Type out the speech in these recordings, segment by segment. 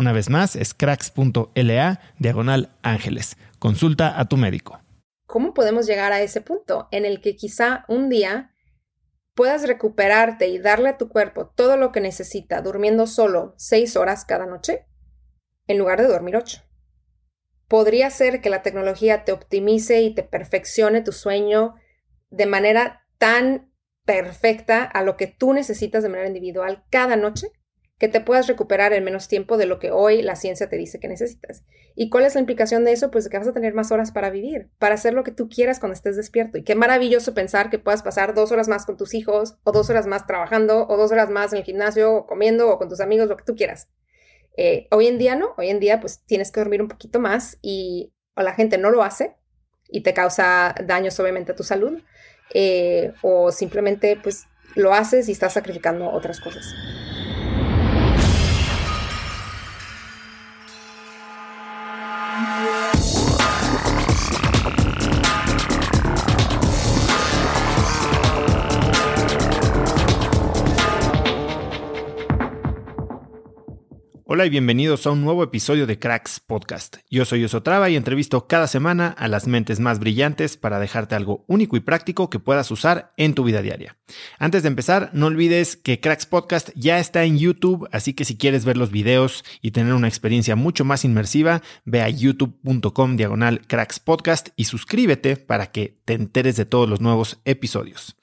Una vez más, es cracks.la diagonal ángeles. Consulta a tu médico. ¿Cómo podemos llegar a ese punto en el que quizá un día puedas recuperarte y darle a tu cuerpo todo lo que necesita durmiendo solo seis horas cada noche en lugar de dormir ocho? Podría ser que la tecnología te optimice y te perfeccione tu sueño de manera tan perfecta a lo que tú necesitas de manera individual cada noche que te puedas recuperar en menos tiempo de lo que hoy la ciencia te dice que necesitas. ¿Y cuál es la implicación de eso? Pues que vas a tener más horas para vivir, para hacer lo que tú quieras cuando estés despierto. Y qué maravilloso pensar que puedas pasar dos horas más con tus hijos, o dos horas más trabajando, o dos horas más en el gimnasio, o comiendo, o con tus amigos, lo que tú quieras. Eh, hoy en día no, hoy en día pues tienes que dormir un poquito más y la gente no lo hace y te causa daños obviamente a tu salud, eh, o simplemente pues lo haces y estás sacrificando otras cosas. Hola y bienvenidos a un nuevo episodio de Cracks Podcast. Yo soy Osotrava y entrevisto cada semana a las mentes más brillantes para dejarte algo único y práctico que puedas usar en tu vida diaria. Antes de empezar, no olvides que Cracks Podcast ya está en YouTube, así que si quieres ver los videos y tener una experiencia mucho más inmersiva, ve a youtube.com diagonal Cracks Podcast y suscríbete para que te enteres de todos los nuevos episodios.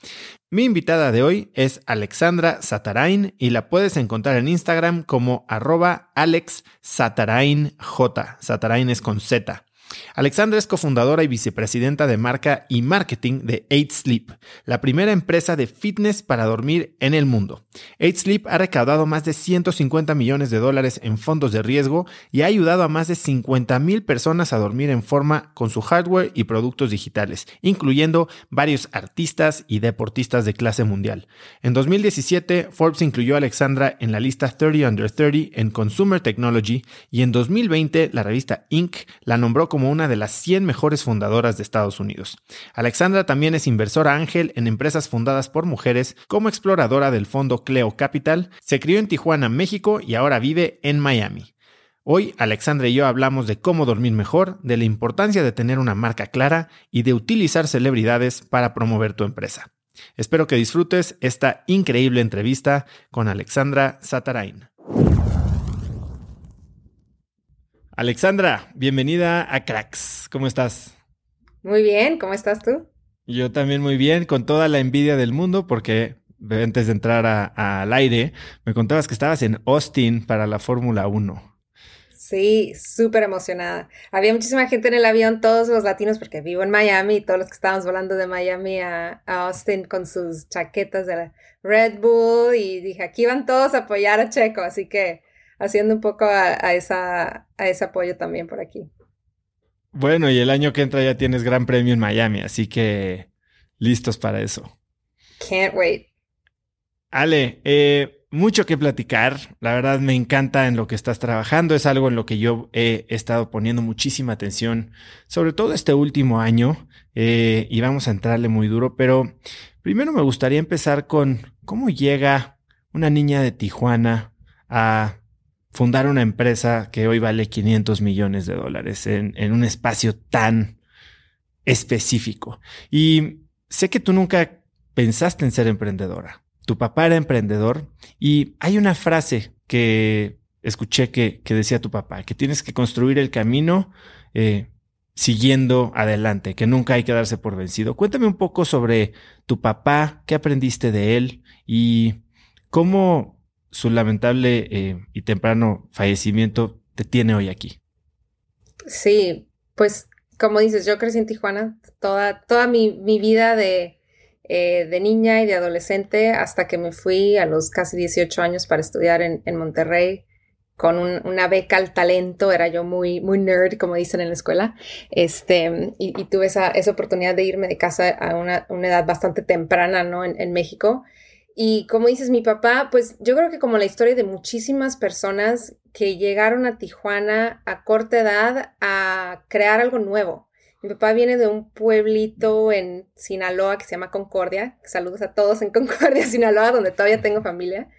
Mi invitada de hoy es Alexandra Satarain y la puedes encontrar en Instagram como arroba Alex Satarain J. Satarain es con Z. Alexandra es cofundadora y vicepresidenta de marca y marketing de 8 Sleep, la primera empresa de fitness para dormir en el mundo. 8 Sleep ha recaudado más de 150 millones de dólares en fondos de riesgo y ha ayudado a más de 50 mil personas a dormir en forma con su hardware y productos digitales, incluyendo varios artistas y deportistas de clase mundial. En 2017, Forbes incluyó a Alexandra en la lista 30 Under 30 en Consumer Technology y en 2020 la revista Inc. la nombró como como una de las 100 mejores fundadoras de Estados Unidos. Alexandra también es inversora ángel en empresas fundadas por mujeres como exploradora del fondo Cleo Capital, se crió en Tijuana, México y ahora vive en Miami. Hoy Alexandra y yo hablamos de cómo dormir mejor, de la importancia de tener una marca clara y de utilizar celebridades para promover tu empresa. Espero que disfrutes esta increíble entrevista con Alexandra Satarain. Alexandra, bienvenida a Cracks. ¿Cómo estás? Muy bien, ¿cómo estás tú? Yo también muy bien, con toda la envidia del mundo, porque antes de entrar al aire, me contabas que estabas en Austin para la Fórmula 1. Sí, súper emocionada. Había muchísima gente en el avión, todos los latinos, porque vivo en Miami, y todos los que estábamos volando de Miami a, Austin con sus chaquetas de Red Bull, y dije, aquí van todos a apoyar a Checo, así que haciendo un poco a, esa, a ese apoyo también por aquí. Bueno, y el año que entra ya tienes Gran Premio en Miami, así que listos para eso. Can't wait. Ale, eh, mucho que platicar. La verdad me encanta en lo que estás trabajando. Es algo en lo que yo he estado poniendo muchísima atención, sobre todo este último año, eh, y vamos a entrarle muy duro. Pero primero me gustaría empezar con cómo llega una niña de Tijuana a fundar una empresa que hoy vale 500 millones de dólares en, un espacio tan específico. Y sé que tú nunca pensaste en ser emprendedora tu papá era emprendedor y hay una frase que escuché que, decía tu papá, que tienes que construir el camino eh, siguiendo adelante, que nunca hay que darse por vencido. Cuéntame un poco sobre tu papá, qué aprendiste de él y cómo su lamentable eh, y temprano fallecimiento te tiene hoy aquí. Sí, pues como dices, yo crecí en Tijuana toda, toda mi vida de, eh, de niña y de adolescente hasta que me fui a los casi 18 años para estudiar en, Monterrey con una beca al talento, era yo muy, muy nerd, como dicen en la escuela, este, y, tuve esa, esa, oportunidad de irme de casa a una, edad bastante temprana, ¿no? En, en, México. Y como dices, mi papá, pues yo creo que como la historia de muchísimas personas que llegaron a Tijuana a corta edad a crear algo nuevo, mi papá viene de un pueblito en Sinaloa que se llama Concordia. Saludos a todos en Concordia, Sinaloa, donde todavía tengo familia.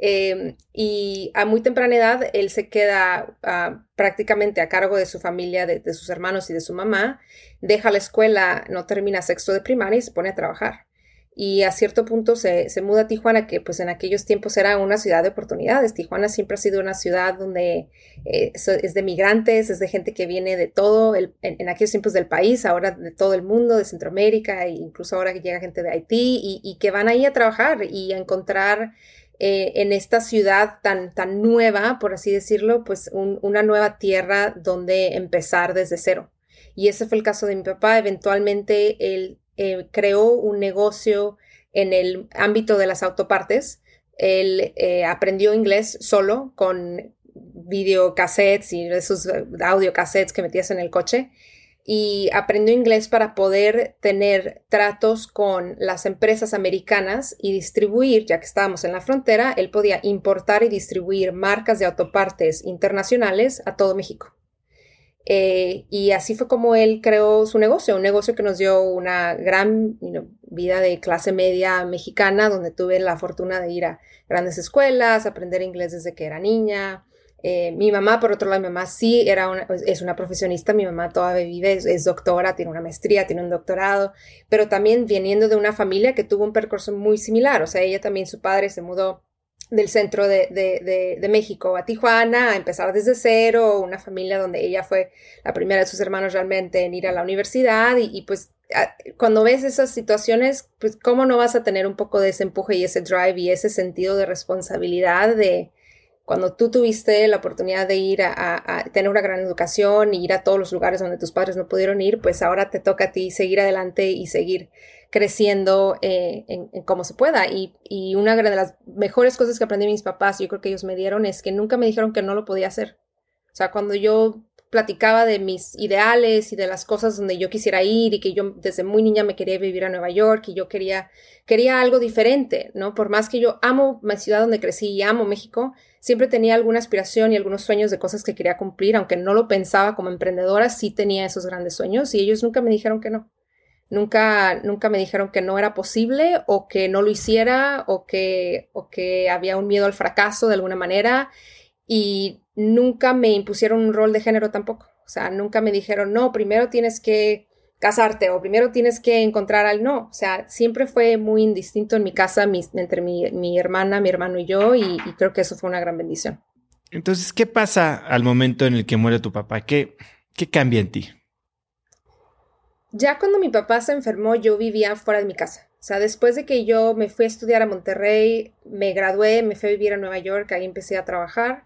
Em, y a muy temprana edad él se queda ah, prácticamente a cargo de su familia, de, sus hermanos y de su mamá. Deja la escuela, no termina sexto de primaria y se pone a trabajar y a cierto punto se, muda a Tijuana, que pues en aquellos tiempos era una ciudad de oportunidades. Tijuana siempre ha sido una ciudad donde eh, es de migrantes, es de gente que viene de todo, en, aquellos tiempos del país, ahora de todo el mundo, de Centroamérica, e incluso ahora que llega gente de Haití, y, que van ahí a trabajar y a encontrar eh, en esta ciudad tan, tan nueva, por así decirlo, pues una nueva tierra donde empezar desde cero. Y ese fue el caso de mi papá. Eventualmente él eh, creó un negocio en el ámbito de las autopartes. Él eh, aprendió inglés solo con videocassettes y esos audiocassettes que metías en el coche y aprendió inglés para poder tener tratos con las empresas americanas y distribuir, ya que estábamos en la frontera, él podía importar y distribuir marcas de autopartes internacionales a todo México. Eh, y así fue como él creó su negocio, un negocio que nos dio una gran vida de clase media mexicana, donde tuve la fortuna de ir a grandes escuelas, aprender inglés desde que era niña. Eh, mi mamá, por otro lado, mi mamá sí era una, es una profesionista, mi mamá todavía vive, es, doctora, tiene una maestría, tiene un doctorado, pero también viniendo de una familia que tuvo un percurso muy similar, o sea, ella también, su padre se mudó del centro de, de, de, México a Tijuana, a empezar desde cero, una familia donde ella fue la primera de sus hermanos realmente en ir a la universidad y, pues cuando ves esas situaciones, pues cómo no vas a tener un poco de ese empuje y ese drive y ese sentido de responsabilidad de cuando tú tuviste la oportunidad de ir a, a, tener una gran educación y ir a todos los lugares donde tus padres no pudieron ir, pues ahora te toca a ti seguir adelante y seguir creciendo eh, en, como se pueda. Y, y, una de las mejores cosas que aprendí mis papás, yo creo que ellos me dieron, es que nunca me dijeron que no lo podía hacer. O sea, cuando yo platicaba de mis ideales y de las cosas donde yo quisiera ir y que yo desde muy niña me quería vivir a Nueva York y yo quería, quería algo diferente, ¿no? Por más que yo amo mi ciudad donde crecí y amo México, siempre tenía alguna aspiración y algunos sueños de cosas que quería cumplir, aunque no lo pensaba como emprendedora, sí tenía esos grandes sueños y ellos nunca me dijeron que no. Nunca, nunca me dijeron que no era posible o que no lo hiciera o que, o que había un miedo al fracaso de alguna manera y nunca me impusieron un rol de género tampoco. O sea, nunca me dijeron, no, primero tienes que casarte o primero tienes que encontrar al no. O sea, siempre fue muy indistinto en mi casa entre mi, hermana, mi hermano y yo y, y, creo que eso fue una gran bendición. Entonces, ¿qué pasa al momento en el que muere tu papá? ¿Qué, qué cambia en ti? Ya cuando mi papá se enfermó, yo vivía fuera de mi casa. O sea, después de que yo me fui a estudiar a Monterrey, me gradué, me fui a vivir a Nueva York, ahí empecé a trabajar.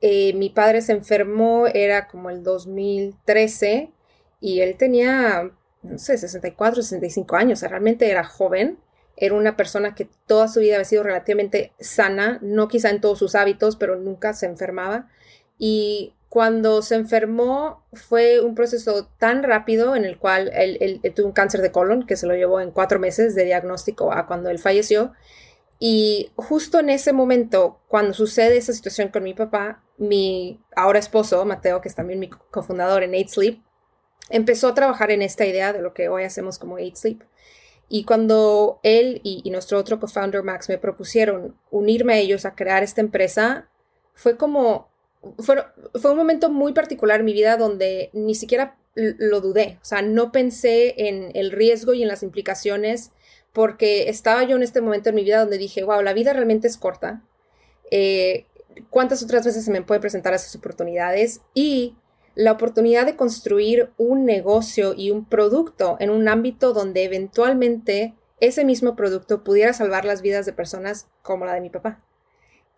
Eh, mi padre se enfermó, era como el 2013, y él tenía, no sé, 64, 65 años, realmente era joven. Era una persona que toda su vida había sido relativamente sana, no quizá en todos sus hábitos, pero nunca se enfermaba. Y cuando se enfermó fue un proceso tan rápido en el cual él, tuvo un cáncer de colon que se lo llevó en cuatro meses de diagnóstico a cuando él falleció. Y justo en ese momento, cuando sucede esa situación con mi papá, mi ahora esposo, Mateo, que es también mi cofundador en Eight Sleep, empezó a trabajar en esta idea de lo que hoy hacemos como Eight Sleep. Y cuando él y, nuestro otro cofounder Max me propusieron unirme a ellos a crear esta empresa, fue como fue, un momento muy particular en mi vida donde ni siquiera lo dudé, o sea, no pensé en el riesgo y en las implicaciones porque estaba yo en este momento en mi vida donde dije, wow, la vida realmente es corta. Eh, ¿Cuántas otras veces se me pueden presentar esas oportunidades? Y la oportunidad de construir un negocio y un producto en un ámbito donde eventualmente ese mismo producto pudiera salvar las vidas de personas como la de mi papá.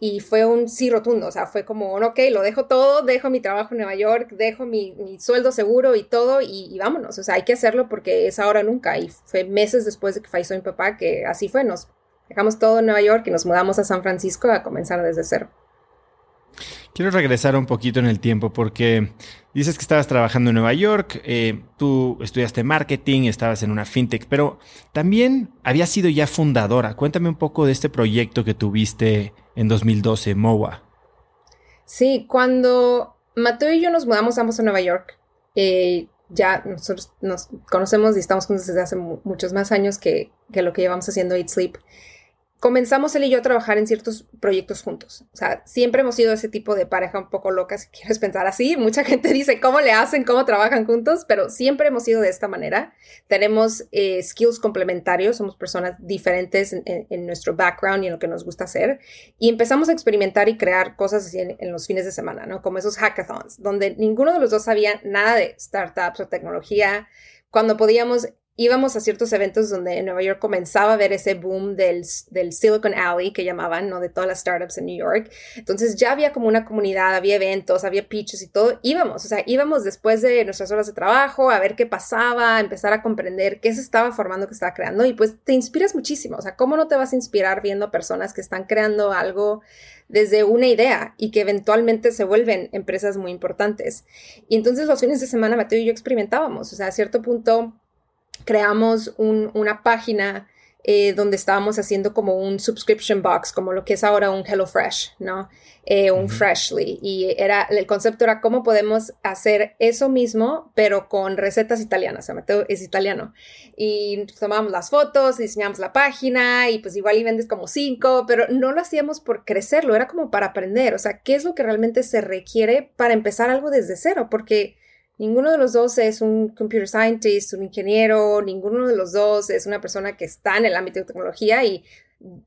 Y fue un sí rotundo, o sea, fue como, ok, lo dejo todo, dejo mi trabajo en Nueva York, dejo mi, sueldo seguro y todo, y, vámonos, o sea, hay que hacerlo porque es ahora nunca. Y fue meses después de que falleció mi papá que así fue, nos dejamos todo en Nueva York y nos mudamos a San Francisco a comenzar desde cero. Quiero regresar un poquito en el tiempo porque dices que estabas trabajando en Nueva York, eh, tú estudiaste marketing, estabas en una fintech, pero también habías sido ya fundadora. Cuéntame un poco de este proyecto que tuviste en 2012, MOA. Sí, cuando Mateo y yo nos mudamos ambos a Nueva York, eh, ya nosotros nos conocemos y estamos juntos desde hace muchos más años que, que lo que llevamos haciendo Eat Sleep comenzamos él y yo a trabajar en ciertos proyectos juntos. O sea, siempre hemos sido ese tipo de pareja un poco loca, si quieres pensar así. Mucha gente dice cómo le hacen, cómo trabajan juntos, pero siempre hemos sido de esta manera. Tenemos eh, skills complementarios, somos personas diferentes en, nuestro background y en lo que nos gusta hacer. Y empezamos a experimentar y crear cosas así en, en los fines de semana, ¿no? Como esos hackathons, donde ninguno de los dos sabía nada de startups o tecnología. Cuando podíamos íbamos a ciertos eventos donde en Nueva York comenzaba a ver ese boom del, del, Silicon Alley que llamaban, ¿no? De todas las startups en New York. Entonces ya había como una comunidad, había eventos, había pitches y todo. Íbamos, o sea, íbamos después de nuestras horas de trabajo a ver qué pasaba, a empezar a comprender qué se estaba formando, qué estaba creando y pues te inspiras muchísimo. O sea, ¿cómo no te vas a inspirar viendo personas que están creando algo desde una idea y que eventualmente se vuelven empresas muy importantes? Y entonces los fines de semana Mateo y yo experimentábamos, o sea, a cierto punto creamos una página eh, donde estábamos haciendo como un subscription box, como lo que es ahora un HelloFresh, ¿no? Eh, un Freshly. Y era, el concepto era cómo podemos hacer eso mismo, pero con recetas italianas. O sea, Mateo es italiano. Y tomábamos las fotos, diseñamos la página y pues igual y vendes como cinco, pero no lo hacíamos por crecerlo, era como para aprender. O sea, ¿qué es lo que realmente se requiere para empezar algo desde cero? Porque Ninguno de los dos es un computer scientist, un ingeniero, ninguno de los dos es una persona que está en el ámbito de tecnología y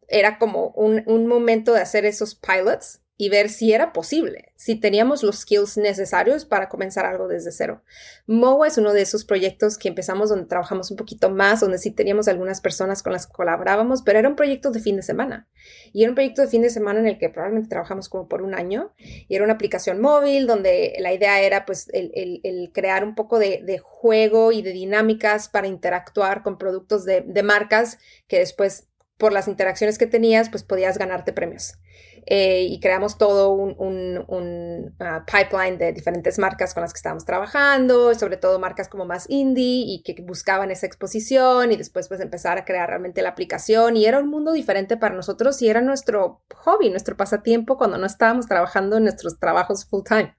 era como un, un momento de hacer esos pilots y ver si era posible, si teníamos los skills necesarios para comenzar algo desde cero. MOA es uno de esos proyectos que empezamos donde trabajamos un poquito más, donde sí teníamos algunas personas con las que colaborábamos, pero era un proyecto de fin de semana. Y era un proyecto de fin de semana en el que probablemente trabajamos como por un año. Y era una aplicación móvil donde la idea era pues el, crear un poco de, juego y de dinámicas para interactuar con productos de, de marcas que después por las interacciones que tenías pues podías ganarte premios. Eh, y creamos todo un, ah, pipeline de diferentes marcas con las que estábamos trabajando, sobre todo marcas como más indie y que buscaban esa exposición y después pues empezar a crear realmente la aplicación y era un mundo diferente para nosotros y era nuestro hobby, nuestro pasatiempo cuando no estábamos trabajando en nuestros trabajos full time.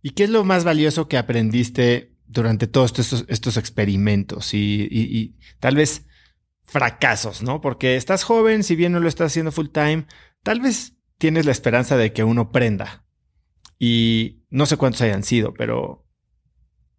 ¿Y qué es lo más valioso que aprendiste durante todos estos, experimentos? y tal vez fracasos, ¿no? Porque estás joven, si bien no lo estás haciendo full time, tal vez tienes la esperanza de que uno prenda. Y no sé cuántos hayan sido, pero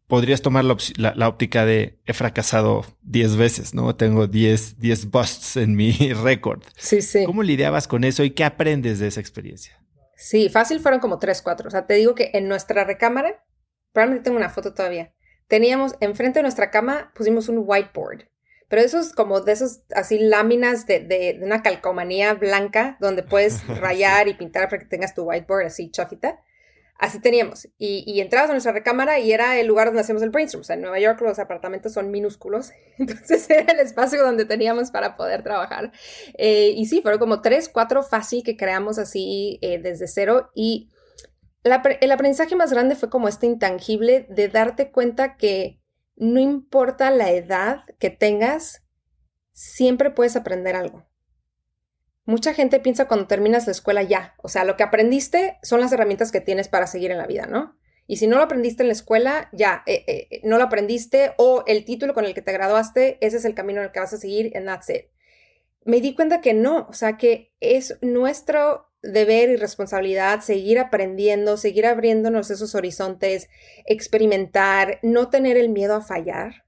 podrías tomar la, óptica de he fracasado 10 veces, ¿no? Tengo 10, 10 busts en mi récord. Sí, sí. ¿Cómo lidiabas con eso y qué aprendes de esa experiencia? Sí, fácil fueron como 3, 4. O sea, te digo que en nuestra recámara, probablemente tengo una foto todavía teníamos enfrente de nuestra cama, pusimos un whiteboard. Pero eso es como de esos así láminas de, de, de una calcomanía blanca donde puedes rayar y pintar para que tengas tu whiteboard así chafita. Así teníamos. Y, y entrabas a nuestra recámara y era el lugar donde hacemos el brainstorm. O sea, en Nueva York los apartamentos son minúsculos. Entonces era el espacio donde teníamos para poder trabajar. Eh, y sí, fueron como tres, cuatro fácil que creamos así eh, desde cero. Y el aprendizaje más grande fue como este intangible de darte cuenta que no importa la edad que tengas, siempre puedes aprender algo. Mucha gente piensa cuando terminas la escuela ya, o sea, lo que aprendiste son las herramientas que tienes para seguir en la vida, ¿no? Y si no lo aprendiste en la escuela, ya, eh, eh, no lo aprendiste o el título con el que te graduaste, ese es el camino en el que vas a seguir and that's it. Me di cuenta que no, o sea, que es nuestro deber y responsabilidad seguir aprendiendo, seguir abriéndonos esos horizontes, experimentar, no tener el miedo a fallar,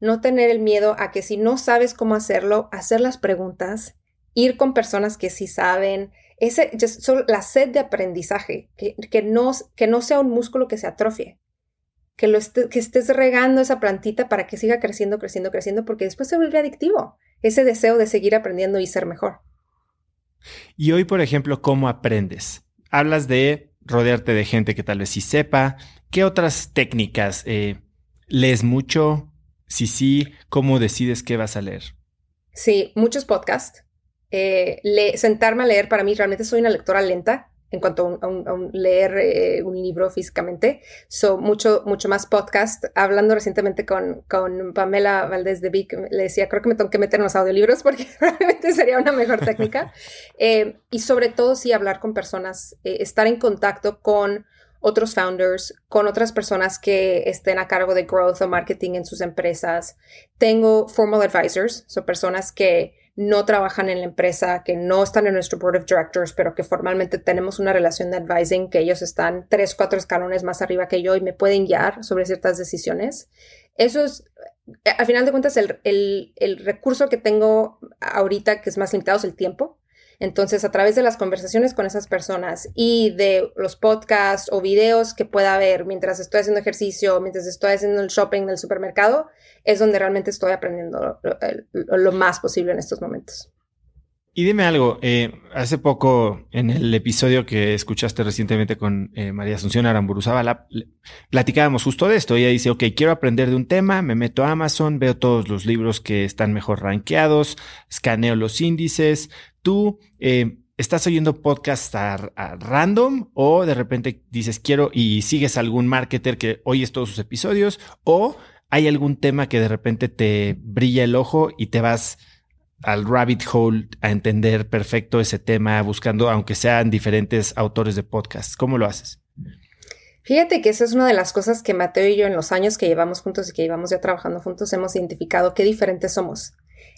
no tener el miedo a que si no sabes cómo hacerlo, hacer las preguntas ir con personas que sí saben, ese, la sed de aprendizaje, que, que, no, que no sea un músculo que se atrofie, que, lo que estés regando esa plantita para que siga creciendo, creciendo, creciendo, porque después se vuelve adictivo, ese deseo de seguir aprendiendo y ser mejor. Y hoy, por ejemplo, ¿cómo aprendes? Hablas de rodearte de gente que tal vez sí sepa. ¿Qué otras técnicas? Eh, ¿Lees mucho? Si sí, ¿cómo decides qué vas a leer? Sí, muchos podcasts. Eh, sentarme a leer, para mí realmente soy una lectora lenta en cuanto a, leer eh, un libro físicamente. So, mucho, mucho más podcast. Hablando recientemente con, con Pamela Valdés de Vic, le decía, creo que me tengo que meter en los audiolibros porque realmente sería una mejor técnica. Eh, y sobre todo, sí, hablar con personas, estar en contacto con otros founders, con otras personas que estén a cargo de growth o marketing en sus empresas. Tengo formal advisors, son personas que no trabajan en la empresa, que no están en nuestro board of directors, pero que formalmente tenemos una relación de advising, que ellos están tres, cuatro escalones más arriba que yo y me pueden guiar sobre ciertas decisiones. Eso es, al final de cuentas, el, el recurso que tengo ahorita que es más limitado es el tiempo. Entonces, a través de las conversaciones con esas personas y de los podcasts o videos que pueda ver mientras estoy haciendo ejercicio, mientras estoy haciendo el shopping del supermercado, es donde realmente estoy aprendiendo lo, más posible en estos momentos. Y dime algo, eh, hace poco en el episodio que escuchaste recientemente con eh, María Asunción Aramburuzaba, platicábamos justo de esto. Ella dice, ok, quiero aprender de un tema, me meto a Amazon, veo todos los libros que están mejor rankeados, escaneo los índices, ¿Tú eh, estás oyendo podcast a, random o de repente dices quiero y sigues algún marketer que oyes todos sus episodios o hay algún tema que de repente te brilla el ojo y te vas al rabbit hole a entender perfecto ese tema buscando aunque sean diferentes autores de podcast? ¿Cómo lo haces? Fíjate que esa es una de las cosas que Mateo y yo en los años que llevamos juntos y que llevamos ya trabajando juntos hemos identificado qué diferentes somos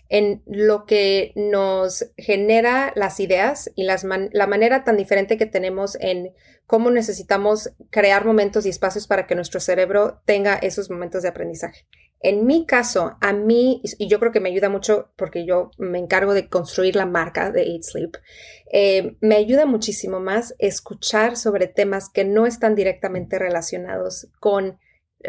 en lo que nos genera las ideas y las la manera tan diferente que tenemos en cómo necesitamos crear momentos y espacios para que nuestro cerebro tenga esos momentos de aprendizaje. En mi caso, a mí, y yo creo que me ayuda mucho porque yo me encargo de construir la marca de Eat Sleep, eh, me ayuda muchísimo más escuchar sobre temas que no están directamente relacionados con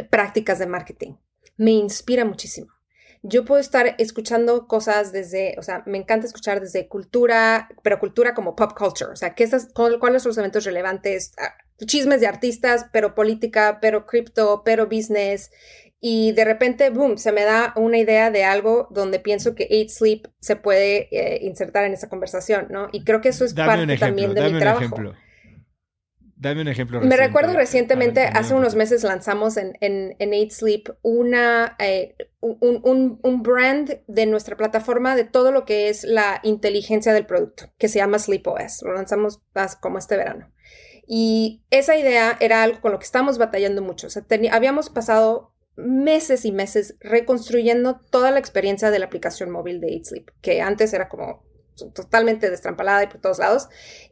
prácticas de marketing. Me inspira muchísimo yo puedo estar escuchando cosas desde, o sea, me encanta escuchar desde cultura, pero cultura como pop culture, o sea, ¿qué estás, ¿cuáles son los eventos relevantes? Ah, chismes de artistas, pero política, pero cripto, pero business. Y de repente, boom, se me da una idea de algo donde pienso que Eat Sleep se puede eh, insertar en esa conversación, ¿no? Y creo que eso es parte también de mi trabajo. Ejemplo. Dame un ejemplo. Me recuerdo recientemente, hace unos meses lanzamos en, en, en Sleep una, eh, un, un, brand de nuestra plataforma de todo lo que es la inteligencia del producto, que se llama SleepOS. Lo lanzamos como este verano. Y esa idea era algo con lo que estamos batallando mucho. O sea, habíamos pasado meses y meses reconstruyendo toda la experiencia de la aplicación móvil de Eat Sleep, que antes era como totalmente destrampalada y por todos lados.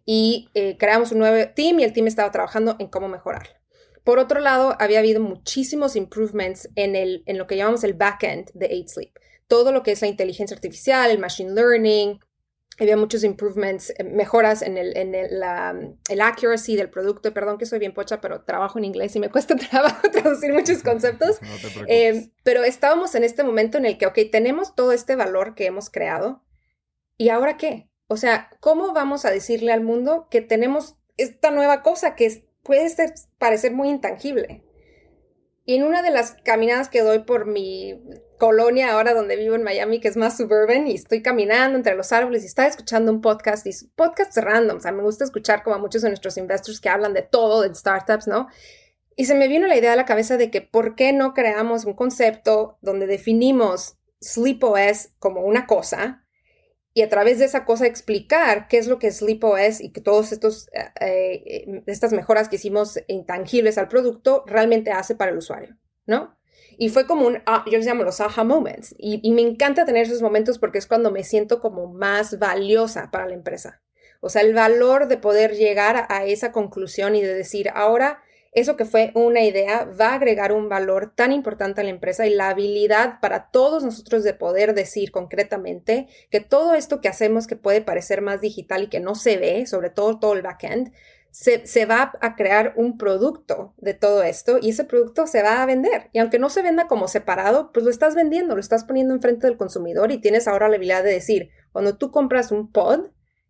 Y eh, creamos un nuevo team y el team estaba trabajando en cómo mejorar. Por otro lado, había habido muchísimos improvements en, el, en lo que llamamos el backend de 8 Sleep. Todo lo que es la inteligencia artificial, el machine learning, había muchos improvements, eh, mejoras en el, en el, la, el, accuracy del producto. Perdón que soy bien pocha, pero trabajo en inglés y me cuesta trabajo traducir muchos conceptos. eh, pero estábamos en este momento en el que, ok, tenemos todo este valor que hemos creado. ¿Y ahora qué? O sea, ¿cómo vamos a decirle al mundo que tenemos esta nueva cosa que puede ser, parecer muy intangible? Y en una de las caminadas que doy por mi colonia ahora donde vivo en Miami, que es más suburban, y estoy caminando entre los árboles y estaba escuchando un podcast, y podcast random, o sea, me gusta escuchar como a muchos de nuestros investors que hablan de todo, de startups, ¿no? Y se me vino la idea a la cabeza de que por qué no creamos un concepto donde definimos SleepOS como una cosa y a través de esa cosa explicar qué es lo que SleepOS y que estos eh, eh, estas mejoras que hicimos intangibles al producto realmente hace para el usuario, ¿no? Y fue como un, ah, yo les llamo los aha moments. Y, y, me encanta tener esos momentos porque es cuando me siento como más valiosa para la empresa. O sea, el valor de poder llegar a esa conclusión y de decir, ahora eso que fue una idea va a agregar un valor tan importante a la empresa y la habilidad para todos nosotros de poder decir concretamente que todo esto que hacemos que puede parecer más digital y que no se ve, sobre todo todo el backend, se, se, va a crear un producto de todo esto y ese producto se va a vender. Y aunque no se venda como separado, pues lo estás vendiendo, lo estás poniendo enfrente del consumidor y tienes ahora la habilidad de decir, cuando tú compras un pod,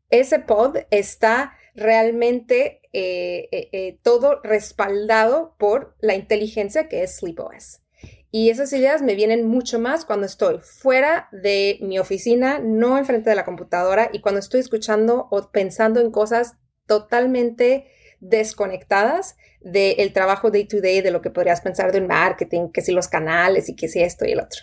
ese pod está realmente eh, eh, eh, todo respaldado por la inteligencia que es SleepOS. Y esas ideas me vienen mucho más cuando estoy fuera de mi oficina, no enfrente de la computadora y cuando estoy escuchando o pensando en cosas totalmente desconectadas del trabajo day to day, de lo que podrías pensar de un marketing, que si los canales y que si esto y el otro.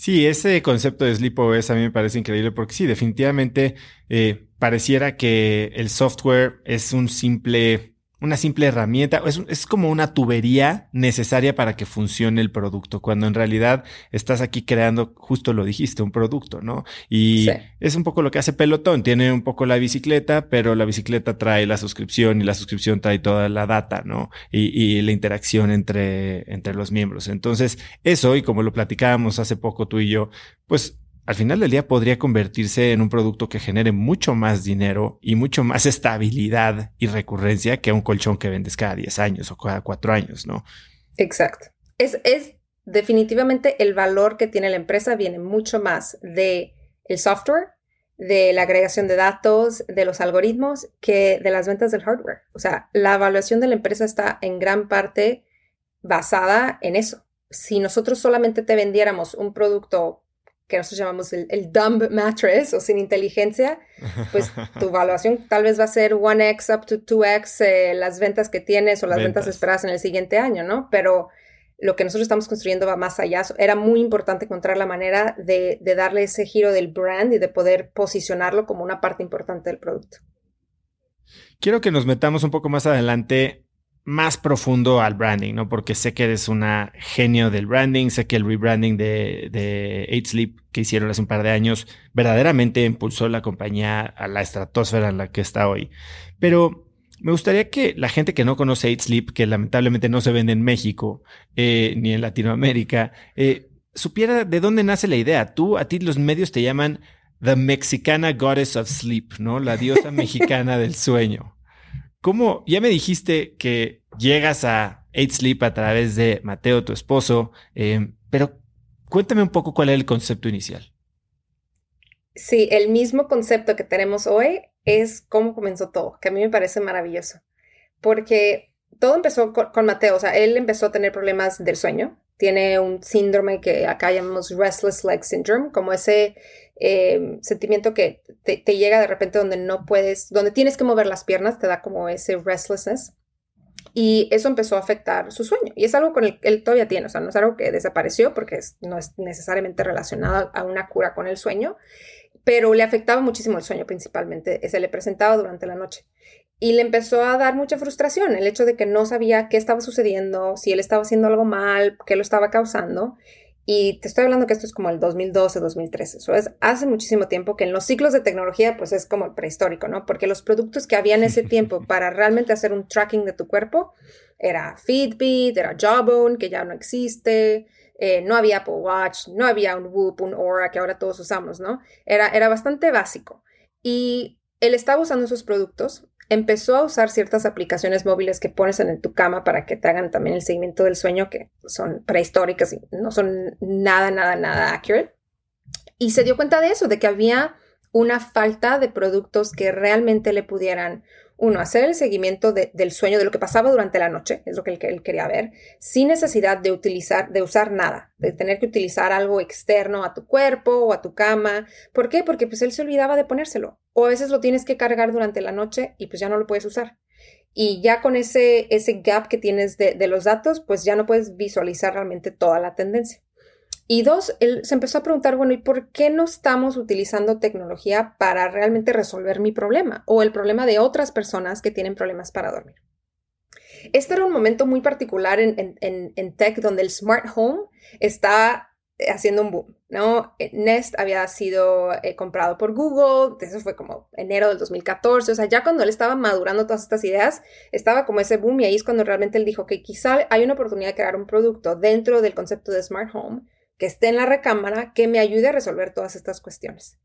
Sí, ese concepto de SleepOS a mí me parece increíble porque sí, definitivamente eh, pareciera que el software es un simple una simple herramienta, es, es, como una tubería necesaria para que funcione el producto, cuando en realidad estás aquí creando, justo lo dijiste, un producto, ¿no? Y es un poco lo que hace Pelotón, tiene un poco la bicicleta, pero la bicicleta trae la suscripción y la suscripción trae toda la data, ¿no? Y, y la interacción entre, entre los miembros. Entonces, eso, y como lo platicábamos hace poco tú y yo, pues al final del día podría convertirse en un producto que genere mucho más dinero y mucho más estabilidad y recurrencia que un colchón que vendes cada 10 años o cada 4 años, ¿no? Exacto. Es, es definitivamente el valor que tiene la empresa viene mucho más de el software, de la agregación de datos, de los algoritmos, que de las ventas del hardware. O sea, la evaluación de la empresa está en gran parte basada en eso. Si nosotros solamente te vendiéramos un producto que nosotros llamamos el, dumb mattress o sin inteligencia, pues tu evaluación tal vez va a ser 1x up to 2x eh, las ventas que tienes o las ventas. esperadas en el siguiente año, ¿no? Pero lo que nosotros estamos construyendo va más allá. Era muy importante encontrar la manera de, de darle ese giro del brand y de poder posicionarlo como una parte importante del producto. Quiero que nos metamos un poco más adelante más profundo al branding, ¿no? Porque sé que eres una genio del branding, sé que el rebranding de, de 8 Sleep que hicieron hace un par de años verdaderamente impulsó la compañía a la estratosfera en la que está hoy. Pero me gustaría que la gente que no conoce 8 Sleep, que lamentablemente no se vende en México eh, ni en Latinoamérica, eh, supiera de dónde nace la idea. Tú, a ti los medios te llaman The Mexicana Goddess of Sleep, ¿no? La diosa mexicana del sueño. ¿Cómo? Ya me dijiste que llegas a 8 Sleep a través de Mateo, tu esposo, eh, pero cuéntame un poco cuál es el concepto inicial. Sí, el mismo concepto que tenemos hoy es cómo comenzó todo, que a mí me parece maravilloso, porque todo empezó con, Mateo, o sea, él empezó a tener problemas del sueño, tiene un síndrome que acá llamamos Restless Leg Syndrome, como ese eh, sentimiento que te, llega de repente donde no puedes, donde tienes que mover las piernas, te da como ese restlessness. Y eso empezó a afectar su sueño. Y es algo con el que él todavía tiene, o sea, no es algo que desapareció porque no es necesariamente relacionado a una cura con el sueño, pero le afectaba muchísimo el sueño principalmente, se le presentaba durante la noche. Y le empezó a dar mucha frustración el hecho de que no sabía qué estaba sucediendo, si él estaba haciendo algo mal, qué lo estaba causando. Y te estoy hablando que esto es como el 2012, 2013. Eso es hace muchísimo tiempo que en los ciclos de tecnología, pues es como el prehistórico, ¿no? Porque los productos que había en ese tiempo para realmente hacer un tracking de tu cuerpo era Fitbit, era Jawbone, que ya no existe, eh, no había Apple Watch, no había un Whoop, un Aura que ahora todos usamos, ¿no? Era, era bastante básico. Y él estaba usando esos productos, empezó a usar ciertas aplicaciones móviles que pones en tu cama para que te hagan también el seguimiento del sueño, que son prehistóricas y no son nada, nada, nada accurate. Y se dio cuenta de eso, de que había una falta de productos que realmente le pudieran uno, hacer el seguimiento del sueño, de lo que pasaba durante la noche, es lo que él, quería ver, sin necesidad de utilizar, de usar nada, de tener que utilizar algo externo a tu cuerpo o a tu cama. ¿Por qué? Porque pues él se olvidaba de ponérselo. O a veces lo tienes que cargar durante la noche y pues ya no lo puedes usar. Y ya con ese, ese gap que tienes de los datos, pues ya no puedes visualizar realmente toda la tendencia. Y dos, él se empezó a preguntar, bueno, ¿y por qué no estamos utilizando tecnología para realmente resolver mi problema o el problema de otras personas que tienen problemas para dormir? Este era un momento muy particular en, tech donde el smart home está haciendo un boom, ¿no? Nest había sido eh, comprado por Google, eso fue como enero del 2014, o sea, ya cuando él estaba madurando todas estas ideas, estaba como ese boom y ahí es cuando realmente él dijo que quizá hay una oportunidad de crear un producto dentro del concepto de smart home que esté en la recámara que me ayude a resolver todas estas cuestiones.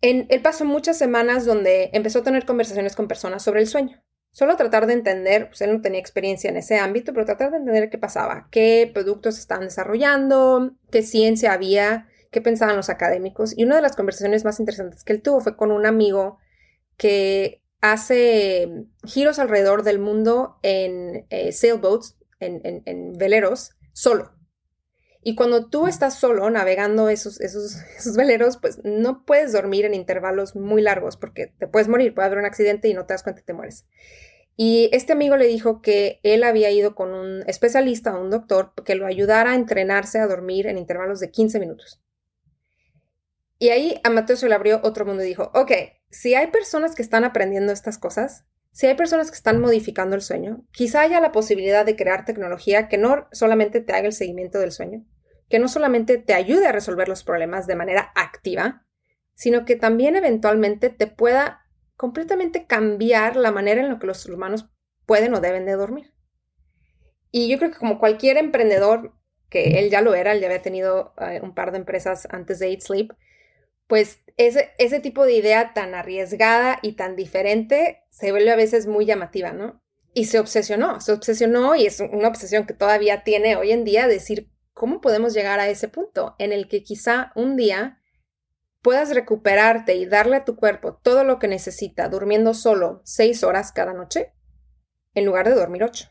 En, él pasó muchas semanas donde empezó a tener conversaciones con personas sobre el sueño. Solo tratar de entender, pues él no tenía experiencia en ese ámbito, pero tratar de entender qué pasaba, qué productos estaban desarrollando, qué ciencia había, qué pensaban los académicos. Y una de las conversaciones más interesantes que él tuvo fue con un amigo que hace giros alrededor del mundo en eh, sailboats, en veleros, solo. Y cuando tú estás solo navegando esos, esos, esos veleros, pues no puedes dormir en intervalos muy largos porque te puedes morir, puede haber un accidente y no te das cuenta y te mueres. Y este amigo le dijo que él había ido con un especialista, un doctor, que lo ayudara a entrenarse a dormir en intervalos de 15 minutos. Y ahí a Mateo se le abrió otro mundo y dijo, ok, si hay personas que están aprendiendo estas cosas, si hay personas que están modificando el sueño, quizá haya la posibilidad de crear tecnología que no solamente te haga el seguimiento del sueño, que no solamente te ayude a resolver los problemas de manera activa, sino que también eventualmente te pueda completamente cambiar la manera en la que los humanos pueden o deben de dormir. Y yo creo que como cualquier emprendedor, que él ya lo era, él ya había tenido eh, un par de empresas antes de Eat Sleep, pues ese, ese tipo de idea tan arriesgada y tan diferente se vuelve a veces muy llamativa, ¿no? Y se obsesionó, se obsesionó y es una obsesión que todavía tiene hoy en día, decir ¿cómo podemos llegar a ese punto en el que quizá un día puedas recuperarte y darle a tu cuerpo todo lo que necesita durmiendo solo seis horas cada noche en lugar de dormir ocho?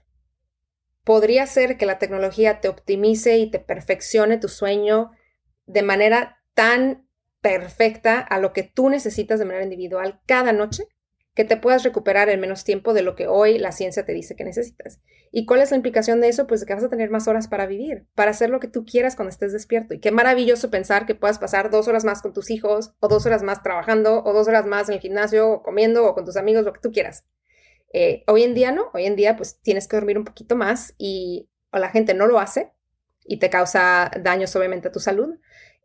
Podría ser que la tecnología te optimice y te perfeccione tu sueño de manera tan perfecta a lo que tú necesitas de manera individual cada noche que te puedas recuperar en menos tiempo de lo que hoy la ciencia te dice que necesitas. ¿Y cuál es la implicación de eso? Pues que vas a tener más horas para vivir, para hacer lo que tú quieras cuando estés despierto. Y qué maravilloso pensar que puedas pasar dos horas más con tus hijos, o dos horas más trabajando, o dos horas más en el gimnasio, o comiendo, o con tus amigos, lo que tú quieras. Eh, hoy en día no, hoy en día pues tienes que dormir un poquito más y la gente no lo hace y te causa daños obviamente a tu salud,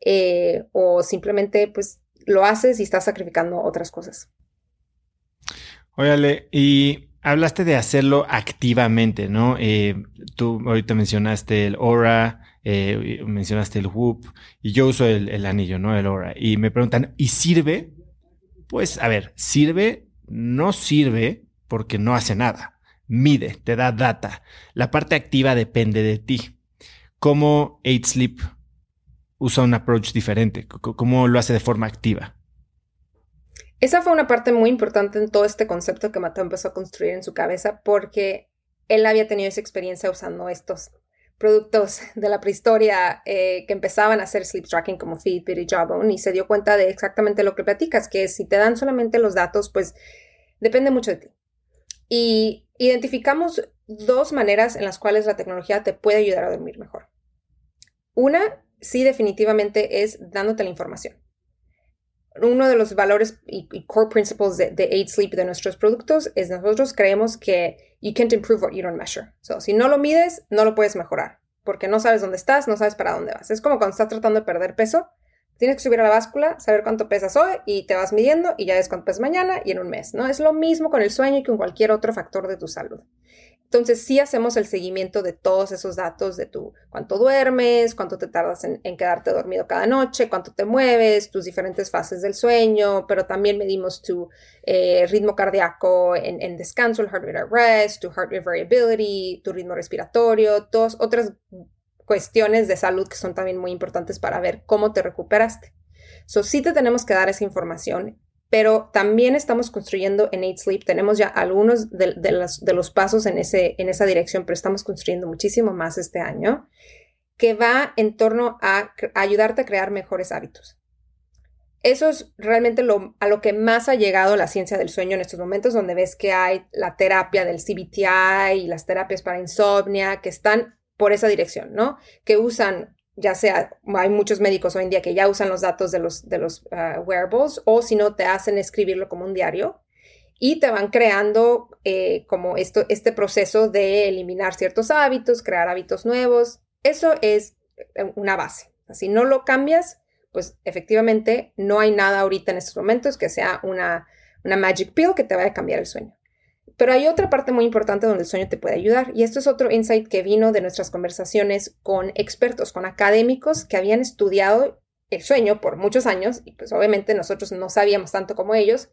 eh, o simplemente pues lo haces y estás sacrificando otras cosas. Óyale, y hablaste de hacerlo activamente, ¿no? Eh, tú ahorita mencionaste el Aura, eh, mencionaste el Whoop, y yo uso el, anillo, ¿no? El Aura. Y me preguntan, ¿y sirve? Pues, a ver, sirve, no sirve porque no hace nada. Mide, te da data. La parte activa depende de ti. ¿Cómo 8 Sleep usa un approach diferente? ¿Cómo lo hace de forma activa? Esa fue una parte muy importante en todo este concepto que Mateo empezó a construir en su cabeza porque él había tenido esa experiencia usando estos productos de la prehistoria eh, que empezaban a hacer sleep tracking como Fitbit y Jawbone y se dio cuenta de exactamente lo que platicas, que si te dan solamente los datos, pues depende mucho de ti. Y identificamos dos maneras en las cuales la tecnología te puede ayudar a dormir mejor. Una, sí, definitivamente es dándote la información uno de los valores y, core principles de, de Sleep de nuestros productos es nosotros creemos que you can't improve what you don't measure. So, si no lo mides, no lo puedes mejorar porque no sabes dónde estás, no sabes para dónde vas. Es como cuando estás tratando de perder peso, tienes que subir a la báscula, saber cuánto pesas hoy y te vas midiendo y ya ves cuánto pesas mañana y en un mes, ¿no? Es lo mismo con el sueño y con cualquier otro factor de tu salud. Entonces sí hacemos el seguimiento de todos esos datos de tu cuánto duermes, cuánto te tardas en, quedarte dormido cada noche, cuánto te mueves, tus diferentes fases del sueño, pero también medimos tu eh, ritmo cardíaco en, descanso, el heart rate at rest, tu heart rate variability, tu ritmo respiratorio, todas otras cuestiones de salud que son también muy importantes para ver cómo te recuperaste. So sí te tenemos que dar esa información pero también estamos construyendo en 8 Sleep, tenemos ya algunos de, los, pasos en, ese, en esa dirección, pero estamos construyendo muchísimo más este año, que va en torno a, ayudarte a crear mejores hábitos. Eso es realmente lo, a lo que más ha llegado la ciencia del sueño en estos momentos, donde ves que hay la terapia del CBTI y las terapias para insomnia, que están por esa dirección, ¿no? Que usan ya sea, hay muchos médicos hoy en día que ya usan los datos de los, de los ah, wearables o si no te hacen escribirlo como un diario y te van creando eh, como esto, este proceso de eliminar ciertos hábitos, crear hábitos nuevos. Eso es eh, una base. Si no lo cambias, pues efectivamente no hay nada ahorita en estos momentos que sea una, una magic pill que te vaya a cambiar el sueño. Pero hay otra parte muy importante donde el sueño te puede ayudar y esto es otro insight que vino de nuestras conversaciones con expertos, con académicos que habían estudiado el sueño por muchos años y pues obviamente nosotros no sabíamos tanto como ellos.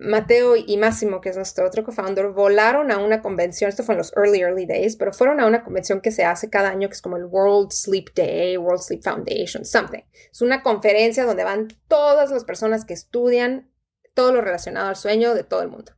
Mateo y Máximo, que es nuestro otro co-founder, volaron a una convención, esto fue en los early, early days, pero fueron a una convención que se hace cada año, que es como el World Sleep Day, World Sleep Foundation, something. Es una conferencia donde van todas las personas que estudian todo lo relacionado al sueño de todo el mundo.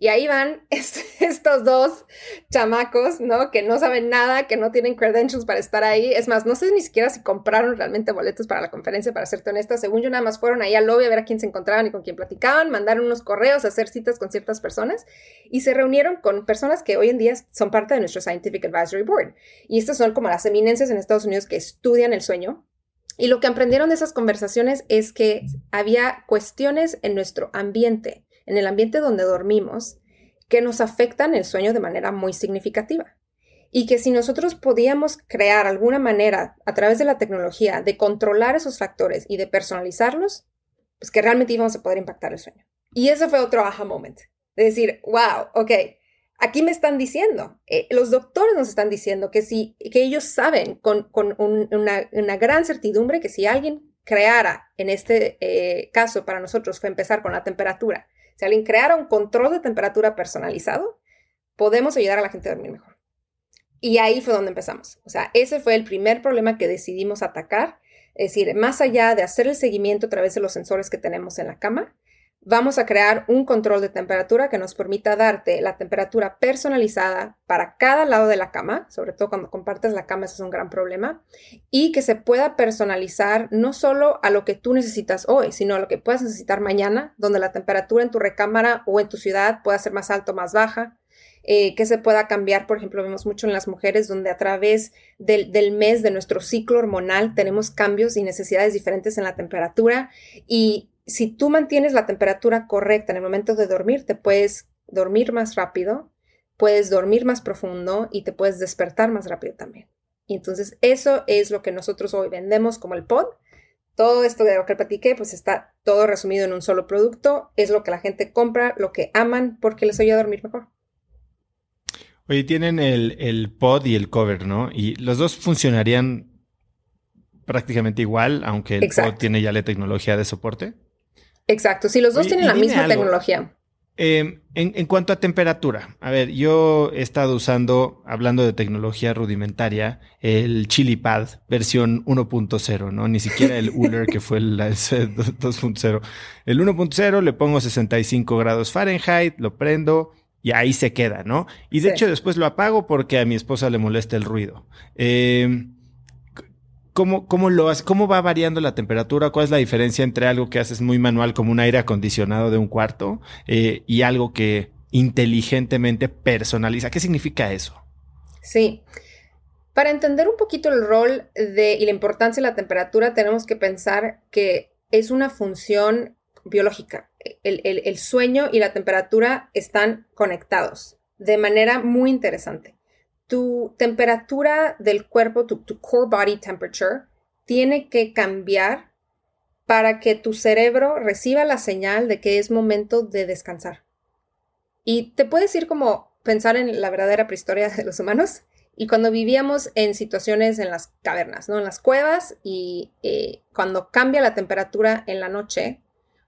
Y ahí van estos dos chamacos, ¿no? Que no saben nada, que no tienen credentials para estar ahí. Es más, no sé ni siquiera si compraron realmente boletos para la conferencia, para serte honesta. Según yo, nada más fueron ahí al lobby a ver a quién se encontraban y con quién platicaban, mandaron unos correos, a hacer citas con ciertas personas y se reunieron con personas que hoy en día son parte de nuestro Scientific Advisory Board. Y estas son como las eminencias en Estados Unidos que estudian el sueño. Y lo que aprendieron de esas conversaciones es que había cuestiones en nuestro ambiente en el ambiente donde dormimos que nos afectan el sueño de manera muy significativa. Y que si nosotros podíamos crear alguna manera a través de la tecnología de controlar esos factores y de personalizarlos, pues que realmente íbamos a poder impactar el sueño. Y ese fue otro aha moment. De decir, wow, ok, aquí me están diciendo, eh, los doctores nos están diciendo que, si, que ellos saben con, una, gran certidumbre que si alguien creara, en este eh, caso para nosotros fue empezar con la temperatura, si alguien creara un control de temperatura personalizado, podemos ayudar a la gente a dormir mejor. Y ahí fue donde empezamos. O sea, ese fue el primer problema que decidimos atacar. Es decir, más allá de hacer el seguimiento a través de los sensores que tenemos en la cama, vamos a crear un control de temperatura que nos permita darte la temperatura personalizada para cada lado de la cama, sobre todo cuando compartes la cama, eso es un gran problema, y que se pueda personalizar no solo a lo que tú necesitas hoy, sino a lo que puedas necesitar mañana, donde la temperatura en tu recámara o en tu ciudad pueda ser más alta o más baja, eh, que se pueda cambiar, por ejemplo, vemos mucho en las mujeres donde a través del, del, mes de nuestro ciclo hormonal tenemos cambios y necesidades diferentes en la temperatura y si tú mantienes la temperatura correcta en el momento de dormir, te puedes dormir más rápido, puedes dormir más profundo y te puedes despertar más rápido también. Y entonces eso es lo que nosotros hoy vendemos como el pod. Todo esto de lo que platiqué, pues está todo resumido en un solo producto. Es lo que la gente compra, lo que aman, porque les ayuda a dormir mejor. Oye, tienen el, el pod y el cover, ¿no? Y los dos funcionarían prácticamente igual, aunque el pod tiene ya la tecnología de soporte. Exacto, si los dos tienen la misma tecnología. Em, en, cuanto a temperatura, a ver, yo he estado usando, hablando de tecnología rudimentaria, el ChiliPad versión 1.0, ¿no? Ni siquiera el Uller que fue el 2.0. El 1.0 le pongo 65 grados Fahrenheit, lo prendo y ahí se queda, ¿no? Y de hecho después lo apago porque a mi esposa le molesta el ruido. Eh, ¿Cómo, cómo, lo, ¿Cómo va variando la temperatura? ¿Cuál es la diferencia entre algo que haces muy manual como un aire acondicionado de un cuarto eh, y algo que inteligentemente personaliza? ¿Qué significa eso? Sí. Para entender un poquito el rol de, y la importancia de la temperatura, tenemos que pensar que es una función biológica. El, el sueño y la temperatura están conectados de manera muy interesante tu temperatura del cuerpo, tu, core body temperature, tiene que cambiar para que tu cerebro reciba la señal de que es momento de descansar. Y te puedes ir como pensar en la verdadera prehistoria de los humanos y cuando vivíamos en situaciones en las cavernas, ¿no? En las cuevas y eh, cuando cambia la temperatura en la noche,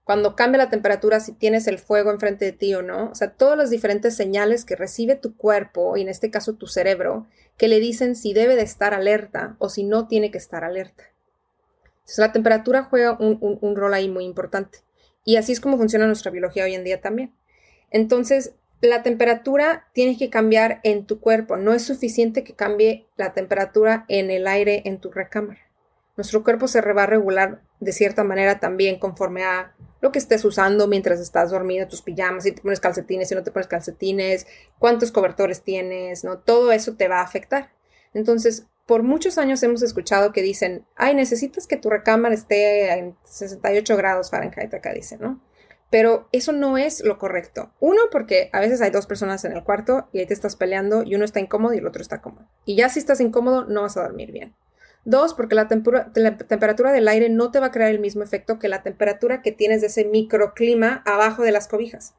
cuando cambia la temperatura, si tienes el fuego enfrente de ti o no, o sea, todas las diferentes señales que recibe tu cuerpo y en este caso tu cerebro, que le dicen si debe de estar alerta o si no tiene que estar alerta. Entonces, la temperatura juega un, un rol ahí muy importante. Y así es como funciona nuestra biología hoy en día también. Entonces, la temperatura tiene que cambiar en tu cuerpo. No es suficiente que cambie la temperatura en el aire en tu recámara. Nuestro cuerpo se va a regular de cierta manera también conforme a lo que estés usando mientras estás dormido, tus pijamas, si te pones calcetines, si no te pones calcetines, cuántos cobertores tienes, ¿no? Todo eso te va a afectar. Entonces, por muchos años hemos escuchado que dicen, ay, necesitas que tu recámara esté en 68 grados Fahrenheit, acá dicen, ¿no? Pero eso no es lo correcto. Uno, porque a veces hay dos personas en el cuarto y ahí te estás peleando y uno está incómodo y el otro está cómodo. Y ya si estás incómodo, no vas a dormir bien. Dos, porque la, temperatura del aire no te va a crear el mismo efecto que la temperatura que tienes de ese microclima abajo de las cobijas.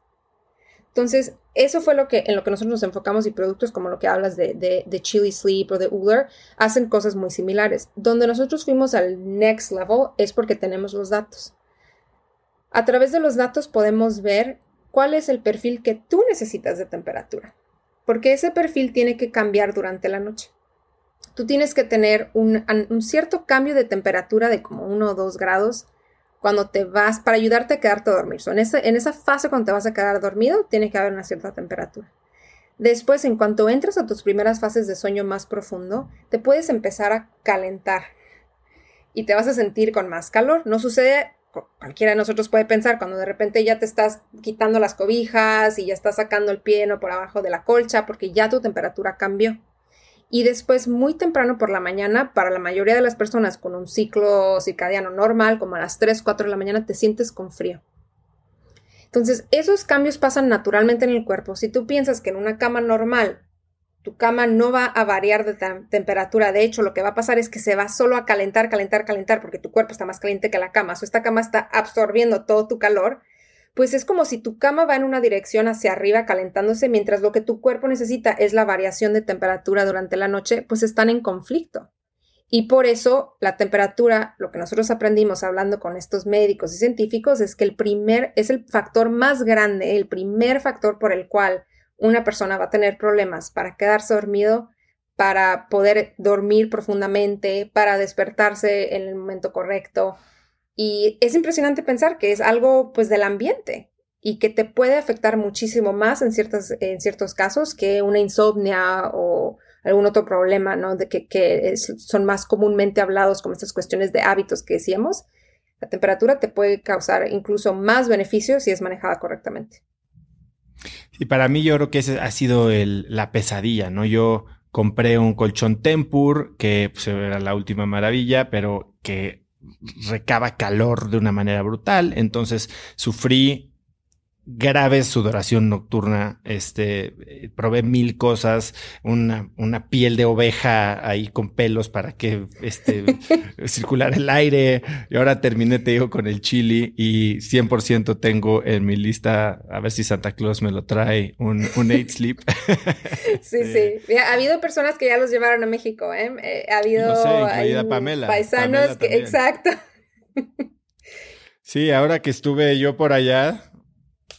Entonces, eso fue lo que, en lo que nosotros nos enfocamos y productos como lo que hablas de, de, Chili Sleep o de Uller hacen cosas muy similares. Donde nosotros fuimos al next level es porque tenemos los datos. A través de los datos podemos ver cuál es el perfil que tú necesitas de temperatura, porque ese perfil tiene que cambiar durante la noche tú tienes que tener un, cierto cambio de temperatura de como 1 o 2 grados cuando te vas, para ayudarte a quedarte a dormir. en, en esa fase cuando te vas a quedar dormido, tiene que haber una cierta temperatura. Después, en cuanto entras a tus primeras fases de sueño más profundo, te puedes empezar a calentar y te vas a sentir con más calor. No sucede, cualquiera de nosotros puede pensar cuando de repente ya te estás quitando las cobijas y ya estás sacando el pie no por abajo de la colcha porque ya tu temperatura cambió y después muy temprano por la mañana, para la mayoría de las personas con un ciclo circadiano normal, como a las 3, 4 de la mañana, te sientes con frío. Entonces, esos cambios pasan naturalmente en el cuerpo. Si tú piensas que en una cama normal tu cama no va a variar de temperatura, de hecho, lo que va a pasar es que se va solo a calentar, calentar, calentar, porque tu cuerpo está más caliente que la cama. O esta cama está absorbiendo todo tu calor pues es como si tu cama va en una dirección hacia arriba calentándose mientras lo que tu cuerpo necesita es la variación de temperatura durante la noche, pues están en conflicto. Y por eso la temperatura, lo que nosotros aprendimos hablando con estos médicos y científicos es que el primer es el factor más grande, el primer factor por el cual una persona va a tener problemas para quedarse dormido, para poder dormir profundamente, para despertarse en el momento correcto, y es impresionante pensar que es algo pues del ambiente y que te puede afectar muchísimo más en, ciertas, en ciertos casos que una insomnia o algún otro problema, ¿no? De que, son más comúnmente hablados como estas cuestiones de hábitos que decíamos. La temperatura te puede causar incluso más beneficios si es manejada correctamente. Y para mí yo creo que esa ha sido la pesadilla, ¿no? Yo compré un colchón Tempur que pues, era la última maravilla, pero que recaba calor de una manera brutal. Entonces sufrí grave sudoración nocturna, este, probé mil cosas, una, una piel de oveja ahí con pelos para que este, circulara el aire. Y ahora terminé, te digo, con el chili y 100% tengo en mi lista, a ver si Santa Claus me lo trae, un, un eight sleep. sí, sí. Ha habido personas que ya los llevaron a México, ¿eh? eh ha habido Pamela. paisanos que, exacto. Sí, ahora que estuve yo por allá,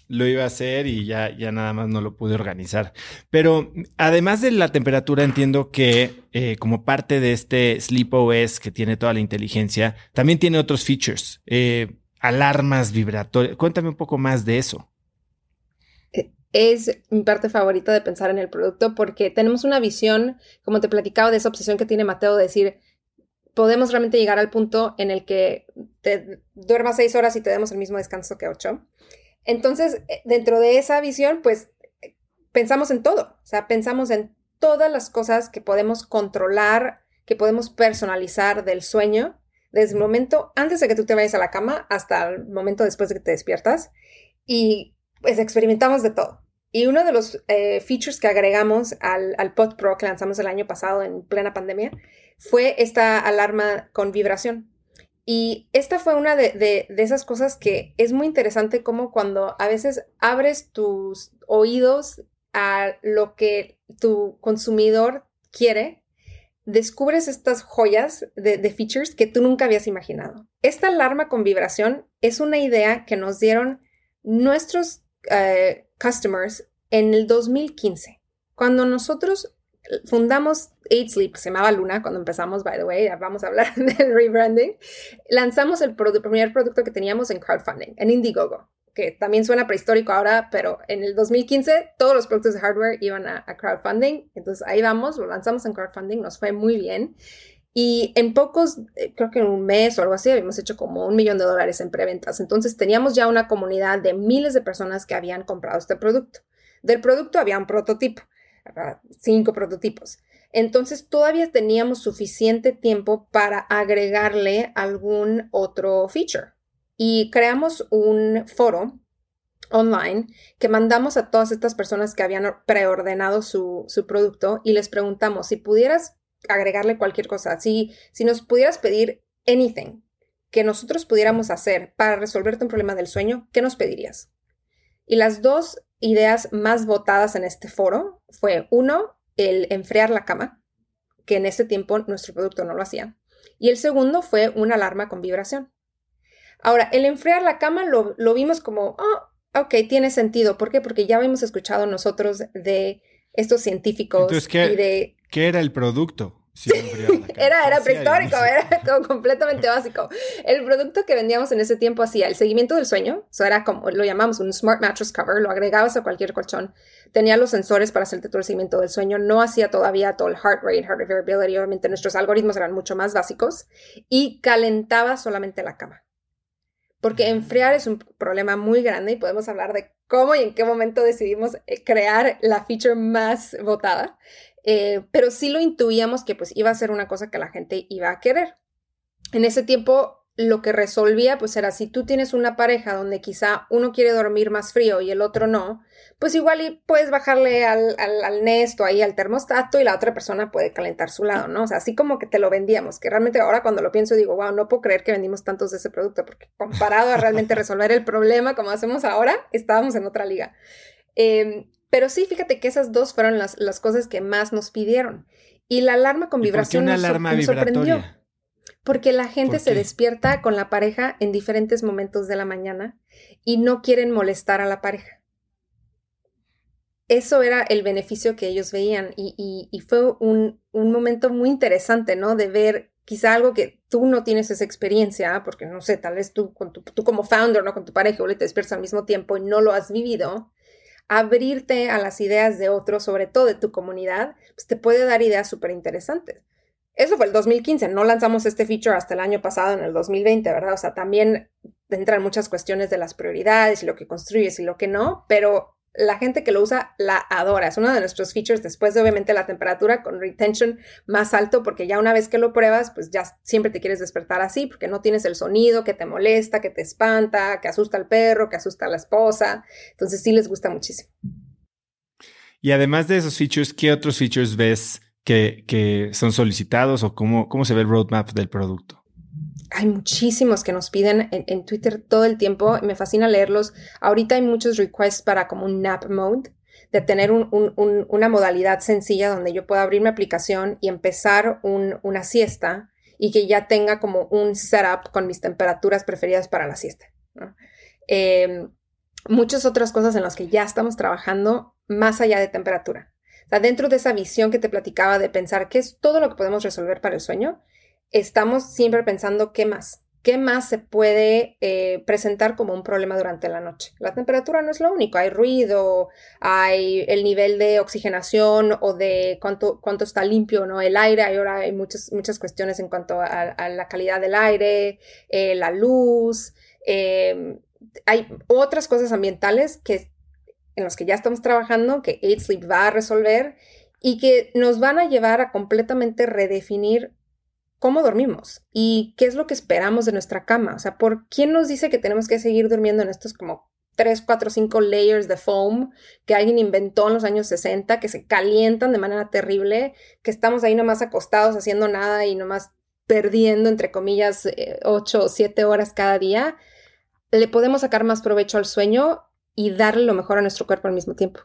lo iba a hacer y ya, ya nada más no lo pude organizar. Pero además de la temperatura, entiendo que eh, como parte de este Sleep OS que tiene toda la inteligencia, también tiene otros features, eh, alarmas vibratorias. Cuéntame un poco más de eso. Eh, es mi parte favorita de pensar en el producto porque tenemos una visión, como te platicaba, de esa obsesión que tiene Mateo de decir, podemos realmente llegar al punto en el que te duermas seis horas y te demos el mismo descanso que ocho. Entonces, eh, dentro de esa visión, pues pensamos en todo, o sea, pensamos en todas las cosas que podemos controlar, que podemos personalizar del sueño, desde el momento antes de que tú te vayas a la cama hasta el momento después de que te despiertas. Y pues experimentamos de todo. Y uno de los eh, features que agregamos al, al Pod Pro que lanzamos el año pasado en plena pandemia fue esta alarma con vibración. Y esta fue una de, esas cosas que es muy interesante como cuando a veces abres tus oídos a lo que tu consumidor quiere, descubres estas joyas de, features que tú nunca habías imaginado. Esta alarma con vibración es una idea que nos dieron nuestros eh, customers en el 2015. Cuando nosotros fundamos 8 Sleep, se llamaba Luna cuando empezamos, by the way, vamos a hablar del rebranding, lanzamos el, primer producto que teníamos en crowdfunding, en Indiegogo, que también suena prehistórico ahora, pero en el 2015 todos los productos de hardware iban a, crowdfunding, entonces ahí vamos, lo lanzamos en crowdfunding, nos fue muy bien. Y en pocos, eh, creo que en un mes o algo así, habíamos hecho como un millón de dólares en preventas. Entonces teníamos ya una comunidad de miles de personas que habían comprado este producto. Del producto había un prototipo cinco prototipos. Entonces todavía teníamos suficiente tiempo para agregarle algún otro feature. Y creamos un foro online que mandamos a todas estas personas que habían preordenado su, su producto y les preguntamos si pudieras agregarle cualquier cosa, si, si nos pudieras pedir anything que nosotros pudiéramos hacer para resolverte un problema del sueño, ¿qué nos pedirías? Y las dos ideas más votadas en este foro fue uno, el enfriar la cama, que en ese tiempo nuestro producto no lo hacía. Y el segundo fue una alarma con vibración. Ahora, el enfriar la cama lo, vimos como, oh, ok, tiene sentido. ¿Por qué? Porque ya habíamos escuchado nosotros de estos científicos y de... ¿Qué era el producto? Era, era prehistórico, era completamente básico. El producto que vendíamos en ese tiempo hacía el seguimiento del sueño, eso era como lo llamamos un Smart Mattress Cover, lo agregabas a cualquier colchón, tenía los sensores para hacerte todo el seguimiento del sueño, no hacía todavía todo el heart rate, heart rate variability, obviamente nuestros algoritmos eran mucho más básicos, y calentaba solamente la cama. Porque enfriar es un problema muy grande y podemos hablar de cómo y en qué momento decidimos eh, crear la feature más votada. Eh, pero sí lo intuíamos que pues iba a ser una cosa que la gente iba a querer. En ese tiempo lo que resolvía pues era si tú tienes una pareja donde quizá uno quiere dormir más frío y el otro no, pues igual y puedes bajarle al, al, al ahí al termostato y la otra persona puede calentar su lado, ¿no? O sea, así como que te lo vendíamos, que realmente ahora cuando lo pienso digo, wow, no puedo creer que vendimos tantos de ese producto, porque comparado a realmente resolver el problema como hacemos ahora, estábamos en otra liga. Eh, pero sí, fíjate que esas dos fueron las, las cosas que más nos pidieron. Y la alarma con vibración ¿Por qué una alarma sorprendió. Porque la gente se despierta con la pareja en diferentes momentos de la mañana y no quieren molestar a la pareja. Eso era el beneficio que ellos veían y, y, fue un, un, momento muy interesante, ¿no? De ver quizá algo que tú no tienes esa experiencia, porque no sé, tal vez tú, con tu, tú como founder, ¿no? Con tu pareja, o te despiertas al mismo tiempo y no lo has vivido abrirte a las ideas de otros, sobre todo de tu comunidad, pues te puede dar ideas súper interesantes. Eso fue el 2015, no lanzamos este feature hasta el año pasado, en el 2020, ¿verdad? O sea, también entran muchas cuestiones de las prioridades y lo que construyes y lo que no, pero la gente que lo usa la adora. Es uno de nuestros features después de obviamente la temperatura con retention más alto porque ya una vez que lo pruebas, pues ya siempre te quieres despertar así porque no tienes el sonido que te molesta, que te espanta, que asusta al perro, que asusta a la esposa. Entonces sí les gusta muchísimo. Y además de esos features, ¿qué otros features ves que, que son solicitados o cómo, cómo se ve el roadmap del producto? Hay muchísimos que nos piden en, Twitter todo el tiempo me fascina leerlos. Ahorita hay muchos requests para como un nap mode, de tener una modalidad sencilla donde yo pueda abrir mi aplicación y empezar una siesta y que ya tenga como un setup con mis temperaturas preferidas para la siesta. Em, muchas otras cosas en las que ya estamos trabajando más allá de temperatura. Dentro de esa visión que te platicaba de pensar qué es todo lo que podemos resolver para el sueño, estamos siempre pensando qué más, qué más se puede eh, presentar como un problema durante la noche. La temperatura no es lo único, hay ruido, hay el nivel de oxigenación o de cuánto, cuánto está limpio no el aire, ahora hay muchas, muchas cuestiones en cuanto a, la calidad del aire, eh, la luz, em, hay otras cosas ambientales que en las que ya estamos trabajando, que 8 Sleep va a resolver y que nos van a llevar a completamente redefinir cómo dormimos y qué es lo que esperamos de nuestra cama. O sea, ¿por quién nos dice que tenemos que seguir durmiendo en estos como 3, 4, 5 layers de foam que alguien inventó en los años 60, que se calientan de manera terrible, que estamos ahí nomás acostados haciendo nada y nomás perdiendo, entre comillas, 8 eh, o 7 horas cada día? Le podemos sacar más provecho al sueño y darle lo mejor a nuestro cuerpo al mismo tiempo.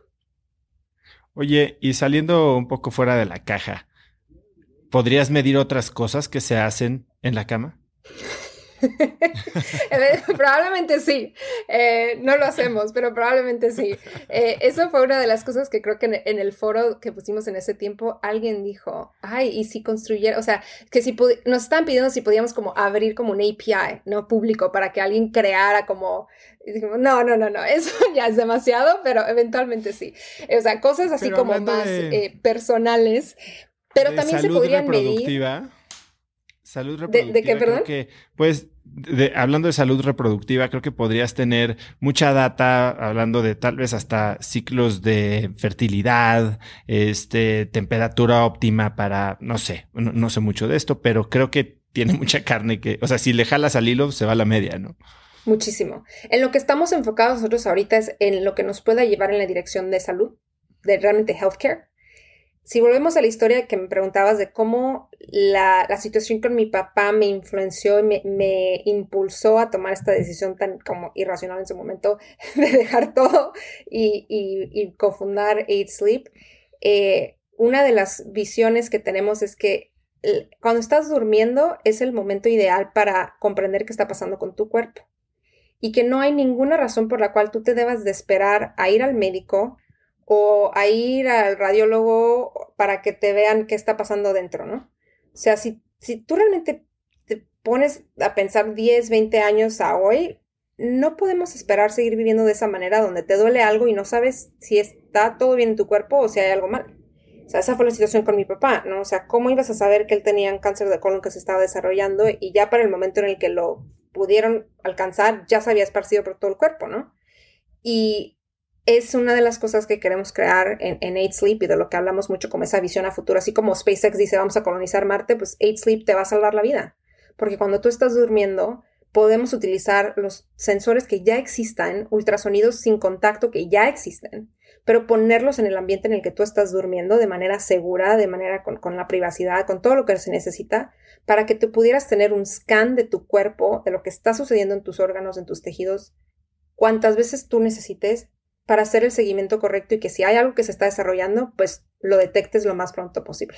Oye, y saliendo un poco fuera de la caja, ¿podrías medir otras cosas que se hacen en la cama? probablemente sí. Eh, no lo hacemos, pero probablemente sí. Eh, eso fue una de las cosas que creo que en, el foro que pusimos en ese tiempo, alguien dijo, ay, y si construyera, o sea, que si nos están pidiendo si podíamos como abrir como un API, ¿no? Público, para que alguien creara como... no, no, no, no, eso ya es demasiado, pero eventualmente sí. O sea, cosas así como más eh, personales, pero también se podrían medir. Salud reproductiva. ¿De, qué, perdón? que, pues, hablando de salud reproductiva, creo que podrías tener mucha data hablando de tal vez hasta ciclos de fertilidad, este, temperatura óptima para, no sé, no, sé mucho de esto, pero creo que tiene mucha carne que, o sea, si le jalas al hilo, se va a la media, ¿no? Muchísimo. En lo que estamos enfocados nosotros ahorita es en lo que nos pueda llevar en la dirección de salud, de realmente healthcare si volvemos a la historia que me preguntabas de cómo la, situación con mi papá me influenció y me, impulsó a tomar esta decisión tan como irracional en su momento de dejar todo y, cofundar Aid Sleep, eh, una de las visiones que tenemos es que cuando estás durmiendo es el momento ideal para comprender qué está pasando con tu cuerpo y que no hay ninguna razón por la cual tú te debas de esperar a ir al médico o a ir al radiólogo para que te vean qué está pasando dentro, ¿no? O sea, si, si tú realmente te pones a pensar 10, 20 años a hoy, no podemos esperar seguir viviendo de esa manera donde te duele algo y no sabes si está todo bien en tu cuerpo o si hay algo mal. O sea, esa fue la situación con mi papá, ¿no? O sea, ¿cómo ibas a saber que él tenía un cáncer de colon que se estaba desarrollando y ya para el momento en el que lo pudieron alcanzar ya se había esparcido por todo el cuerpo, ¿no? Y es una de las cosas que queremos crear en, en Sleep y de lo que hablamos mucho como esa visión a futuro. Así como SpaceX dice vamos a colonizar Marte, pues Eight Sleep te va a salvar la vida. Porque cuando tú estás durmiendo, podemos utilizar los sensores que ya existan, ultrasonidos sin contacto que ya existen, pero ponerlos en el ambiente en el que tú estás durmiendo de manera segura, de manera con, con la privacidad, con todo lo que se necesita, para que tú pudieras tener un scan de tu cuerpo, de lo que está sucediendo en tus órganos, en tus tejidos, cuantas veces tú necesites para hacer el seguimiento correcto y que si hay algo que se está desarrollando, pues lo detectes lo más pronto posible.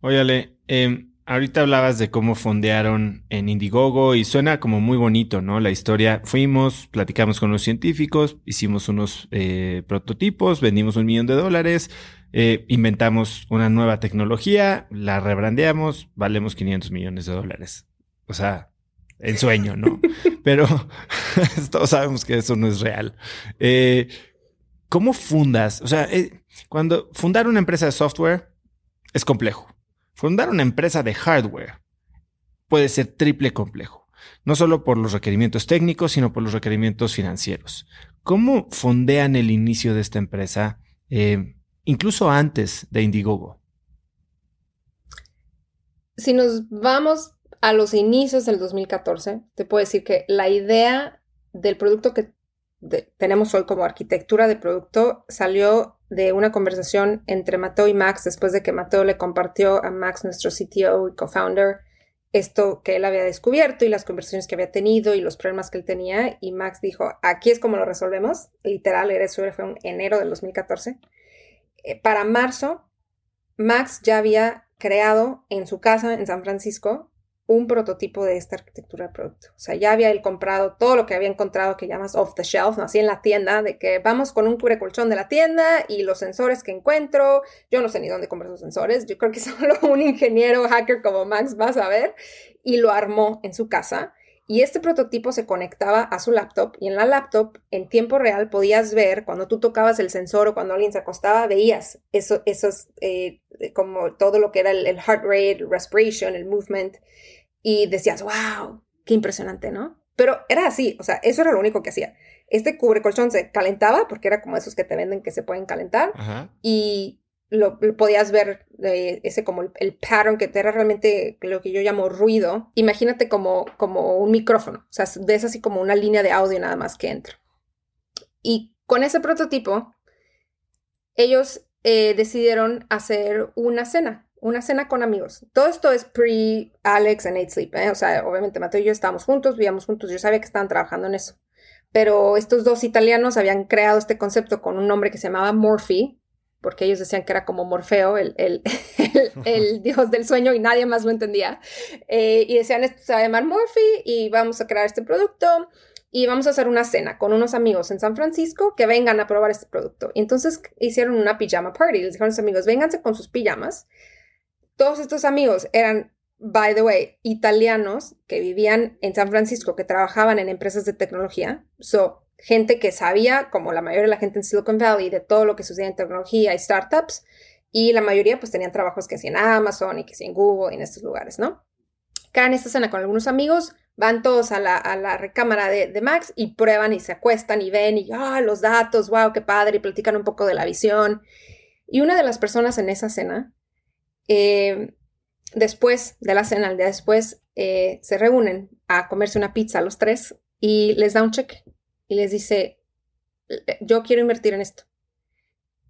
Óyale, em, ahorita hablabas de cómo fondearon en Indiegogo y suena como muy bonito, ¿no? La historia, fuimos, platicamos con los científicos, hicimos unos eh, prototipos, vendimos un millón de dólares, eh, inventamos una nueva tecnología, la rebrandeamos, valemos 500 millones de dólares. O sea, el sueño, ¿no? Pero todos sabemos que eso no es real. Eh, ¿Cómo fundas? O sea, eh, cuando fundar una empresa de software es complejo. Fundar una empresa de hardware puede ser triple complejo. No solo por los requerimientos técnicos, sino por los requerimientos financieros. ¿Cómo fondean el inicio de esta empresa, eh, incluso antes de Indiegogo? Si nos vamos a los inicios del 2014, te puedo decir que la idea del producto que tenemos hoy como arquitectura de producto salió de una conversación entre Mateo y Max después de que Mateo le compartió a Max, nuestro CTO y co-founder, esto que él había descubierto y las conversaciones que había tenido y los problemas que él tenía. Y Max dijo, aquí es como lo resolvemos. Literal, eso fue en enero del 2014. Eh, para marzo, Max ya había creado en su casa en San Francisco un prototipo de esta arquitectura de producto. O sea, ya había él comprado todo lo que había encontrado que llamas off the shelf, ¿no? así en la tienda, de que vamos con un colchón de la tienda y los sensores que encuentro. Yo no sé ni dónde comprar esos sensores. Yo creo que solo un ingeniero hacker como Max va a saber. Y lo armó en su casa. Y este prototipo se conectaba a su laptop y en la laptop en tiempo real podías ver cuando tú tocabas el sensor o cuando alguien se acostaba, veías eso, esos, eh, como todo lo que era el, el heart rate, el respiration, el movement y decías, wow, qué impresionante, ¿no? Pero era así, o sea, eso era lo único que hacía. Este cubre colchón se calentaba, porque era como esos que te venden que se pueden calentar, y lo, podías ver eh, ese como el, pattern que te era realmente lo que yo llamo ruido. Imagínate como, como un micrófono, o sea, ves así como una línea de audio nada más que entra. Y con ese prototipo, ellos eh, decidieron hacer una cena una cena con amigos. Todo esto es pre-Alex and Eight Sleep, ¿eh? O sea, obviamente Mateo y yo estábamos juntos, vivíamos juntos, yo sabía que estaban trabajando en eso. pero estos dos italianos habían creado este concepto con un nombre que se llamaba Morphe, porque ellos decían que era como Morfeo, el, el, dios del sueño, y nadie más lo entendía. Eh, y decían, esto se va a llamar Morphe y vamos a crear este producto y vamos a hacer una cena con unos amigos en San Francisco que vengan a probar este producto. Y entonces hicieron una pijama party. Les dijeron a los amigos, vénganse con sus pijamas. Todos estos amigos eran, by the way, italianos que vivían en San Francisco, que trabajaban en empresas de tecnología. So, gente que sabía, como la mayoría de la gente en Silicon Valley, de todo lo que sucede en tecnología y startups, y la mayoría pues tenían trabajos que hacían Amazon y que hacían Google y en estos lugares, ¿no? Caen esta cena con algunos amigos, van todos a la, recámara de, Max y prueban y se acuestan y ven y, ah, los datos, wow, qué padre, y platican un poco de la visión. Y una de las personas en esa cena, eh, después de la cena, el día después, eh, se reúnen a comerse una pizza los tres y les da un cheque y les dice, yo quiero invertir en esto.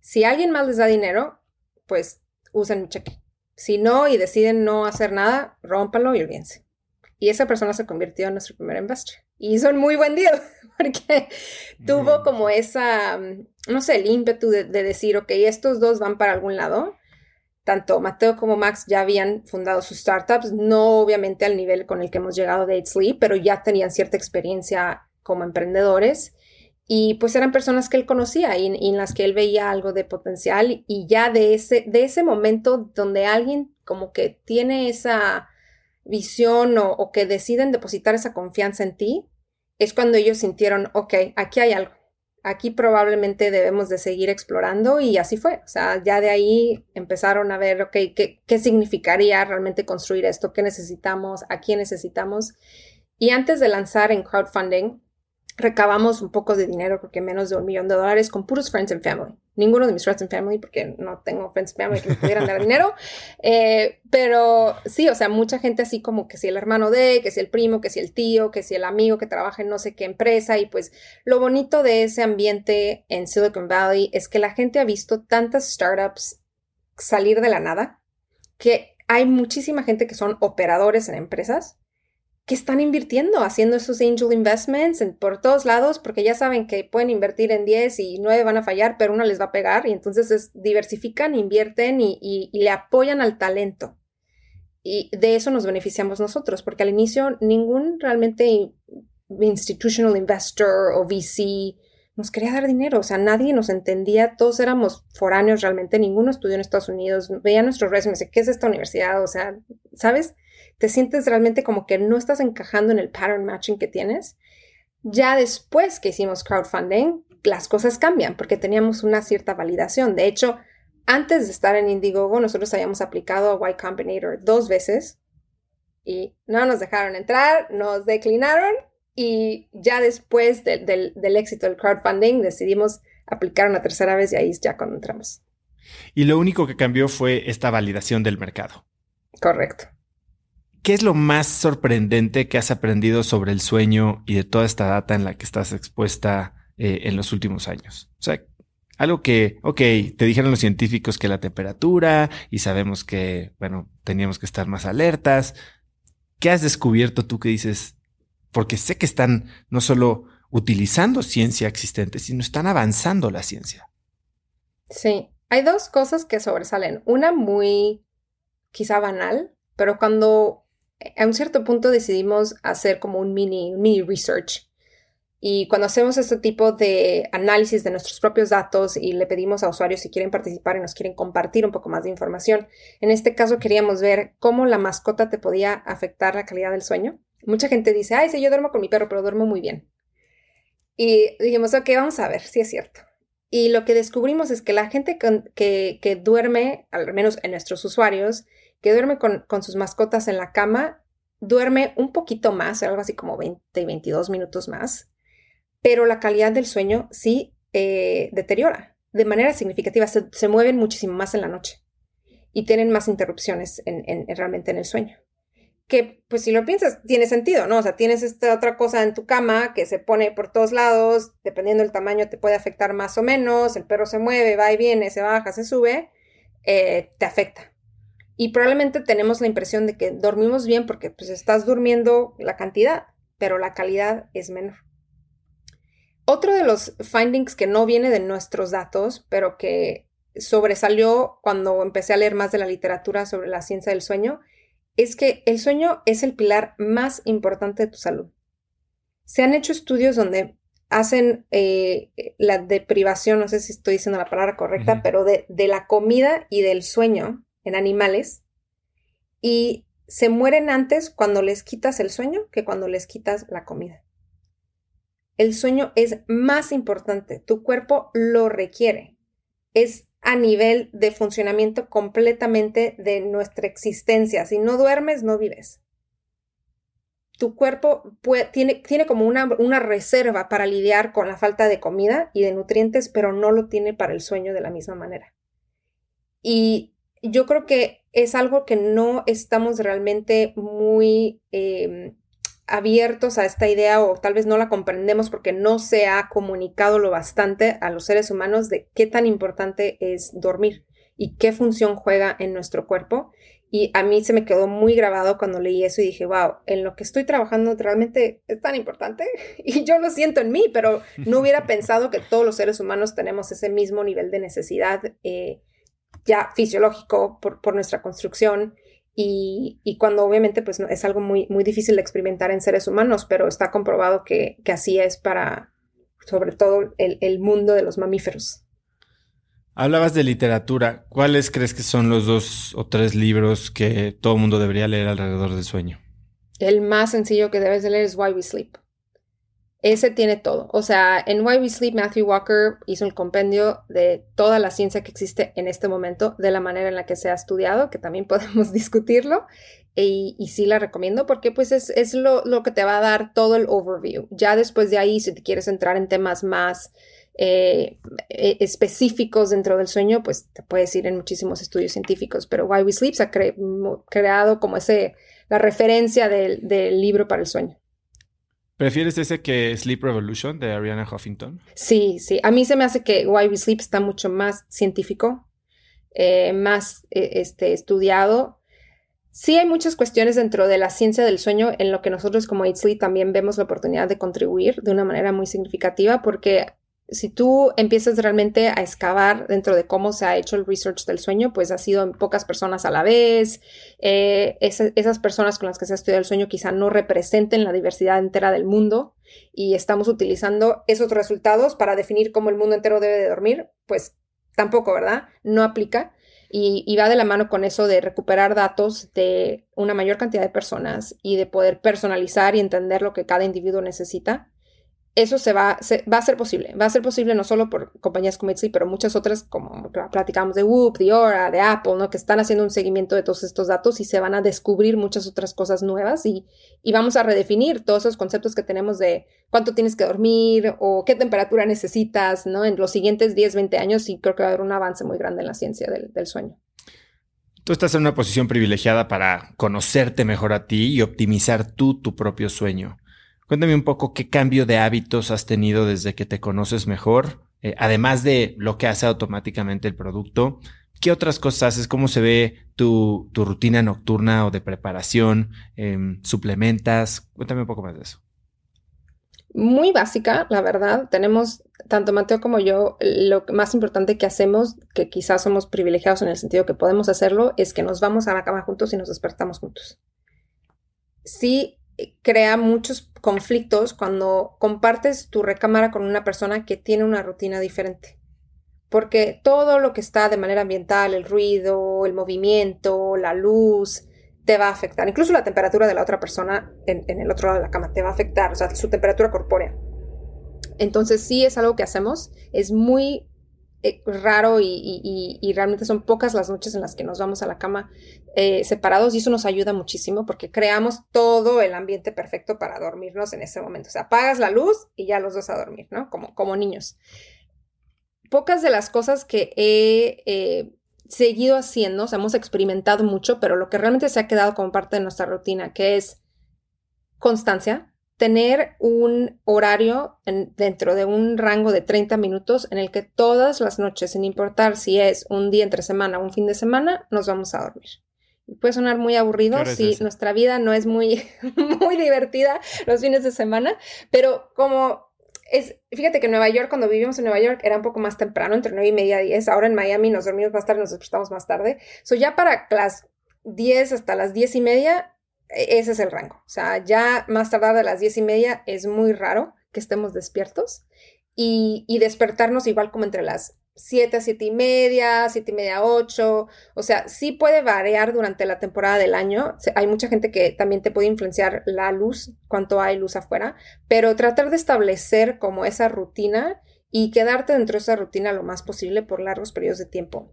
Si alguien más les da dinero, pues usen mi cheque. Si no y deciden no hacer nada, rómpalo y olvídense. Y esa persona se convirtió en nuestro primer investor. Y hizo un muy buen deal, porque tuvo como esa, no sé, el ímpetu de, decir, ok, estos dos van para algún lado. Tanto Mateo como Max ya habían fundado sus startups, no obviamente al nivel con el que hemos llegado de Sleep, pero ya tenían cierta experiencia como emprendedores y pues eran personas que él conocía y, en las que él veía algo de potencial y ya de ese, de ese momento donde alguien como que tiene esa visión o, o que deciden depositar esa confianza en ti, es cuando ellos sintieron, ok, aquí hay algo, aquí probablemente debemos de seguir explorando y así fue. O sea, ya de ahí empezaron a ver, ok, qué, qué significaría realmente construir esto, qué necesitamos, a quién necesitamos. Y antes de lanzar en crowdfunding, recabamos un poco de dinero, porque menos de un millón de dólares, con puros friends and family. Ninguno de mis friends and family, porque no tengo friends and family que me pudieran dar dinero. Eh, pero sí, o sea, mucha gente así como que si el hermano de, que si el primo, que si el tío, que si el amigo que trabaja en no sé qué empresa. Y pues lo bonito de ese ambiente en Silicon Valley es que la gente ha visto tantas startups salir de la nada, que hay muchísima gente que son operadores en empresas que están invirtiendo, haciendo esos angel investments por todos lados, porque ya saben que pueden invertir en 10 y 9 van a fallar, pero una les va a pegar, y entonces diversifican, invierten y, le apoyan al talento. Y de eso nos beneficiamos nosotros, porque al inicio ningún realmente institutional investor o VC nos quería dar dinero, o sea, nadie nos entendía, todos éramos foráneos realmente, ninguno estudió en Estados Unidos, veía nuestros resumes, ¿qué es esta universidad? O sea, ¿sabes? Te sientes realmente como que no estás encajando en el pattern matching que tienes. Ya después que hicimos crowdfunding, las cosas cambian porque teníamos una cierta validación. De hecho, antes de estar en Indiegogo, nosotros habíamos aplicado a Y Combinator dos veces y no nos dejaron entrar, nos declinaron y ya después del éxito del crowdfunding decidimos aplicar una tercera vez y ahí es ya cuando entramos. Y lo único que cambió fue esta validación del mercado. Correcto. ¿Qué es lo más sorprendente que has aprendido sobre el sueño y de toda esta data en la que estás expuesta eh, en los últimos años? O sea, algo que, ok, te dijeron los científicos que la temperatura y sabemos que, bueno, teníamos que estar más alertas. ¿Qué has descubierto tú que dices? Porque sé que están no solo utilizando ciencia existente, sino están avanzando la ciencia. Sí, hay dos cosas que sobresalen. Una muy quizá banal, pero cuando a un cierto punto decidimos hacer como un mini, mini research. Y cuando hacemos este tipo de análisis de nuestros propios datos y le pedimos a usuarios si quieren participar y nos quieren compartir un poco más de información, en este caso queríamos ver cómo la mascota te podía afectar la calidad del sueño. Mucha gente dice, ay, sí, yo duermo con mi perro, pero duermo muy bien. Y dijimos, ok, vamos a ver si es cierto. Y lo que descubrimos es que la gente que, que duerme, al menos en nuestros usuarios, que duerme con, sus mascotas en la cama, duerme un poquito más, algo así como 20, 22 minutos más, pero la calidad del sueño sí eh, deteriora de manera significativa, se, mueven muchísimo más en la noche y tienen más interrupciones en, realmente en el sueño. Que, pues si lo piensas, tiene sentido, ¿no? O sea, tienes esta otra cosa en tu cama que se pone por todos lados, dependiendo del tamaño te puede afectar más o menos, el perro se mueve, va y viene, se baja, se sube, eh, te afecta. Y probablemente tenemos la impresión de que dormimos bien porque pues estás durmiendo la cantidad, pero la calidad es menor. otro de los findings que no viene de nuestros datos, pero que sobresalió cuando empecé a leer más de la literatura sobre la ciencia del sueño, es que el sueño es el pilar más importante de tu salud. Se han hecho estudios donde hacen eh, la deprivación, no sé si estoy diciendo la palabra correcta, pero de, de la comida y del sueño en animales y se mueren antes cuando les quitas el sueño que cuando les quitas la comida. El sueño es más importante, tu cuerpo lo requiere. Es a nivel de funcionamiento completamente de nuestra existencia. Si no duermes, no vives. Tu cuerpo tiene, tiene, como una, una reserva para lidiar con la falta de comida y de nutrientes, pero no lo tiene para el sueño de la misma manera. Y yo creo que es algo que no estamos realmente muy em, abiertos a esta idea o tal vez no la comprendemos porque no se ha comunicado lo bastante a los seres humanos de qué tan importante es dormir y qué función juega en nuestro cuerpo. Y a mí se me quedó muy grabado cuando leí eso y dije, wow, en lo que estoy trabajando realmente es tan importante. Y yo lo siento en mí, pero no hubiera pensado que todos los seres humanos tenemos ese mismo nivel de necesidad eh, ya fisiológico por, por nuestra construcción y, y, cuando obviamente pues es algo muy, muy difícil de experimentar en seres humanos, pero está comprobado que, que así es para sobre todo el, el, mundo de los mamíferos. Hablabas de literatura. ¿Cuáles crees que son los dos o tres libros que todo el mundo debería leer alrededor del sueño? El más sencillo que debes de leer es Why We Sleep. Ese tiene todo. O sea, en Why We Sleep, Matthew Walker hizo un compendio de toda la ciencia que existe en este momento, de la manera en la que se ha estudiado, que también podemos discutirlo. Y, sí la recomiendo porque pues es, lo, que te va a dar todo el overview. Ya después de ahí, si te quieres entrar en temas más eh, e, específicos dentro del sueño, pues te puedes ir en muchísimos estudios científicos. Pero Why We Sleep se ha creado como ese, la referencia del libro para el sueño. ¿Prefieres ese que Sleep Revolution de Ariana Huffington? Sí, sí. A mí se me hace que Why We Sleep está mucho más científico, eh, más eh, este, estudiado. Sí hay muchas cuestiones dentro de la ciencia del sueño en lo que nosotros como Sleep también vemos la oportunidad de contribuir de una manera muy significativa porque si tú empiezas realmente a excavar dentro de cómo se ha hecho el research del sueño, pues ha sido en pocas personas a la vez. Eh, esas personas con las que se ha estudiado el sueño quizá no representen la diversidad entera del mundo y estamos utilizando esos resultados para definir cómo el mundo entero debe de dormir, pues tampoco, ¿verdad? No aplica. Y, va de la mano con eso de recuperar datos de una mayor cantidad de personas y de poder personalizar y entender lo que cada individuo necesita eso se va, va a ser posible. Va a ser posible no solo por compañías como Etsy, pero muchas otras, como platicamos de Whoop, de Aura, de Apple, ¿no? que están haciendo un seguimiento de todos estos datos y se van a descubrir muchas otras cosas nuevas y, y vamos a redefinir todos esos conceptos que tenemos de cuánto tienes que dormir o qué temperatura necesitas ¿no? en los siguientes 10, 20 años y creo que va a haber un avance muy grande en la ciencia del, del sueño. Tú estás en una posición privilegiada para conocerte mejor a ti y optimizar tú tu propio sueño. Cuéntame un poco qué cambio de hábitos has tenido desde que te conoces mejor, eh, además de lo que hace automáticamente el producto. ¿Qué otras cosas haces? ¿Cómo se ve tu, rutina nocturna o de preparación? Em, ¿Suplementas? Cuéntame un poco más de eso. Muy básica, la verdad. Tenemos, tanto Mateo como yo, lo más importante que hacemos, que quizás somos privilegiados en el sentido que podemos hacerlo, es que nos vamos a la cama juntos y nos despertamos juntos. Sí crea muchos conflictos cuando compartes tu recámara con una persona que tiene una rutina diferente. Porque todo lo que está de manera ambiental, el ruido, el movimiento, la luz, te va a afectar. Incluso la temperatura de la otra persona en, el otro lado de la cama te va a afectar, o sea, su temperatura corpórea. Entonces sí es algo que hacemos. Es muy eh, raro y, realmente son pocas las noches en las que nos vamos a la cama eh, separados y eso nos ayuda muchísimo porque creamos todo el ambiente perfecto para dormirnos en ese momento. O sea, apagas la luz y ya los dos a dormir, ¿no? Como, como niños. Pocas de las cosas que he eh, seguido haciendo, o sea, hemos experimentado mucho, pero lo que realmente se ha quedado como parte de nuestra rutina, que es constancia, tener un horario dentro de un rango de 30 minutos en el que todas las noches, sin importar si es un día entre semana o un fin de semana, nos vamos a dormir. Puede sonar muy aburrido si nuestra vida no es muy, muy divertida los fines de semana, pero como es, fíjate que en Nueva York, cuando vivimos en Nueva York, era un poco más temprano, entre 9 y media y 10. Ahora en Miami nos dormimos más tarde, nos despertamos más tarde. So ya para las 10 hasta las 10 y media, ese es el rango. O sea, ya más tardar de las 10 y media es muy raro que estemos despiertos. Y, despertarnos igual como entre las 7 a 7 y media, 7 y media 8. O sea, sí puede variar durante la temporada del año. Hay mucha gente que también te puede influenciar la luz, cuánto hay luz afuera, pero tratar de establecer como esa rutina y quedarte dentro de esa rutina lo más posible por largos periodos de tiempo.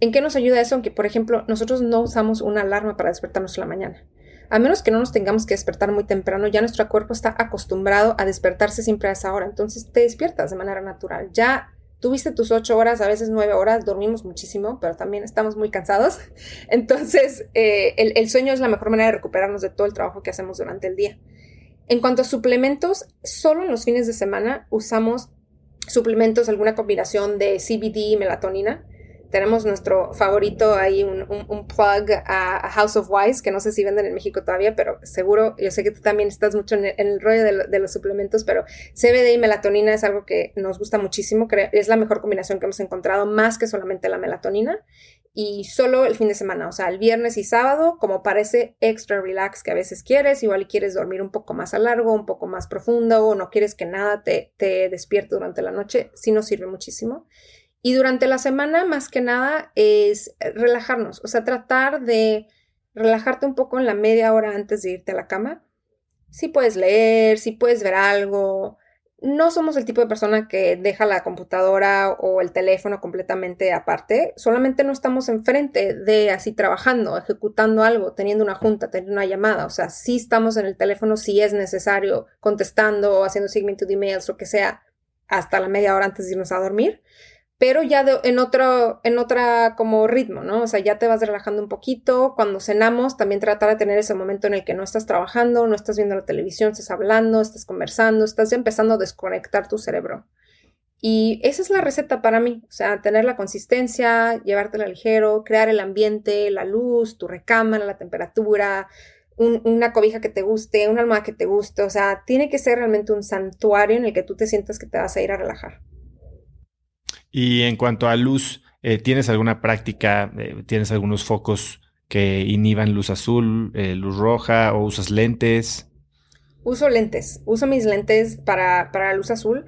¿En qué nos ayuda eso? Aunque, por ejemplo, nosotros no usamos una alarma para despertarnos en la mañana. A menos que no nos tengamos que despertar muy temprano, ya nuestro cuerpo está acostumbrado a despertarse siempre a esa hora. Entonces te despiertas de manera natural. Ya tuviste tus ocho horas, a veces nueve horas, dormimos muchísimo, pero también estamos muy cansados. Entonces, eh, el, sueño es la mejor manera de recuperarnos de todo el trabajo que hacemos durante el día. En cuanto a suplementos, solo en los fines de semana usamos suplementos, alguna combinación de CBD y melatonina tenemos nuestro favorito ahí, un, plug a, House of Wise, que no sé si venden en México todavía, pero seguro, yo sé que tú también estás mucho en el, rollo de, los suplementos, pero CBD y melatonina es algo que nos gusta muchísimo, es la mejor combinación que hemos encontrado, más que solamente la melatonina, y solo el fin de semana, o sea, el viernes y sábado, como parece extra relax que a veces quieres, igual quieres dormir un poco más a largo, un poco más profundo, o no quieres que nada te, te despierte durante la noche, sí nos sirve muchísimo. Y durante la semana, más que nada, es relajarnos, o sea, tratar de relajarte un poco en la media hora antes de irte a la cama. Si puedes leer, si puedes ver algo. No somos el tipo de persona que deja la computadora o el teléfono completamente aparte, solamente no estamos enfrente de así trabajando, ejecutando algo, teniendo una junta, teniendo una llamada, o sea, sí estamos en el teléfono si es necesario, contestando, haciendo seguimiento de emails, o que sea, hasta la media hora antes de irnos a dormir, pero ya en otro, en otra como ritmo, ¿no? O sea, ya te vas relajando un poquito. Cuando cenamos, también tratar de tener ese momento en el que no estás trabajando, no estás viendo la televisión, estás hablando, estás conversando, estás ya empezando a desconectar tu cerebro. Y esa es la receta para mí, o sea, tener la consistencia, llevártela ligero, crear el ambiente, la luz, tu recámara, la temperatura, una cobija que te guste, una almohada que te guste, o sea, tiene que ser realmente un santuario en el que tú te sientas que te vas a ir a relajar. Y en cuanto a luz, eh, ¿tienes alguna práctica? Eh, ¿Tienes algunos focos que inhiban luz azul, eh, luz roja o usas lentes? Uso lentes. Uso mis lentes para, para luz azul.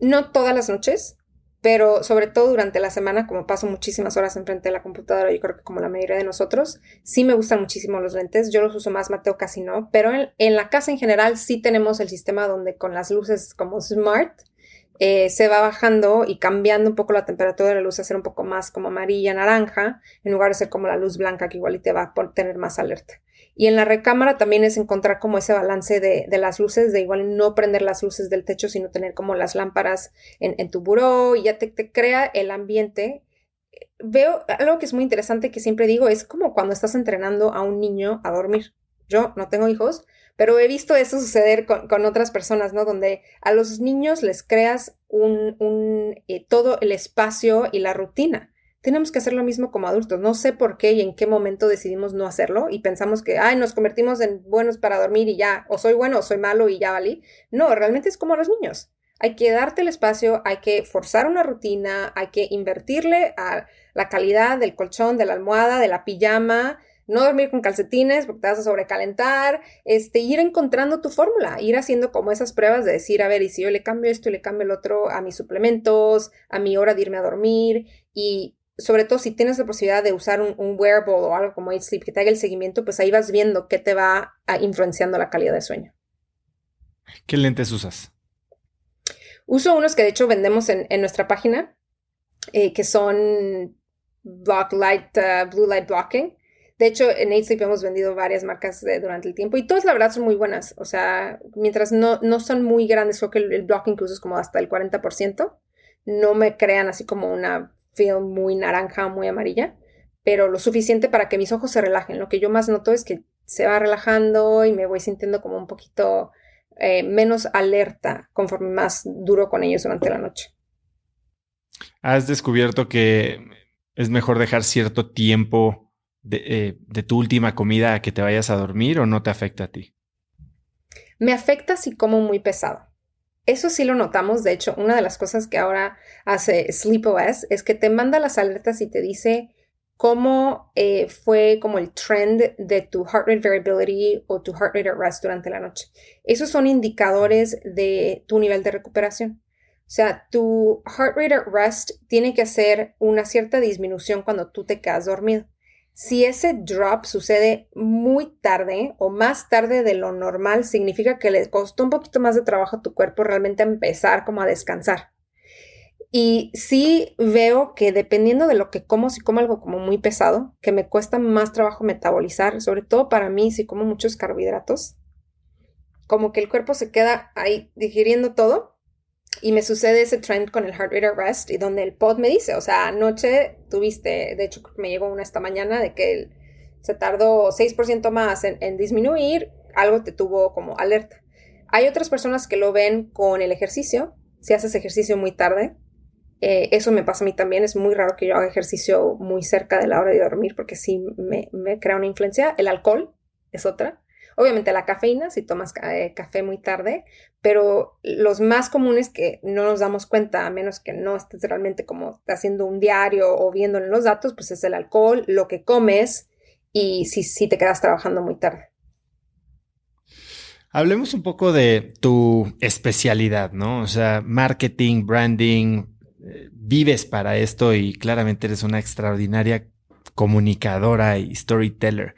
No todas las noches, pero sobre todo durante la semana, como paso muchísimas horas enfrente de la computadora, yo creo que como la mayoría de nosotros, sí me gustan muchísimo los lentes. Yo los uso más, Mateo casi no, pero en, en la casa en general sí tenemos el sistema donde con las luces como smart eh, se va bajando y cambiando un poco la temperatura de la luz a ser un poco más como amarilla, naranja, en lugar de ser como la luz blanca que igual te va a tener más alerta. Y en la recámara también es encontrar como ese balance de, las luces, de igual no prender las luces del techo, sino tener como las lámparas en, tu buró y ya te, te crea el ambiente veo algo que es muy interesante que siempre digo, es como cuando estás entrenando a un niño a dormir. Yo no tengo hijos, pero he visto eso suceder con, otras personas, ¿no? Donde a los niños les creas un, un eh, todo el espacio y la rutina. Tenemos que hacer lo mismo como adultos. No sé por qué y en qué momento decidimos no hacerlo y pensamos que, ay, nos convertimos en buenos para dormir y ya, o soy bueno o soy malo y ya valí. No, realmente es como los niños. Hay que darte el espacio, hay que forzar una rutina, hay que invertirle a la calidad del colchón, de la almohada, de la pijama, no dormir con calcetines porque te vas a sobrecalentar, este, ir encontrando tu fórmula, ir haciendo como esas pruebas de decir, a ver, y si yo le cambio esto y le cambio el otro a mis suplementos, a mi hora de irme a dormir y sobre todo si tienes la posibilidad de usar un, wearable o algo como Sleep que te haga el seguimiento, pues ahí vas viendo qué te va influenciando la calidad de sueño. ¿Qué lentes usas? Uso unos que de hecho vendemos en, nuestra página, eh, que son Block Light, uh, Blue Light Blocking. De hecho, en Sleep hemos vendido varias marcas durante el tiempo y todas la verdad son muy buenas. O sea, mientras no, no son muy grandes, creo que el, blocking que uso es como hasta el 40%. No me crean así como una film muy naranja muy amarilla, pero lo suficiente para que mis ojos se relajen. Lo que yo más noto es que se va relajando y me voy sintiendo como un poquito eh, menos alerta conforme más duro con ellos durante la noche. ¿Has descubierto que es mejor dejar cierto tiempo eh, de, tu última comida a que te vayas a dormir o no te afecta a ti? Me afecta si como muy pesado. Eso sí lo notamos. De hecho, una de las cosas que ahora hace SleepOS es que te manda las alertas y te dice cómo eh, fue como el trend de tu heart rate variability o tu heart rate at rest durante la noche. Esos son indicadores de tu nivel de recuperación. O sea, tu heart rate at rest tiene que hacer una cierta disminución cuando tú te quedas dormido. Si ese drop sucede muy tarde o más tarde de lo normal, significa que le costó un poquito más de trabajo a tu cuerpo realmente empezar como a descansar. Y sí veo que dependiendo de lo que como, si como algo como muy pesado, que me cuesta más trabajo metabolizar, sobre todo para mí si como muchos carbohidratos, como que el cuerpo se queda ahí digiriendo todo y me sucede ese trend con el heart rate at rest y donde el pod me dice, o sea, anoche tuviste, de hecho me llegó una esta mañana de que se tardó 6% más en, disminuir, algo te tuvo como alerta. Hay otras personas que lo ven con el ejercicio, si haces ejercicio muy tarde, eh, eso me pasa a mí también, es muy raro que yo haga ejercicio muy cerca de la hora de dormir porque sí me, me crea una influencia. El alcohol es otra. Obviamente la cafeína, si tomas eh, café muy tarde, pero los más comunes que no nos damos cuenta, a menos que no estés realmente como haciendo un diario o viendo en los datos, pues es el alcohol, lo que comes y si, si te quedas trabajando muy tarde. Hablemos un poco de tu especialidad, ¿no? O sea, marketing, branding, eh, vives para esto y claramente eres una extraordinaria comunicadora y storyteller.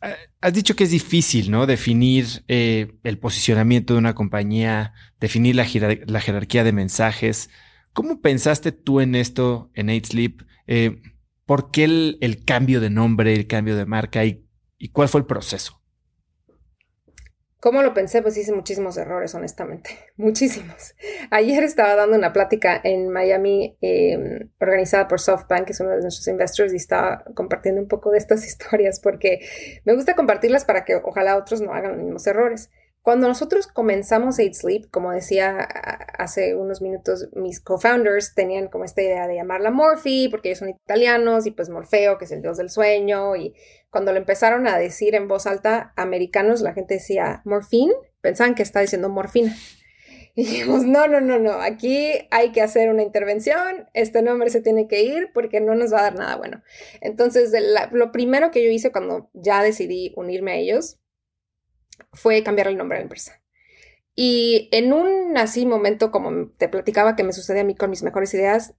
Ah, has dicho que es difícil, ¿no? Definir eh, el posicionamiento de una compañía, definir la, jerarquía de mensajes. ¿Cómo pensaste tú en esto en 8 Sleep? Eh, ¿Por qué el, cambio de nombre, el cambio de marca y cuál fue el proceso? ¿Cómo lo pensé? Pues hice muchísimos errores, honestamente. Muchísimos. Ayer estaba dando una plática en Miami em, organizada por SoftBank, que es uno de nuestros investors, y estaba compartiendo un poco de estas historias porque me gusta compartirlas para que ojalá otros no hagan los mismos errores. Cuando nosotros comenzamos 8 Sleep, como decía hace unos minutos, mis co-founders tenían como esta idea de llamarla Morphe, porque ellos son italianos, y pues Morfeo, que es el dios del sueño, y cuando lo empezaron a decir en voz alta, americanos, la gente decía morfín, pensaban que está diciendo morfina. Y dijimos, no, no, no, no, aquí hay que hacer una intervención, este nombre se tiene que ir porque no nos va a dar nada bueno. Entonces, lo primero que yo hice cuando ya decidí unirme a ellos fue cambiar el nombre de la empresa. Y en un así momento, como te platicaba que me sucede a mí con mis mejores ideas,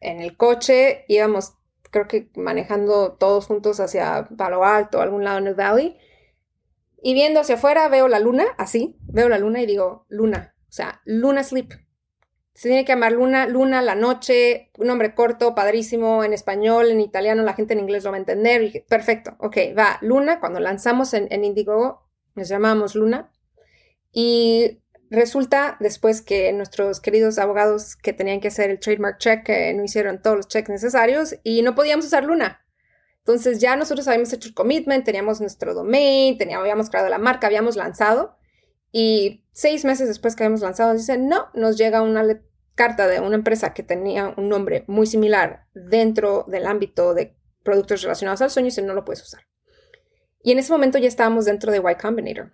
en el coche íbamos creo que manejando todos juntos hacia Palo Alto, algún lado en el Valley. Y viendo hacia afuera veo la luna, así, veo la luna y digo, luna, o sea, luna sleep. Se tiene que llamar luna, luna, la noche, un nombre corto, padrísimo, en español, en italiano, la gente en inglés lo va a entender. Perfecto, ok, va, luna, cuando lanzamos en, en Indigo, nos llamamos luna. Y Resulta después que nuestros queridos abogados que tenían que hacer el trademark check eh, no hicieron todos los checks necesarios y no podíamos usar Luna. Entonces ya nosotros habíamos hecho el commitment, teníamos nuestro domain, teníamos, habíamos creado la marca, habíamos lanzado y seis meses después que habíamos lanzado dicen, no, nos llega una carta de una empresa que tenía un nombre muy similar dentro del ámbito de productos relacionados al sueño y no lo puedes usar. Y en ese momento ya estábamos dentro de Y Combinator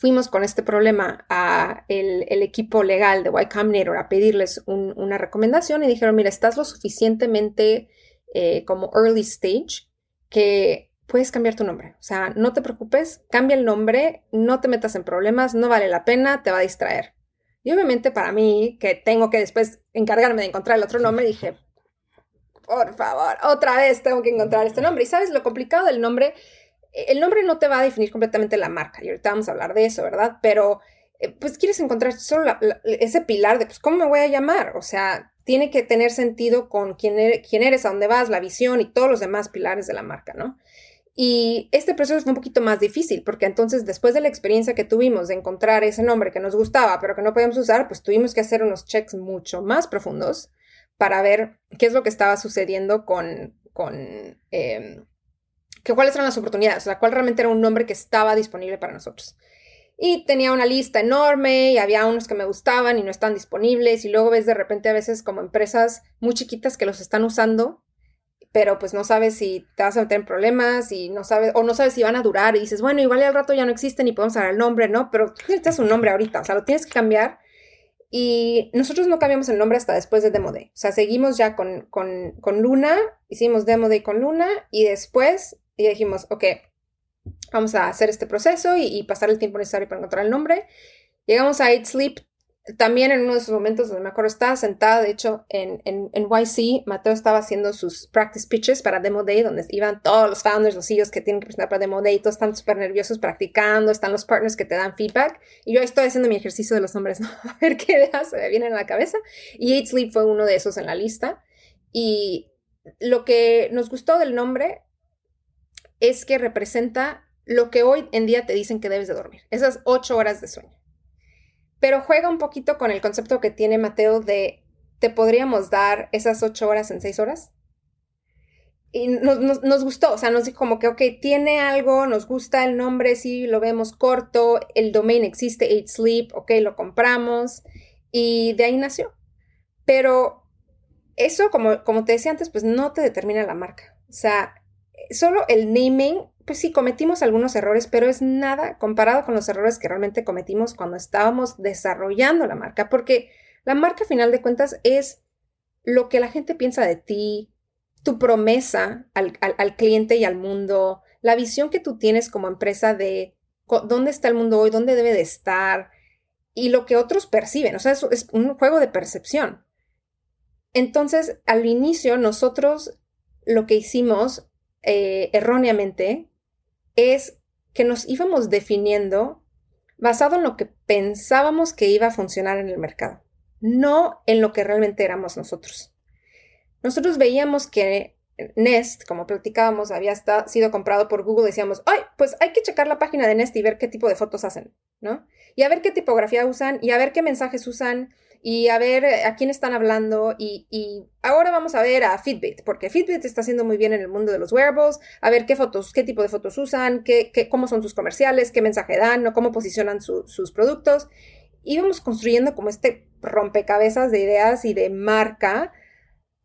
fuimos con este problema a el, equipo legal de Y Combinator a pedirles una recomendación y dijeron, mira, estás lo suficientemente eh, como early stage que puedes cambiar tu nombre. O sea, no te preocupes, cambia el nombre, no te metas en problemas, no vale la pena, te va a distraer. Y obviamente para mí, que tengo que después encargarme de encontrar el otro nombre, dije, por favor, otra vez tengo que encontrar este nombre. Y sabes, lo complicado del nombre el nombre no te va a definir completamente la marca, y ahorita vamos a hablar de eso, ¿verdad? Pero eh, pues quieres encontrar solo ese pilar de, pues, ¿cómo me voy a llamar? O sea, tiene que tener sentido con quién, quién eres, a dónde vas, la visión y todos los demás pilares de la marca, ¿no? Y este proceso fue un poquito más difícil, porque entonces después de la experiencia que tuvimos de encontrar ese nombre que nos gustaba, pero que no podíamos usar, pues tuvimos que hacer unos checks mucho más profundos para ver qué es lo que estaba sucediendo con, con em, que cuáles eran las oportunidades, o sea, cuál realmente era un nombre que estaba disponible para nosotros. Y tenía una lista enorme y había unos que me gustaban y no están disponibles y luego ves de repente a veces como empresas muy chiquitas que los están usando, pero pues no sabes si te vas a meter en problemas y no sabes, o no sabes si van a durar y dices, bueno, igual al rato ya no existen y podemos dar el nombre, ¿no? Pero necesitas un nombre ahorita, o sea, lo tienes que cambiar Y nosotros no cambiamos el nombre hasta después de Demo Day. O sea, seguimos ya con, con, con Luna, hicimos Demo Day con Luna y después ya dijimos, ok, vamos a hacer este proceso y, y pasar el tiempo necesario para encontrar el nombre. Llegamos a Eat Sleep también en uno de esos momentos donde me acuerdo, estaba sentada, de hecho, en, en, en, YC, Mateo estaba haciendo sus practice pitches para Demo Day, donde iban todos los founders, los CEOs que tienen que presentar para Demo Day, todos están súper nerviosos practicando, están los partners que te dan feedback, y yo estoy haciendo mi ejercicio de los nombres, ¿no? A ver qué ideas se me vienen a la cabeza, y Eat Sleep fue uno de esos en la lista, y lo que nos gustó del nombre es que representa lo que hoy en día te dicen que debes de dormir, esas ocho horas de sueño pero juega un poquito con el concepto que tiene Mateo de te podríamos dar esas ocho horas en seis horas. Y nos, gustó, o sea, nos dijo como que, ok, tiene algo, nos gusta el nombre, sí, lo vemos corto, el domain existe, Eight Sleep, ok, lo compramos, y de ahí nació. Pero eso, como, como te decía antes, pues no te determina la marca. O sea, solo el naming pues sí, cometimos algunos errores, pero es nada comparado con los errores que realmente cometimos cuando estábamos desarrollando la marca, porque la marca, a final de cuentas, es lo que la gente piensa de ti, tu promesa al, cliente y al mundo, la visión que tú tienes como empresa de dónde está el mundo hoy, dónde debe de estar y lo que otros perciben. O sea, eso es un juego de percepción. Entonces, al inicio, nosotros lo que hicimos eh, erróneamente es que nos íbamos definiendo basado en lo que pensábamos que iba a funcionar en el mercado, no en lo que realmente éramos nosotros. Nosotros veíamos que Nest, como platicábamos, había sido comprado por Google, decíamos, ay, pues hay que checar la página de Nest y ver qué tipo de fotos hacen, ¿no? Y a ver qué tipografía usan y a ver qué mensajes usan y a ver eh, a quién están hablando y, ahora vamos a ver a Fitbit, porque Fitbit está haciendo muy bien en el mundo de los wearables, a ver qué fotos, qué tipo de fotos usan, qué, cómo son sus comerciales, qué mensaje dan, ¿no? cómo posicionan sus productos. Íbamos construyendo como este rompecabezas de ideas y de marca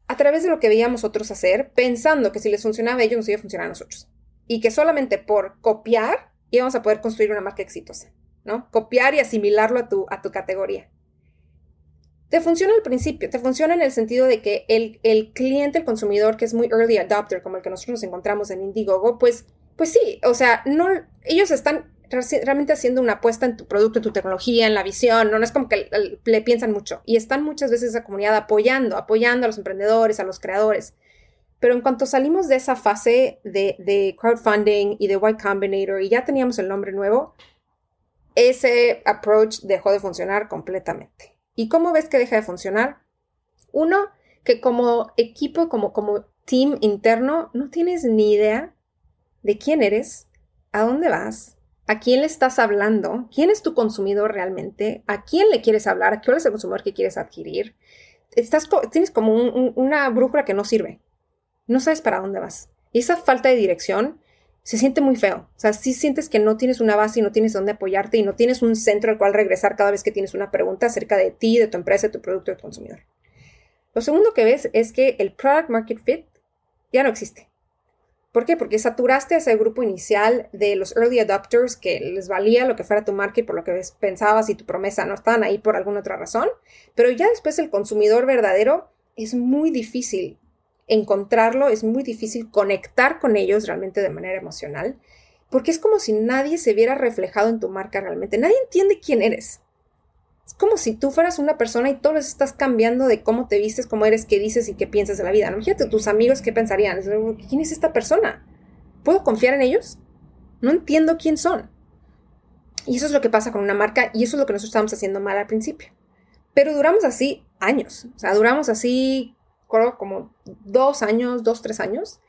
a través de lo que veíamos otros hacer, pensando que si les funcionaba a ellos nos iba a funcionar a nosotros. Y que solamente por copiar íbamos a poder construir una marca exitosa, ¿no? Copiar y asimilarlo a tu, a tu categoría. Te funciona al principio, te funciona en el sentido de que el, el, cliente, el consumidor que es muy early adopter, como el que nosotros nos encontramos en Indiegogo, pues, pues sí, o sea, no, ellos están realmente haciendo una apuesta en tu producto, en tu tecnología, en la visión, no, es como que le piensan mucho. Y están muchas veces esa comunidad apoyando, apoyando a los emprendedores, a los creadores. Pero en cuanto salimos de esa fase de, de crowdfunding y de Y Combinator y ya teníamos el nombre nuevo, ese approach dejó de funcionar completamente. ¿Y cómo ves que deja de funcionar? Uno, que como equipo, como, como team interno, no tienes ni idea de quién eres, a dónde vas, a quién le estás hablando, quién es tu consumidor realmente, a quién le quieres hablar, a cuál es el consumidor que quieres adquirir. Estás, tienes como una brújula que no sirve. No sabes para dónde vas. Y esa falta de dirección se siente muy feo. O sea, si sientes que no tienes una base y no tienes dónde apoyarte y no tienes un centro al cual regresar cada vez que tienes una pregunta acerca de ti, de tu empresa, de tu producto, de tu consumidor. Lo segundo que ves es que el product market fit ya no existe. ¿Por qué? Porque saturaste a ese grupo inicial de los early adopters que les valía lo que fuera tu market por lo que pensabas y tu promesa no estaban ahí por alguna otra razón. Pero ya después el consumidor verdadero es muy difícil encontrarlo, es muy difícil conectar con ellos realmente de manera emocional, porque es como si nadie se viera reflejado en tu marca realmente. Nadie entiende quién eres. Es como si tú fueras una persona y todos estás cambiando de cómo te vistes, cómo eres, qué dices y qué piensas de la vida. Fíjate, tus amigos qué pensarían. ¿Quién es esta persona? ¿Puedo confiar en ellos? No entiendo quién son. Y eso es lo que pasa con una marca y eso es lo que nosotros estábamos haciendo mal al principio. Pero duramos así años. O sea, duramos así como dos años, dos, tres años.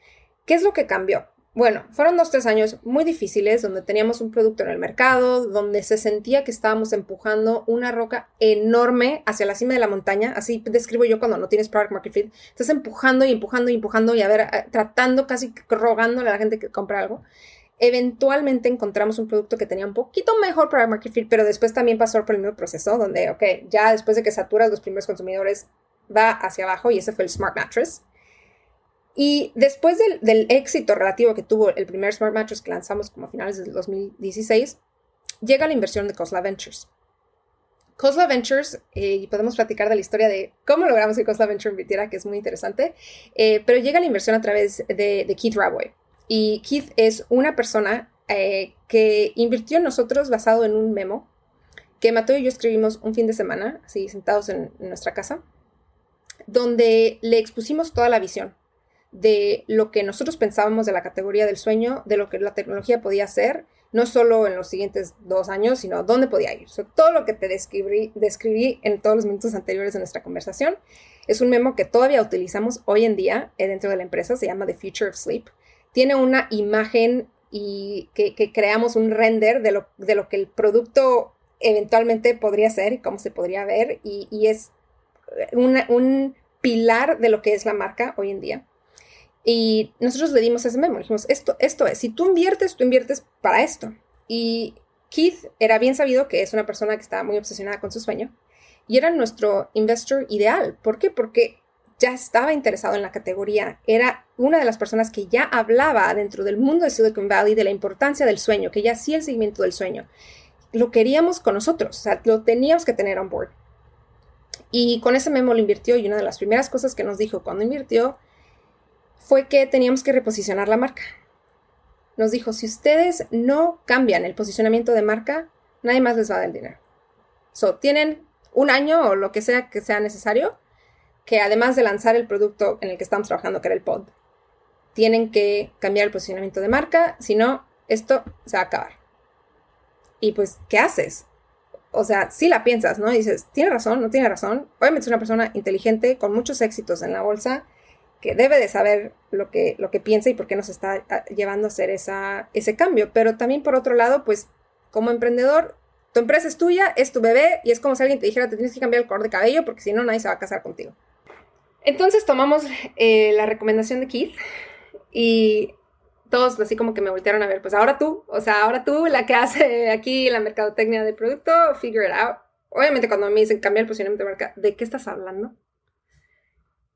¿Qué es lo que cambió? Bueno, fueron dos, tres años muy difíciles donde teníamos un producto en el mercado, donde se sentía que estábamos empujando una roca enorme hacia la cima de la montaña. Así describo yo cuando no tienes product market fit. Estás empujando y empujando y empujando y a ver, eh, tratando casi rogándole a la gente que compre algo. Eventualmente encontramos un producto que tenía un poquito mejor product market fit, pero después también pasó por el mismo proceso donde, ok, ya después de que saturas los primeros consumidores, va hacia abajo y ese fue el Smart Mattress. Y después del, éxito relativo que tuvo el primer Smart Mattress que lanzamos como a finales del 2016, llega la inversión de Cosla Ventures. Costa Ventures, eh, y podemos platicar de la historia de cómo logramos que Costa Venture invirtiera, que es muy interesante, eh, pero llega la inversión a través de, Keith Raboy. Y Keith es una persona eh, que invirtió en nosotros basado en un memo que Mateo y yo escribimos un fin de semana, así sentados en, en nuestra casa, donde le expusimos toda la visión de lo que nosotros pensábamos de la categoría del sueño, de lo que la tecnología podía hacer no solo en los siguientes dos años, sino dónde podía ir. todo lo que te describí, describí en todos los minutos anteriores de nuestra conversación es un memo que todavía utilizamos hoy en día eh, dentro de la empresa, se llama The Future of Sleep. Tiene una imagen y que, creamos un render de lo, de lo, que el producto eventualmente podría ser cómo se podría ver, y, es un pilar de lo que es la marca hoy en día. Y nosotros le dimos ese memo, dijimos, esto, esto es, si tú inviertes, tú inviertes para esto. Y Keith era bien sabido que es una persona que está muy obsesionada con su sueño y era nuestro investor ideal. ¿Por qué? Porque ya estaba interesado en la categoría, era una de las personas que ya hablaba dentro del mundo de Silicon Valley de la importancia del sueño, que ya hacía el seguimiento del sueño. Lo queríamos con nosotros, o sea, lo teníamos que tener on board. Y con ese memo lo invirtió y una de las primeras cosas que nos dijo cuando invirtió fue que teníamos que reposicionar la marca. Nos dijo, si ustedes no cambian el posicionamiento de marca, nadie más les va a dar el dinero. So, tienen un año o lo que sea que sea necesario, que además de lanzar el producto en el que estamos trabajando, que era el pod, tienen que cambiar el posicionamiento de marca, si no, esto se va a acabar. Y pues, ¿qué haces? O sea, si la piensas, ¿no? dices, ¿tiene razón? ¿No tiene razón? Obviamente es una persona inteligente, con muchos éxitos en la bolsa, que debe de saber lo que, lo que piensa y por qué nos está ah, llevando a hacer esa, ese cambio. Pero también por otro lado, pues como emprendedor, tu empresa es tuya, es tu bebé y es como si alguien te dijera, te tienes que cambiar el color de cabello porque si no, nadie se va a casar contigo. Entonces tomamos eh, la recomendación de Keith y todos así como que me voltearon a ver, pues ahora tú, o sea, ahora tú, la que hace aquí la mercadotecnia del producto, figure it out. Obviamente cuando me dicen cambiar el posicionamiento de marca, ¿de qué estás hablando?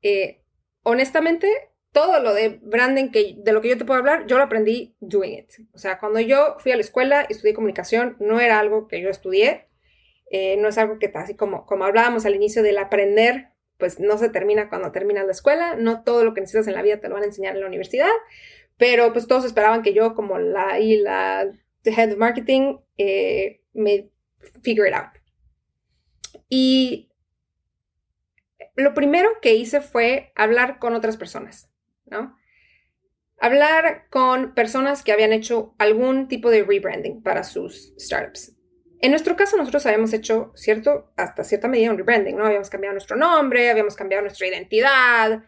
Eh, honestamente, todo lo de branding que, de lo que yo te puedo hablar, yo lo aprendí doing it. O sea, cuando yo fui a la escuela y estudié comunicación, no era algo que yo estudié, eh, no es algo que así como, como hablábamos al inicio del aprender, pues no se termina cuando terminas la escuela, no todo lo que necesitas en la vida te lo van a enseñar en la universidad, pero pues todos esperaban que yo como la, y la head of marketing eh, me figure it out. Y lo primero que hice fue hablar con otras personas, ¿no? Hablar con personas que habían hecho algún tipo de rebranding para sus startups. En nuestro caso, nosotros habíamos hecho, cierto, hasta cierta medida un rebranding, ¿no? Habíamos cambiado nuestro nombre, habíamos cambiado nuestra identidad,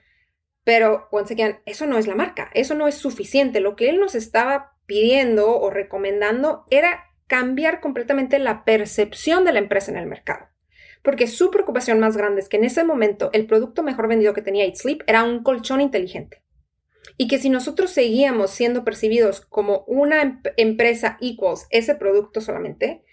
pero, once again, eso no es la marca, eso no es suficiente. Lo que él nos estaba pidiendo o recomendando era cambiar completamente la percepción de la empresa en el mercado porque su preocupación más grande es que en ese momento el producto mejor vendido que tenía Eat era un colchón inteligente. Y que si nosotros seguíamos siendo percibidos como una em-, empresa equals ese producto solamente,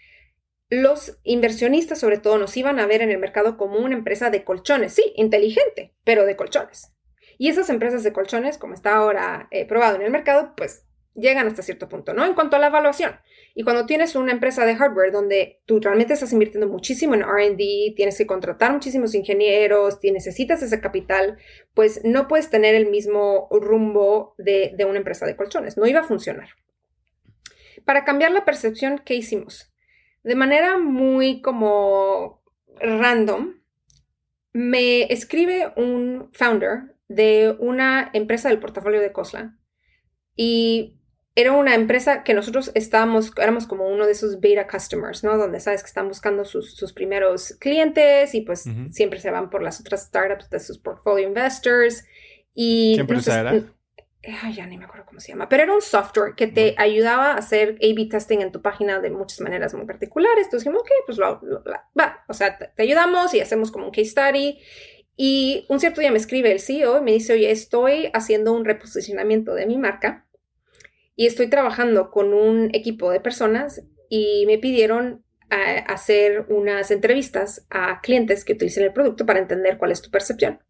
los inversionistas sobre todo nos iban a ver en el mercado como una empresa de colchones, sí, inteligente, pero de colchones. Y esas empresas de colchones, como está ahora eh, probado en el mercado, pues llegan hasta cierto punto, ¿no? En cuanto a la evaluación. Y cuando tienes una empresa de hardware donde tú realmente estás invirtiendo muchísimo en RD, tienes que contratar muchísimos ingenieros, necesitas ese capital, pues no puedes tener el mismo rumbo de, de una empresa de colchones. No iba a funcionar. Para cambiar la percepción, ¿qué hicimos? De manera muy como random, me escribe un founder de una empresa del portafolio de Cosla y era una empresa que nosotros estábamos, éramos como uno de esos beta customers, ¿no? Donde sabes que están buscando sus, primeros clientes y pues siempre se van por las otras startups de sus portfolio investors. Y ¿Qué empresa era? Ay, ya ni me acuerdo cómo se llama, pero era un software que te ayudaba a hacer A-B testing en tu página de muchas maneras muy particulares. Entonces dijimos, ok, pues va, o sea, te, te, ayudamos y hacemos como un case study. Y un cierto día me escribe el CEO y me dice, oye, estoy haciendo un reposicionamiento de mi marca y estoy trabajando con un equipo de personas y me pidieron eh, hacer unas entrevistas a clientes que utilicen el producto para entender cuál es tu percepción.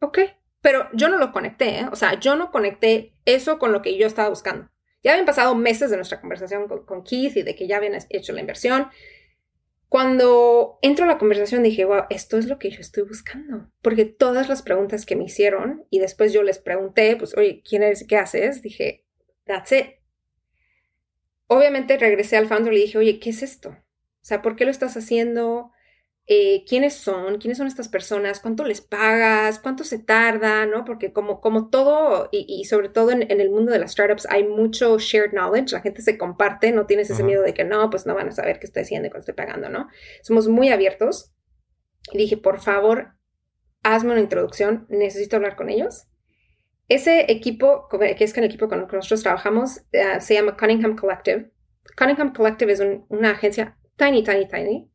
Ok, pero yo no lo conecté, ¿eh? o sea, yo no conecté eso con lo que yo estaba buscando. Ya habían pasado meses de nuestra conversación con, Keith y de que ya habían hecho la inversión, Cuando entro a la conversación dije, wow, esto es lo que yo estoy buscando. Porque todas las preguntas que me hicieron y después yo les pregunté, pues, oye, ¿quién eres? ¿Qué haces? Dije, that's it. Obviamente regresé al founder y le dije, oye, ¿qué es esto? O sea, ¿por qué lo estás haciendo? Eh, quiénes son, quiénes son estas personas, cuánto les pagas, cuánto se tarda, ¿no? Porque como, como todo, y, sobre todo en, el mundo de las startups hay mucho shared knowledge, la gente se comparte, no tienes ese miedo de que no, pues no van a saber qué estoy haciendo y cuánto estoy pagando, ¿no? Somos muy abiertos. Y dije, por favor, hazme una introducción, necesito hablar con ellos. Ese equipo, que es el equipo con el que nosotros trabajamos, eh, se llama Cunningham Collective. Cunningham Collective es una agencia tiny, tiny, tiny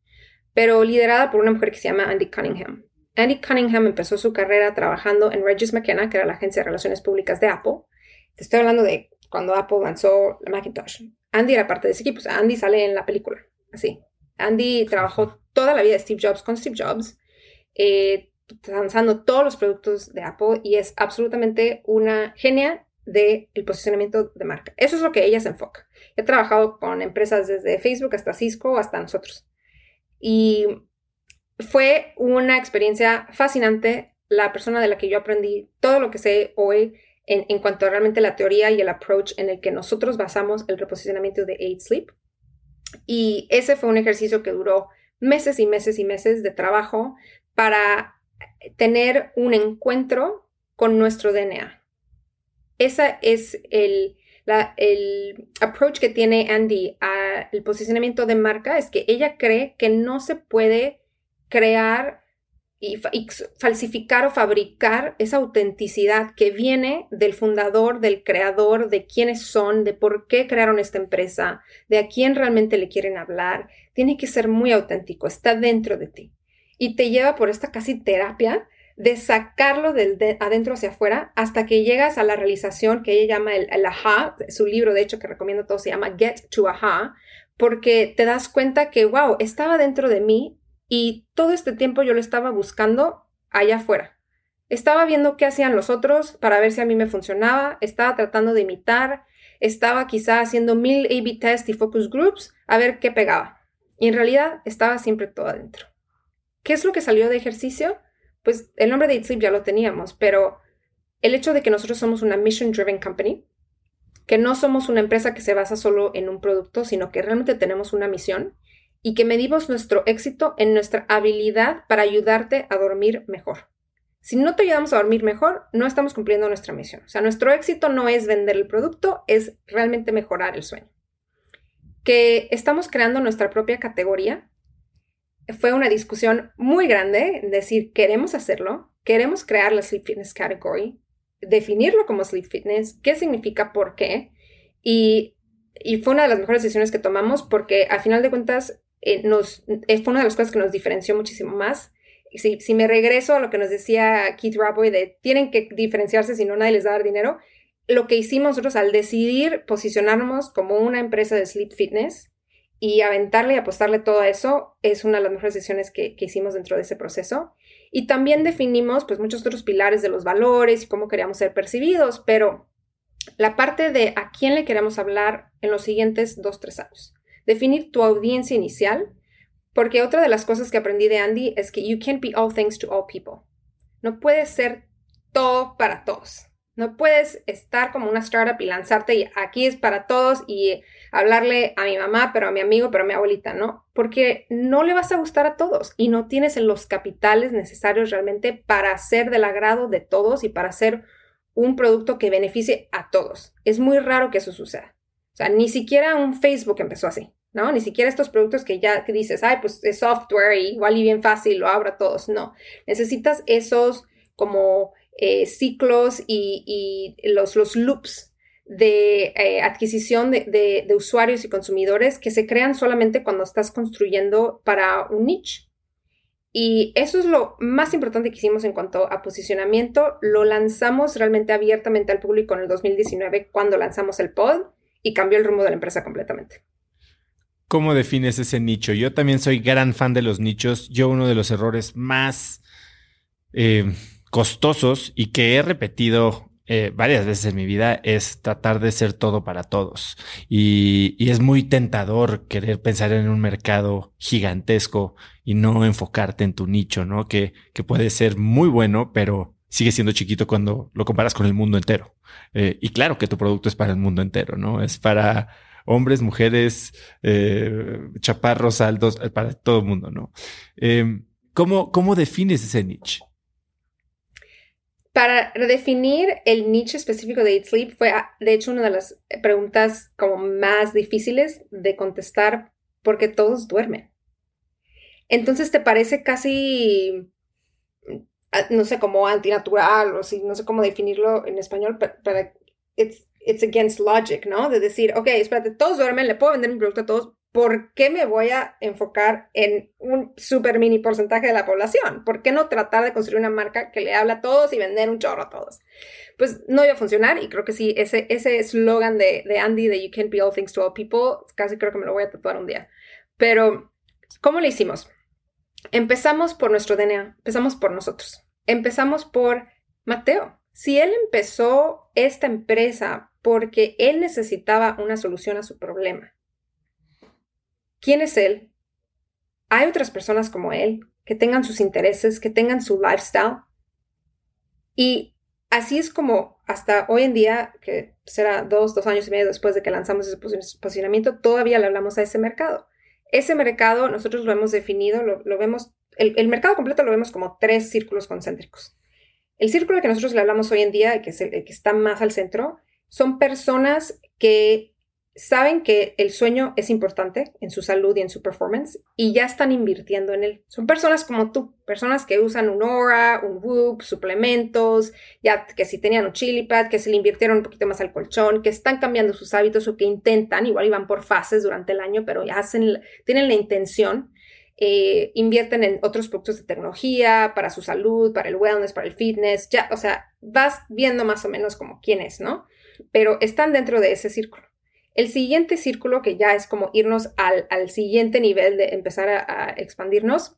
pero liderada por una mujer que se llama Andy Cunningham. Andy Cunningham empezó su carrera trabajando en Regis McKenna, que era la agencia de relaciones públicas de Apple. Te estoy hablando de cuando Apple lanzó la Macintosh. Andy era parte de ese equipo, o sea, Andy sale en la película, así. Andy trabajó toda la vida de Steve Jobs con Steve Jobs, eh, lanzando todos los productos de Apple y es absolutamente una genia del posicionamiento de marca. Eso es lo que ella se enfoca. He trabajado con empresas desde Facebook hasta Cisco, hasta nosotros. Y fue una experiencia fascinante, la persona de la que yo aprendí todo lo que sé hoy en, cuanto a realmente la teoría y el approach en el que nosotros basamos el reposicionamiento de Aid Sleep. Y ese fue un ejercicio que duró meses y meses y meses de trabajo para tener un encuentro con nuestro DNA. Ese es el, el approach que tiene Andy al posicionamiento de marca es que ella cree que no se puede crear y, falsificar o fabricar esa autenticidad que viene del fundador, del creador, de quiénes son, de por qué crearon esta empresa, de a quién realmente le quieren hablar. Tiene que ser muy auténtico, está dentro de ti. Y te lleva por esta casi terapia de sacarlo del de adentro hacia afuera hasta que llegas a la realización que ella llama el, el aha, su libro de hecho que recomiendo todo se llama Get to Aha, porque te das cuenta que, wow, estaba dentro de mí y todo este tiempo yo lo estaba buscando allá afuera. Estaba viendo qué hacían los otros para ver si a mí me funcionaba, estaba tratando de imitar, estaba quizá haciendo mil A-B tests y focus groups a ver qué pegaba. Y en realidad estaba siempre todo adentro. ¿Qué es lo que salió de ejercicio? Pues el nombre de Eat Sleep ya lo teníamos, pero el hecho de que nosotros somos una mission driven company, que no somos una empresa que se basa solo en un producto, sino que realmente tenemos una misión y que medimos nuestro éxito en nuestra habilidad para ayudarte a dormir mejor. Si no te ayudamos a dormir mejor, no estamos cumpliendo nuestra misión. O sea, nuestro éxito no es vender el producto, es realmente mejorar el sueño. Que estamos creando nuestra propia categoría fue una discusión muy grande, decir, queremos hacerlo, queremos crear la Sleep Fitness Category, definirlo como Sleep Fitness, qué significa, por qué. Y, fue una de las mejores decisiones que tomamos porque al final de cuentas eh, nos, fue una de las cosas que nos diferenció muchísimo más. Si, si me regreso a lo que nos decía Keith Raboy de tienen que diferenciarse si no nadie les va a dar dinero, lo que hicimos nosotros al decidir posicionarnos como una empresa de sleep fitness y aventarle y apostarle todo a eso es una de las mejores decisiones que, hicimos dentro de ese proceso. Y también definimos pues muchos otros pilares de los valores y cómo queríamos ser percibidos, pero la parte de a quién le queremos hablar en los siguientes dos, tres años. Definir tu audiencia inicial, porque otra de las cosas que aprendí de Andy es que you can't be all things to all people. No puedes ser todo para todos. No puedes estar como una startup y lanzarte y aquí es para todos y hablarle a mi mamá, pero a mi amigo, pero a mi abuelita, ¿no? Porque no le vas a gustar a todos y no tienes los capitales necesarios realmente para ser del agrado de todos y para hacer un producto que beneficie a todos. Es muy raro que eso suceda. O sea, ni siquiera un Facebook empezó así, ¿no? Ni siquiera estos productos que ya dices, ay, pues es software y igual y bien fácil, lo abro a todos. No, necesitas esos como eh, ciclos y, los, los, loops de eh, adquisición de, usuarios y consumidores que se crean solamente cuando estás construyendo para un niche. Y eso es lo más importante que hicimos en cuanto a posicionamiento. Lo lanzamos realmente abiertamente al público en el 2019 cuando lanzamos el pod y cambió el rumbo de la empresa completamente. ¿Cómo defines ese nicho? Yo también soy gran fan de los nichos. Yo uno de los errores más... Eh, costosos y que he repetido eh, varias veces en mi vida es tratar de ser todo para todos. Y, es muy tentador querer pensar en un mercado gigantesco y no enfocarte en tu nicho, ¿no? Que, que puede ser muy bueno, pero sigue siendo chiquito cuando lo comparas con el mundo entero. Eh, y claro que tu producto es para el mundo entero, ¿no? Es para hombres, mujeres, eh, chaparros, altos, para todo el mundo, ¿no? ¿cómo, ¿Cómo defines ese niche? Para redefinir el nicho específico de Eat Sleep fue, ah, de hecho, una de las preguntas como más difíciles de contestar porque todos duermen. Entonces te parece casi, ah, no sé, como antinatural o si, no sé cómo definirlo en español, pero, it's, it's against logic, ¿no? De decir, ok, espérate, todos duermen, le puedo vender mi producto a todos, ¿por qué me voy a enfocar en un super mini porcentaje de la población? ¿Por qué no tratar de construir una marca que le habla a todos y vender un chorro a todos? Pues no iba a funcionar y creo que sí, ese eslogan de, de Andy de You can't be all things to all people, casi creo que me lo voy a tatuar un día. Pero, ¿cómo lo hicimos? Empezamos por nuestro DNA, empezamos por nosotros, empezamos por Mateo. Si él empezó esta empresa porque él necesitaba una solución a su problema, quién es él. Hay otras personas como él que tengan sus intereses, que tengan su lifestyle. Y así es como hasta hoy en día, que será dos, dos años y medio después de que lanzamos ese posicionamiento, todavía le hablamos a ese mercado. Ese mercado nosotros lo hemos definido, lo, vemos, el, mercado completo lo vemos como tres círculos concéntricos. El círculo que nosotros le hablamos hoy en día, que es el que está más al centro, son personas que saben que el sueño es importante en su salud y en su performance y ya están invirtiendo en él. Son personas como tú, personas que usan un Aura, un Whoop, suplementos, ya que si tenían un chili pad, que se le invirtieron un poquito más al colchón, que están cambiando sus hábitos o que intentan, igual iban por fases durante el año, pero ya hacen, tienen la intención. Eh, invierten en otros productos de tecnología para su salud, para el wellness, para el fitness, ya, o sea, vas viendo más o menos como quién es, ¿no? Pero están dentro de ese círculo. El siguiente círculo, que ya es como irnos al, siguiente nivel de empezar a, expandirnos,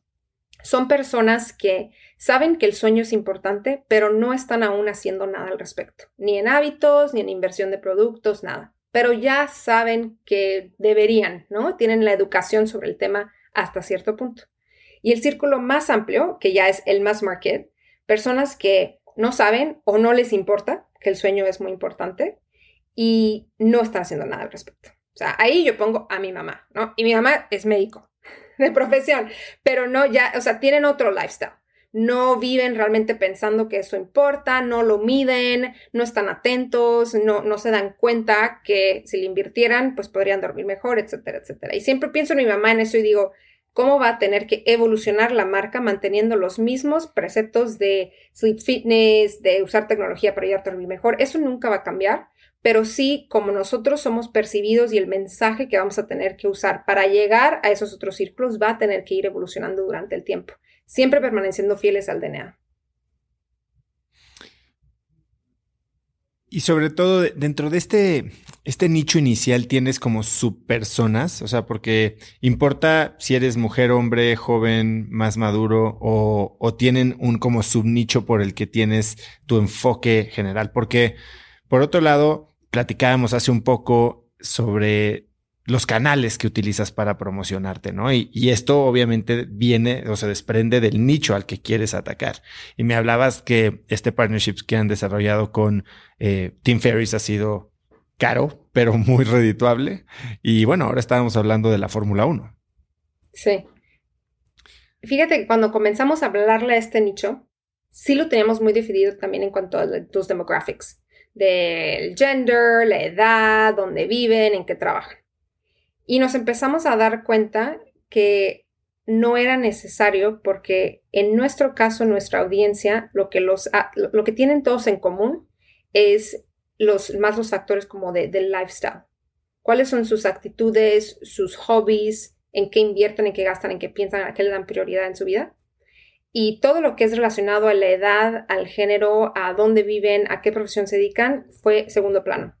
son personas que saben que el sueño es importante, pero no están aún haciendo nada al respecto, ni en hábitos, ni en inversión de productos, nada. Pero ya saben que deberían, ¿no? Tienen la educación sobre el tema hasta cierto punto. Y el círculo más amplio, que ya es el más market, personas que no saben o no les importa que el sueño es muy importante, y no está haciendo nada al respecto. O sea, ahí yo pongo a mi mamá, ¿no? Y mi mamá es médico de profesión, pero no ya, o sea, tienen otro lifestyle. No viven realmente pensando que eso importa, no lo miden, no están atentos, no, no se dan cuenta que si le invirtieran, pues podrían dormir mejor, etcétera, etcétera. Y siempre pienso en mi mamá en eso y digo, ¿cómo va a tener que evolucionar la marca manteniendo los mismos preceptos de sleep fitness, de usar tecnología para ayudarte a dormir mejor? Eso nunca va a cambiar pero sí como nosotros somos percibidos y el mensaje que vamos a tener que usar para llegar a esos otros círculos va a tener que ir evolucionando durante el tiempo, siempre permaneciendo fieles al DNA. Y sobre todo dentro de este, este nicho inicial tienes como subpersonas, o sea, porque importa si eres mujer, hombre, joven, más maduro o, o tienen un como subnicho por el que tienes tu enfoque general, porque por otro lado, platicábamos hace un poco sobre los canales que utilizas para promocionarte, ¿no? Y, esto obviamente viene o se desprende del nicho al que quieres atacar. Y me hablabas que este partnership que han desarrollado con eh, Tim Ferriss ha sido caro, pero muy redituable. Y bueno, ahora estábamos hablando de la Fórmula 1. Sí. Fíjate que cuando comenzamos a hablarle a este nicho, sí lo teníamos muy definido también en cuanto a tus demographics del gender, la edad, dónde viven, en qué trabajan. Y nos empezamos a dar cuenta que no era necesario porque en nuestro caso, nuestra audiencia, lo que, los, lo que tienen todos en común es los, más los factores como de, del lifestyle. ¿Cuáles son sus actitudes, sus hobbies, en qué invierten, en qué gastan, en qué piensan, a qué le dan prioridad en su vida? Y todo lo que es relacionado a la edad, al género, a dónde viven, a qué profesión se dedican, fue segundo plano.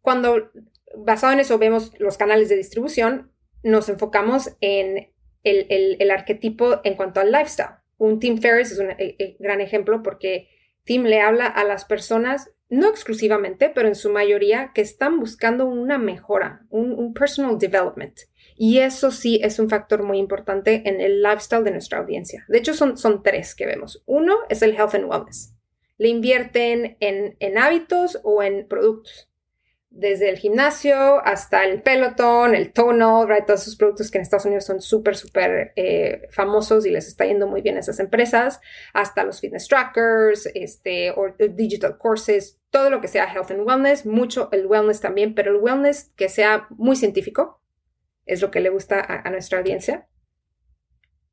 Cuando basado en eso vemos los canales de distribución, nos enfocamos en el, arquetipo en cuanto al lifestyle. Un Tim Ferriss es un eh, eh, gran ejemplo porque Tim le habla a las personas, no exclusivamente, pero en su mayoría, que están buscando una mejora, un, personal development. Y eso sí es un factor muy importante en el lifestyle de nuestra audiencia. De hecho, son, son tres que vemos. Uno es el health and wellness. Le invierten en, en hábitos o en productos desde el gimnasio hasta el Peloton, el Tono, todos esos productos que en Estados Unidos son súper, súper eh, famosos y les está yendo muy bien a esas empresas, hasta los fitness trackers, este, o digital courses, todo lo que sea health and wellness, mucho el wellness también, pero el wellness que sea muy científico, es lo que le gusta a nuestra audiencia.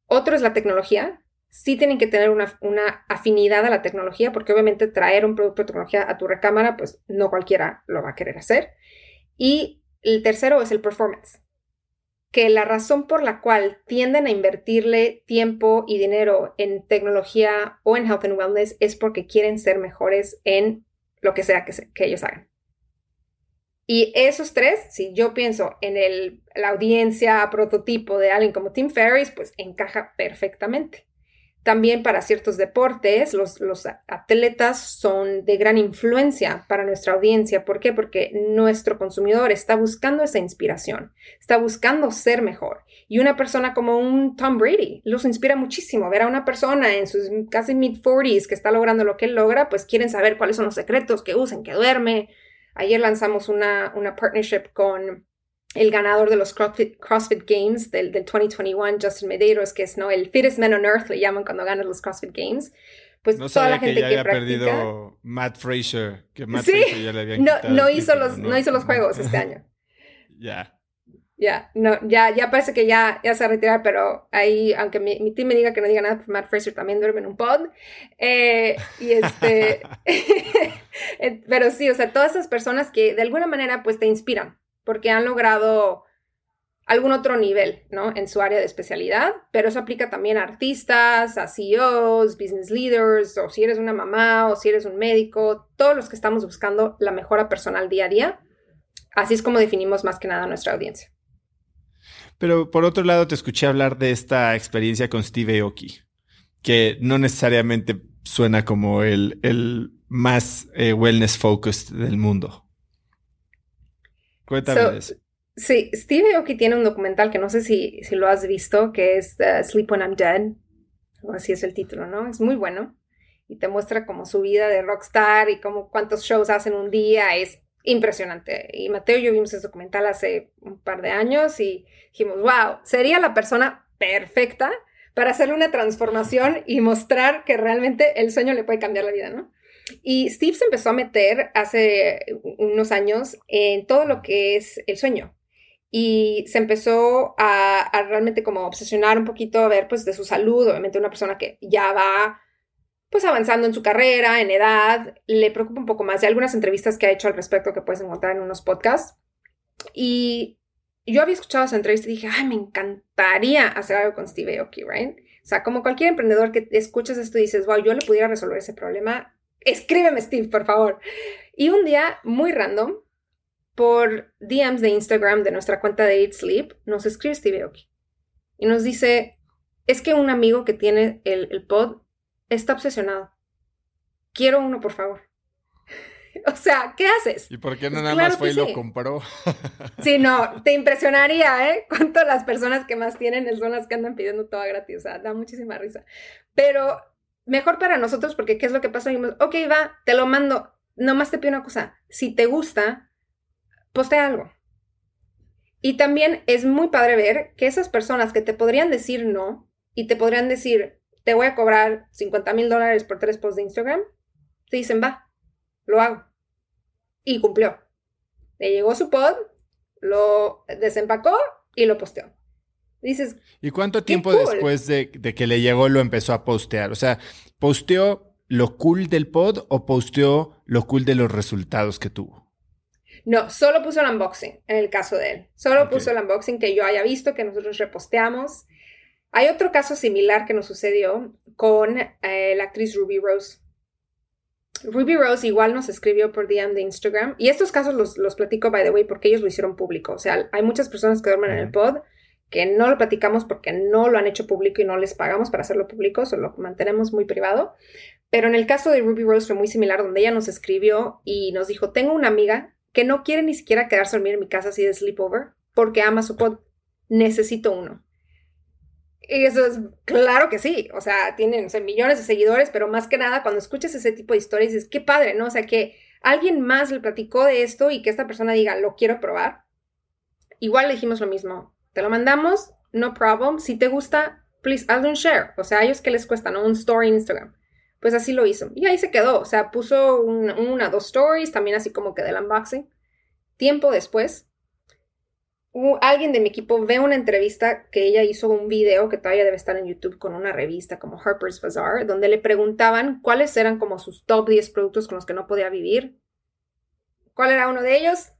Otro es la tecnología, sí tienen que tener una, afinidad a la tecnología, porque obviamente traer un producto de tecnología a tu recámara, pues no cualquiera lo va a querer hacer. Y el tercero es el performance, que la razón por la cual tienden a invertirle tiempo y dinero en tecnología o en health and wellness es porque quieren ser mejores en lo que sea que ellos hagan. Y esos tres, si yo pienso en el, la audiencia prototipo de alguien como Tim Ferriss, pues encaja perfectamente. También para ciertos deportes, los, atletas son de gran influencia para nuestra audiencia. ¿Por qué? Porque nuestro consumidor está buscando esa inspiración, está buscando ser mejor. Y una persona como un Tom Brady los inspira muchísimo. Ver a una persona en sus casi mid-40s que está logrando lo que él logra, pues quieren saber cuáles son los secretos que usan, que duerme. Ayer lanzamos una, una partnership con el ganador de los CrossFit, Games del, 2021, Justin Medeiros, que es ¿no? el fittest man on earth, le llaman cuando ganan los CrossFit Games. Pues no toda la gente que, ya había perdido Matt Fraser, que Matt Fraser ya le había no, no hizo los, no, hizo los juegos este año. Ya. Ya, no, ya, ya parece que ya, ya se va a retirar, pero ahí, aunque mi, mi team me diga que no diga nada, pues Matt Fraser también duerme en un pod. Eh, y este, pero sí, o sea, todas esas personas que de alguna manera pues te inspiran, porque han logrado algún otro nivel, ¿no? En su área de especialidad, pero eso aplica también a artistas, a CEOs, business leaders, o si eres una mamá, o si eres un médico, todos los que estamos buscando la mejora personal día a día. Así es como definimos más que nada nuestra audiencia. Pero por otro lado, te escuché hablar de esta experiencia con Steve Aoki, que no necesariamente suena como el, el más eh, wellness focused del mundo. Cuéntame eso. Sí, Steve Aoki tiene un documental que no sé si, si lo has visto, que es uh, Sleep When I'm Dead. O así es el título, ¿no? Es muy bueno. Y te muestra como su vida de rockstar y como cuántos shows hacen un día. Es impresionante. Y Mateo y yo vimos ese documental hace un par de años y dijimos, wow, sería la persona perfecta para hacerle una transformación y mostrar que realmente el sueño le puede cambiar la vida, ¿no? Y Steve se empezó a meter hace unos años en todo lo que es el sueño. Y se empezó a, realmente como obsesionar un poquito a ver pues de su salud, obviamente una persona que ya va pues avanzando en su carrera, en edad, le preocupa un poco más. de algunas entrevistas que ha hecho al respecto que puedes encontrar en unos podcasts. Y yo había escuchado esa entrevista y dije, ay, me encantaría hacer algo con Steve Aoki, ¿right? O sea, como cualquier emprendedor que escuchas esto y dices, wow, yo le pudiera resolver ese problema, escríbeme Steve, por favor. Y un día, muy random, por DMs de Instagram de nuestra cuenta de Eat Sleep, nos escribe Steve Aoki. Y nos dice, es que un amigo que tiene el pod está obsesionado. Quiero uno, por favor. O sea, ¿qué haces? ¿Y por qué no pues nada más fue y lo compró? Sí, no, te impresionaría, ¿eh? Cuánto las personas que más tienen son las que andan pidiendo todo gratis. O sea, da muchísima risa. Pero mejor para nosotros porque ¿qué es lo que pasa? Dijimos, ok, va, te lo mando. Nomás te pido una cosa. Si te gusta, postea algo. Y también es muy padre ver que esas personas que te podrían decir no y te podrían decir, te voy a cobrar 50 mil dólares por tres posts de Instagram, te dicen, va, lo hago. Y cumplió. Le llegó su pod, lo desempacó y lo posteó. Dices. ¿Y cuánto tiempo después de, que le llegó lo empezó a postear? O sea, ¿posteó lo cool del pod o posteó lo cool de los resultados que tuvo? No, solo puso el unboxing en el caso de él. Solo puso el unboxing que yo haya visto, que nosotros reposteamos. Hay otro caso similar que nos sucedió con eh, la actriz Ruby Rose. Ruby Rose igual nos escribió por DM de Instagram. Y estos casos los, los platico, by the way, porque ellos lo hicieron público. O sea, hay muchas personas que duermen en el pod que no lo platicamos porque no lo han hecho público y no les pagamos para hacerlo público, solo lo mantenemos muy privado. Pero en el caso de Ruby Rose fue muy similar, donde ella nos escribió y nos dijo, tengo una amiga que no quiere ni siquiera quedarse a dormir en mi casa así de sleepover porque ama su pod. Necesito uno. Y eso es claro que sí, o sea, tienen millones de seguidores, pero más que nada cuando escuchas ese tipo de historias dices, qué padre, ¿no? O sea, que alguien más le platicó de esto y que esta persona diga, lo quiero probar. Igual le dijimos lo mismo, te lo mandamos, no problem, si te gusta, please, hazle un share, o sea, a ellos que les cuesta, ¿no? Un story en Instagram. Pues así lo hizo. Y ahí se quedó, o sea, puso una, dos stories, también así como que del unboxing. Tiempo después, alguien de mi equipo ve una entrevista que ella hizo un video que todavía debe estar en YouTube con una revista como Harper's Bazaar, donde le preguntaban cuáles eran como sus top 10 productos con los que no podía vivir. ¿Cuál era uno de ellos?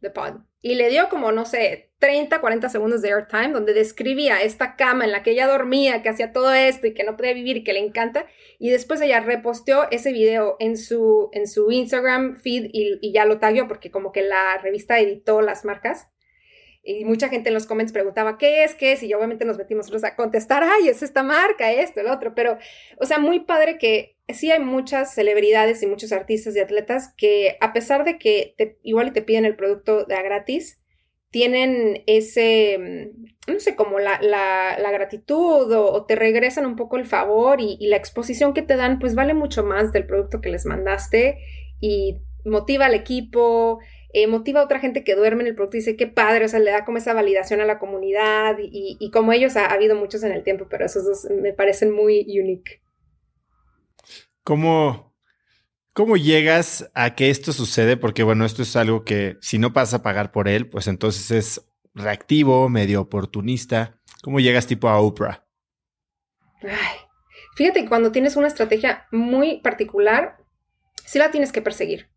The Pod. Y le dio como, no sé, 30, 40 segundos de airtime donde describía esta cama en la que ella dormía, que hacía todo esto y que no podía vivir y que le encanta. Y después ella reposteó ese video en su, en su Instagram feed y, ya lo tagueó porque como que la revista editó las marcas y mucha gente en los comments preguntaba, ¿qué es? ¿Qué es? Y obviamente nos metimos a contestar, ay, es esta marca, esto, el otro. Pero, o sea, muy padre que sí hay muchas celebridades y muchos artistas y atletas que a pesar de que te, igual te piden el producto de a gratis, tienen ese, mm, no sé, como la, la, gratitud o, te regresan un poco el favor y la exposición que te dan, pues vale mucho más del producto que les mandaste y motiva al equipo, eh, motiva a otra gente que duerme en el producto y dice, qué padre, o sea, le da como esa validación a la comunidad y, como ellos ha, habido muchos en el tiempo, pero esos dos me parecen muy unique. ¿Cómo, ¿Cómo llegas a que esto sucede? Porque bueno, esto es algo que si no pasas a pagar por él, pues entonces es reactivo, medio oportunista. ¿Cómo llegas tipo a Oprah? Ay, fíjate, cuando tienes una estrategia muy particular, sí la tienes que perseguir.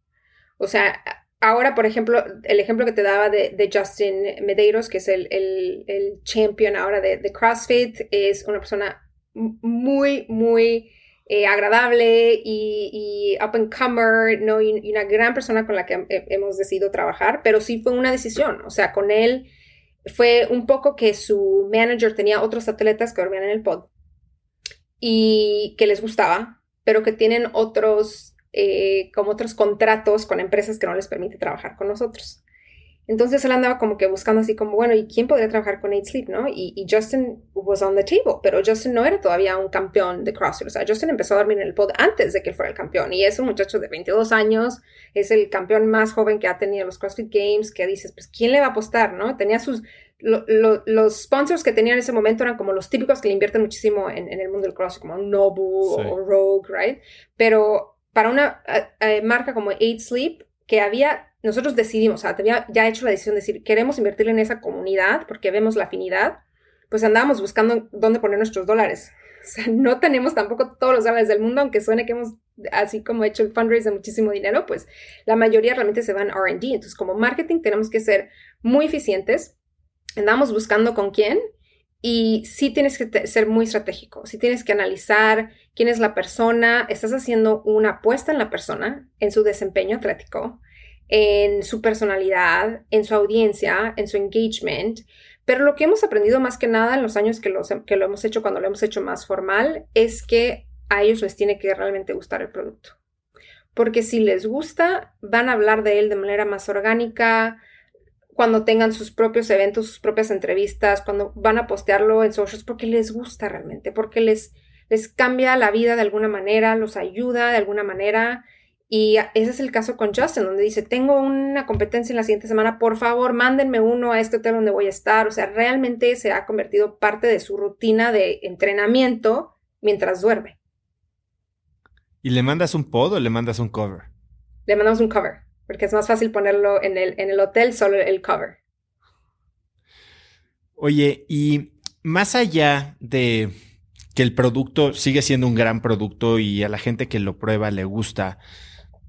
O sea, ahora, por ejemplo, el ejemplo que te daba de, Justin Medeiros, que es el, el, champion ahora de, CrossFit, es una persona muy, muy eh, agradable y, up and comer, ¿no? Y, una gran persona con la que hemos decidido trabajar, pero sí fue una decisión, o sea, con él fue un poco que su manager tenía otros atletas que dormían en el pod y que les gustaba, pero que tienen otros eh, como otros contratos con empresas que no les permite trabajar con nosotros. Entonces él andaba como que buscando así como, bueno, ¿y quién podría trabajar con 8 Sleep, no? Y, Justin was on the table, pero Justin no era todavía un campeón de CrossFit. O sea, Justin empezó a dormir en el pod antes de que él fuera el campeón. Y es un muchacho de 22 años, es el campeón más joven que ha tenido los CrossFit Games, que dices, pues, ¿quién le va a apostar, no? Tenía sus... los sponsors que tenía en ese momento eran como los típicos que le invierten muchísimo en, el mundo del CrossFit, como Nobu o Rogue, right? Pero para una eh, eh, marca como 8 Sleep, que había, nosotros decidimos, o sea, había ya hecho la decisión de decir, queremos invertir en esa comunidad porque vemos la afinidad, pues andábamos buscando dónde poner nuestros dólares. O sea, no tenemos tampoco todos los dólares del mundo, aunque suene que hemos, así como hecho el fundraise de muchísimo dinero, pues la mayoría realmente se va en RD. Entonces, como marketing tenemos que ser muy eficientes. Andamos buscando con quién y sí tienes que ser muy estratégico, sí tienes que analizar quién es la persona, estás haciendo una apuesta en la persona, en su desempeño atlético, en su personalidad, en su audiencia, en su engagement. Pero lo que hemos aprendido más que nada en los años que, que lo hemos hecho, cuando lo hemos hecho más formal, es que a ellos les tiene que realmente gustar el producto. Porque si les gusta, van a hablar de él de manera más orgánica, cuando tengan sus propios eventos, sus propias entrevistas, cuando van a postearlo en socials, porque les gusta realmente, porque les, les cambia la vida de alguna manera, los ayuda de alguna manera. Y ese es el caso con Justin, donde dice, tengo una competencia en la siguiente semana, por favor, mándenme uno a este hotel donde voy a estar. O sea, realmente se ha convertido parte de su rutina de entrenamiento mientras duerme. ¿Y le mandas un pod o le mandas un cover? Le mandamos un cover porque es más fácil ponerlo en el, en el hotel, solo el cover. Oye, y más allá de que el producto sigue siendo un gran producto y a la gente que lo prueba le gusta,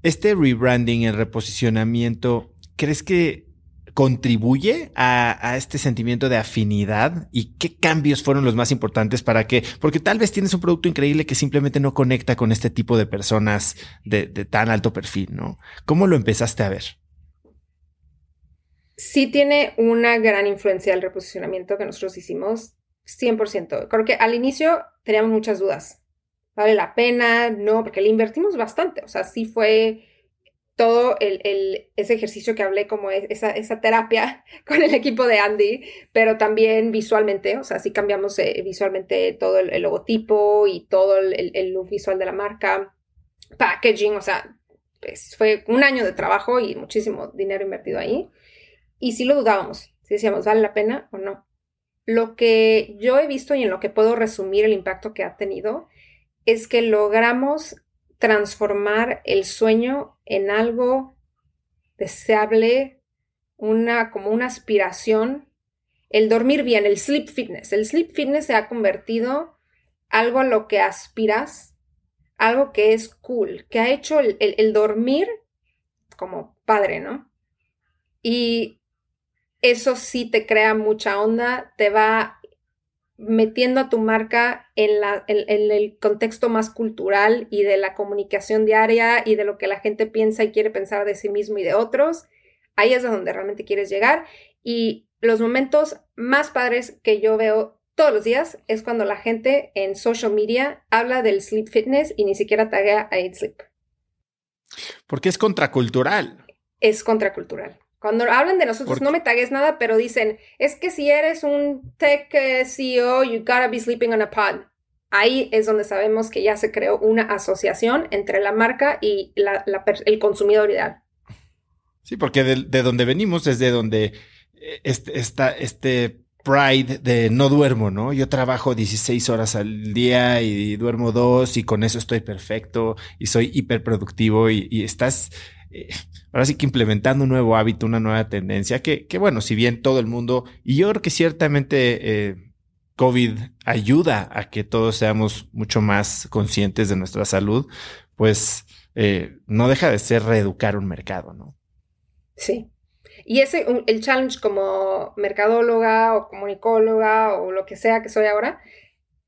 este rebranding, el reposicionamiento, ¿crees que contribuye a, este sentimiento de afinidad y qué cambios fueron los más importantes para que, porque tal vez tienes un producto increíble que simplemente no conecta con este tipo de personas de, tan alto perfil, ¿no? ¿Cómo lo empezaste a ver? sí tiene una gran influencia el reposicionamiento que nosotros hicimos, 100%. Creo que al inicio teníamos muchas dudas. ¿Vale la pena? No, porque le invertimos bastante. O sea, sí fue todo el, ese ejercicio que hablé, como esa, esa, terapia con el equipo de Andy, pero también visualmente, o sea, sí cambiamos eh, visualmente todo el, logotipo y todo el, look visual de la marca, packaging, o sea, pues fue un año de trabajo y muchísimo dinero invertido ahí. Y sí lo dudábamos, si decíamos, ¿vale la pena o no? Lo que yo he visto y en lo que puedo resumir el impacto que ha tenido es que logramos transformar el sueño en algo deseable, una, como una aspiración. El dormir bien, el sleep fitness. El sleep fitness se ha convertido algo a lo que aspiras, algo que es cool, que ha hecho el, el dormir como padre, ¿no? Y eso sí te crea mucha onda, te va metiendo a tu marca en, la, en, el contexto más cultural y de la comunicación diaria y de lo que la gente piensa y quiere pensar de sí mismo y de otros, ahí es donde realmente quieres llegar. Y los momentos más padres que yo veo todos los días es cuando la gente en social media habla del sleep fitness y ni siquiera taguea a Eat Sleep. Porque es contracultural. Es contracultural. Cuando hablan de nosotros, no me tagues nada, pero dicen, es que si eres un tech eh, CEO, you gotta be sleeping on a pod. Ahí es donde sabemos que ya se creó una asociación entre la marca y el consumidor ideal. Sí, porque de, donde venimos es de donde eh, este, está este pride de no duermo, ¿no? Yo trabajo 16 horas al día y duermo dos y con eso estoy perfecto y soy hiperproductivo y, y estás eh, ahora sí que implementando un nuevo hábito, una nueva tendencia, que, que bueno, si bien todo el mundo, y yo creo que ciertamente eh, COVID ayuda a que todos seamos mucho más conscientes de nuestra salud, pues eh, no deja de ser reeducar un mercado, ¿no? Sí. Y ese, el challenge como mercadóloga o comunicóloga o lo que sea que soy ahora,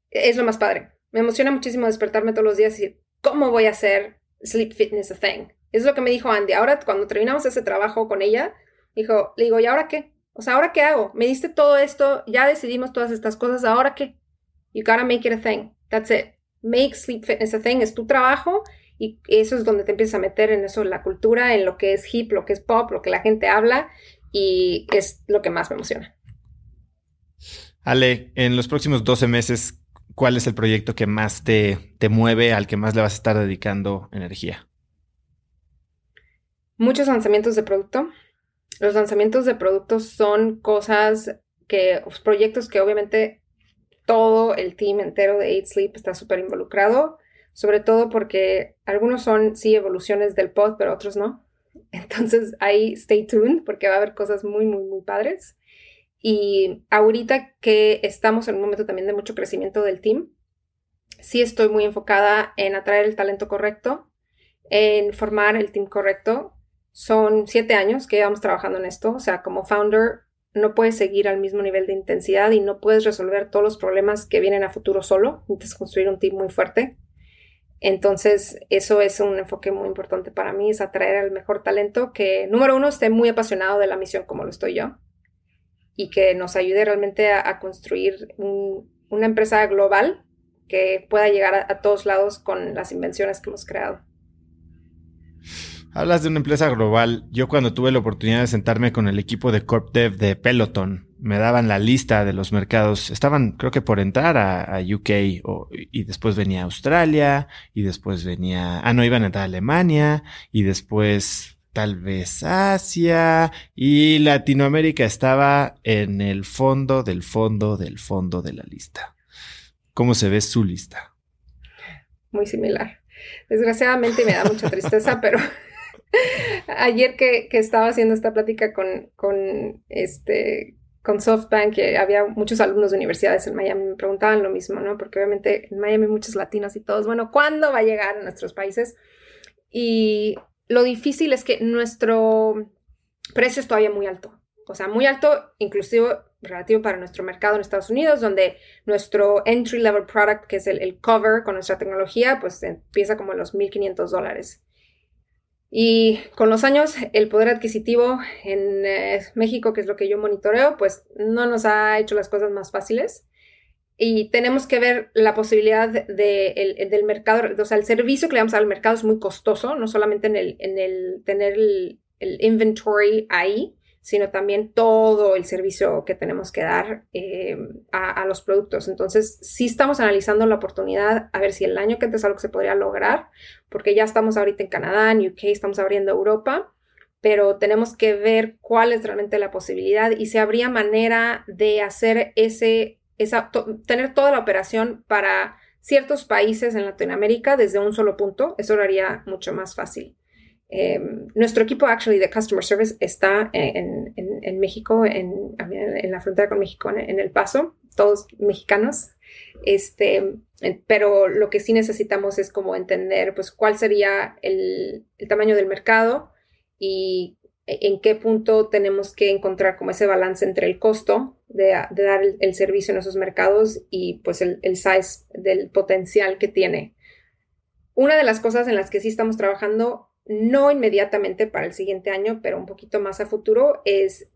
es lo más padre. Me emociona muchísimo despertarme todos los días y ¿cómo voy a hacer sleep fitness a thing? Es lo que me dijo Andy. Ahora, cuando terminamos ese trabajo con ella, dijo, le digo, ¿y ahora qué? O sea, ¿ahora qué hago? Me diste todo esto, ya decidimos todas estas cosas, ¿ahora qué? You gotta make it a thing. That's it. Make sleep fitness a thing. Es tu trabajo y eso es donde te empiezas a meter en eso, la cultura, en lo que es hip, lo que es pop, lo que la gente habla y es lo que más me emociona. Ale, en los próximos 12 meses, ¿cuál es el proyecto que más te, te mueve, al que más le vas a estar dedicando energía? Muchos lanzamientos de producto. Los lanzamientos de productos son cosas que, pues, proyectos que obviamente todo el team entero de 8 Sleep está súper involucrado, sobre todo porque algunos son, sí, evoluciones del pod, pero otros no. Entonces ahí stay tuned porque va a haber cosas muy, muy, muy padres. Y ahorita que estamos en un momento también de mucho crecimiento del team, sí estoy muy enfocada en atraer el talento correcto, en formar el team correcto, son siete años que llevamos trabajando en esto. O sea, como founder no puedes seguir al mismo nivel de intensidad y no puedes resolver todos los problemas que vienen a futuro solo. Necesitas construir un team muy fuerte. Entonces, eso es un enfoque muy importante para mí, es atraer al mejor talento que, número uno, esté muy apasionado de la misión como lo estoy yo y que nos ayude realmente a, construir una empresa global que pueda llegar a todos lados con las invenciones que hemos creado. Hablas de una empresa global. Yo cuando tuve la oportunidad de sentarme con el equipo de Corp Dev de Peloton, me daban la lista de los mercados. Estaban, creo que por entrar a, UK y después venía Australia y después venía, ah, no, iban a entrar a Alemania y después tal vez Asia y Latinoamérica estaba en el fondo del fondo del fondo de la lista. ¿Cómo se ve su lista? Muy similar. Desgraciadamente me da mucha tristeza, pero Ayer que, estaba haciendo esta plática con, este, con SoftBank, que había muchos alumnos de universidades en Miami, me preguntaban lo mismo, ¿no? Porque obviamente en Miami muchos latinos y todos, bueno, ¿cuándo va a llegar a nuestros países? Y lo difícil es que nuestro precio es todavía muy alto. O sea, muy alto, inclusive relativo para nuestro mercado en Estados Unidos, donde nuestro entry level product, que es el, el cover con nuestra tecnología, pues empieza como en los 1.500 dólares Y con los años, el poder adquisitivo en eh, México, que es lo que yo monitoreo, pues no nos ha hecho las cosas más fáciles. Y tenemos que ver la posibilidad de, del mercado, o sea, el servicio que le damos al mercado es muy costoso, no solamente en el, en el tener el, el inventory ahí, sino también todo el servicio que tenemos que dar eh, a, los productos. Entonces, sí estamos analizando la oportunidad a ver si el año que antes es algo que se podría lograr, porque ya estamos ahorita en Canadá, en UK, estamos abriendo Europa, pero tenemos que ver cuál es realmente la posibilidad y si habría manera de hacer ese, esa, tener toda la operación para ciertos países en Latinoamérica desde un solo punto, eso lo haría mucho más fácil. Em, nuestro equipo actually de Customer Service está en, México, en, la frontera con México, en, El Paso, todos mexicanos. Este, pero lo que sí necesitamos es como entender pues cuál sería el, tamaño del mercado y en qué punto tenemos que encontrar como ese balance entre el costo de, dar el, servicio en esos mercados y pues el, el size del potencial que tiene. Una de las cosas en las que sí estamos trabajando no inmediatamente para el siguiente año, pero un poquito más a futuro, es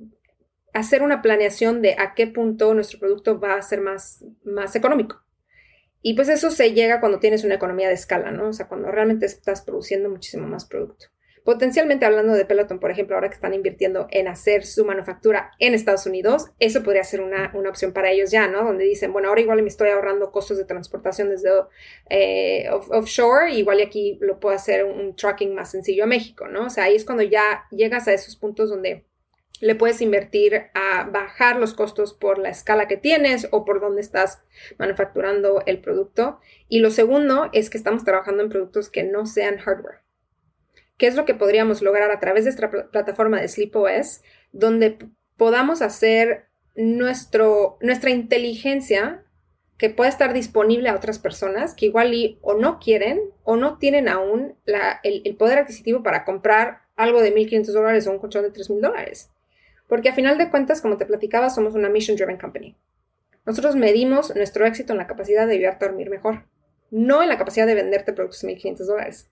hacer una planeación de a qué punto nuestro producto va a ser más, más económico. Y pues eso se llega cuando tienes una economía de escala, ¿no? O sea, cuando realmente estás produciendo muchísimo más producto. Potencialmente hablando de Peloton, por ejemplo, ahora que están invirtiendo en hacer su manufactura en Estados Unidos, eso podría ser una, opción para ellos ya, ¿no? Donde dicen, bueno, ahora igual me estoy ahorrando costos de transportación desde eh, offshore, igual aquí lo puedo hacer un tracking más sencillo a México, ¿no? O sea, ahí es cuando ya llegas a esos puntos donde le puedes invertir a bajar los costos por la escala que tienes o por dónde estás manufacturando el producto. Y lo segundo es que estamos trabajando en productos que no sean hardware. ¿Qué es lo que podríamos lograr a través de esta plataforma de SleepOS, donde podamos hacer nuestro, nuestra inteligencia que pueda estar disponible a otras personas que igual y o no quieren o no tienen aún el, poder adquisitivo para comprar algo de 1.500 dólares o un colchón de 3.000 dólares. Porque a final de cuentas, como te platicaba, somos una mission driven company. Nosotros medimos nuestro éxito en la capacidad de ayudarte a dormir mejor, no en la capacidad de venderte productos de 1.500 dólares.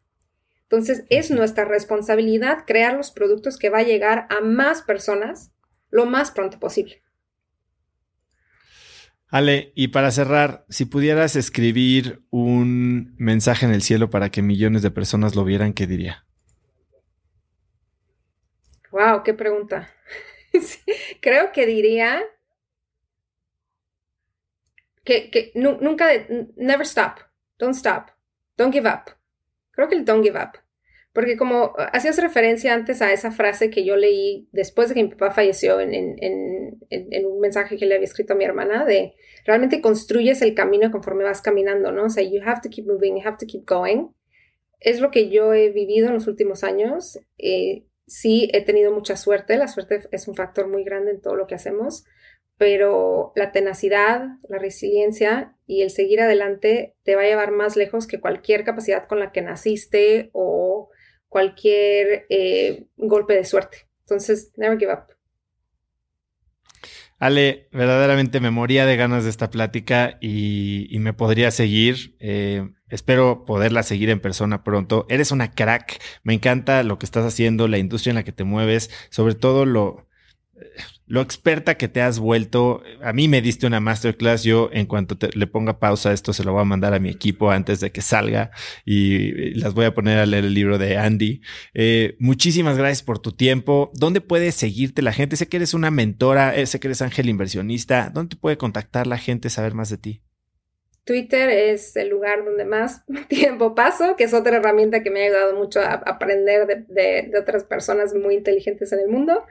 Entonces, es nuestra responsabilidad crear los productos que va a llegar a más personas lo más pronto posible. Ale, y para cerrar, si pudieras escribir un mensaje en el cielo para que millones de personas lo vieran, ¿qué diría? Wow, qué pregunta. Creo que diría que, que nunca, never stop, don't stop, don't give up. Creo que el don't give up. Porque como hacías referencia antes a esa frase que yo leí después de que mi papá falleció en, un mensaje que le había escrito a mi hermana, de realmente construyes el camino conforme vas caminando, ¿no? O sea, you have to keep moving, you have to keep going. Es lo que yo he vivido en los últimos años. Eh, sí, he tenido mucha suerte, la suerte es un factor muy grande en todo lo que hacemos, pero la tenacidad, la resiliencia y el seguir adelante te va a llevar más lejos que cualquier capacidad con la que naciste o cualquier eh, golpe de suerte. Entonces, never give up. Ale, verdaderamente me moría de ganas de esta plática y, me podría seguir. Eh, espero poderla seguir en persona pronto. Eres una crack. Me encanta lo que estás haciendo, la industria en la que te mueves, sobre todo lo, lo experta que te has vuelto. A mí me diste una masterclass. Yo, en cuanto le ponga pausa esto, se lo voy a mandar a mi equipo antes de que salga y las voy a poner a leer el libro de Andy. Eh, muchísimas gracias por tu tiempo. ¿Dónde puede seguirte la gente? Sé que eres una mentora, eh, sé que eres ángel inversionista. ¿Dónde puede contactar la gente, saber más de ti? Twitter es el lugar donde más tiempo paso, que es otra herramienta que me ha ayudado mucho a aprender de, otras personas muy inteligentes en el mundo.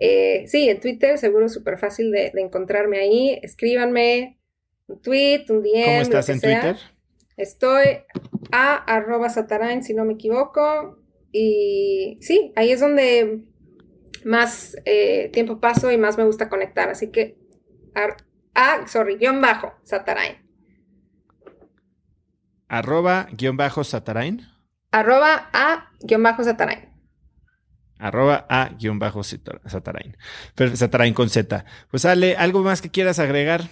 Eh, sí, en Twitter seguro súper fácil de, encontrarme ahí. Escríbanme un tweet, un DM. ¿Cómo estás en Twitter? Estoy a arroba satarain, si no me equivoco. Y sí, ahí es donde más eh, tiempo paso y más me gusta conectar. Así que, a, sorry, guion bajo, satarain arroba guion bajo satarain. Arroba a guion bajo satarain. Arroba a guion bajo satarain. Satarain con Z. Pues Ale, ¿algo más que quieras agregar?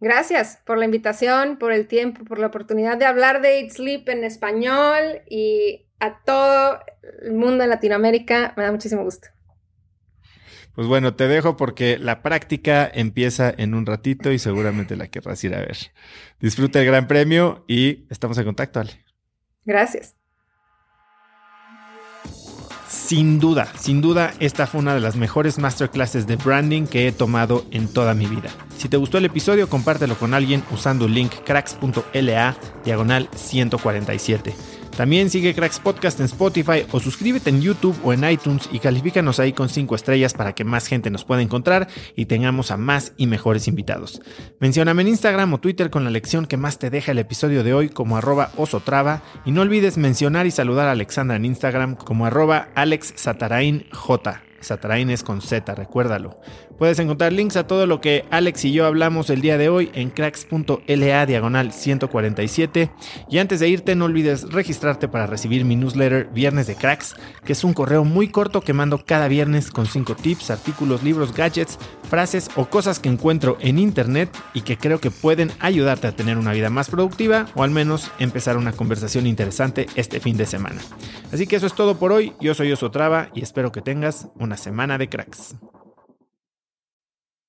Gracias por la invitación, por el tiempo, por la oportunidad de hablar de Eat Sleep en español y a todo el mundo en Latinoamérica. Me da muchísimo gusto. Pues bueno, te dejo porque la práctica empieza en un ratito y seguramente la querrás ir a ver. Disfruta el gran premio y estamos en contacto, Ale. Gracias. Sin duda, sin duda, esta fue una de las mejores masterclasses de branding que he tomado en toda mi vida. Si te gustó el episodio, compártelo con alguien usando el link cracks.la diagonal 147. También sigue Cracks Podcast en Spotify o suscríbete en YouTube o en iTunes y califícanos ahí con 5 estrellas para que más gente nos pueda encontrar y tengamos a más y mejores invitados. Mencióname en Instagram o Twitter con la lección que más te deja el episodio de hoy como arroba osotrava y no olvides mencionar y saludar a Alexandra en Instagram como arroba alexsatarainj. Satarain es con Z, recuérdalo. Puedes encontrar links a todo lo que Alex y yo hablamos el día de hoy en cracks.la diagonal 147. Y antes de irte, no olvides registrarte para recibir mi newsletter Viernes de Cracks, que es un correo muy corto que mando cada viernes con 5 tips, artículos, libros, gadgets, frases o cosas que encuentro en internet y que creo que pueden ayudarte a tener una vida más productiva o al menos empezar una conversación interesante este fin de semana. Así que eso es todo por hoy. Yo soy Osotrava y espero que tengas una semana de cracks.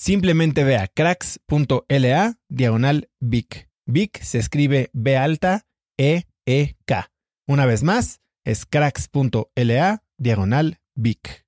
Simplemente ve a cracks.la diagonal Vic. Vic se escribe B alta E E K. Una vez más, es cracks.la diagonal Vic.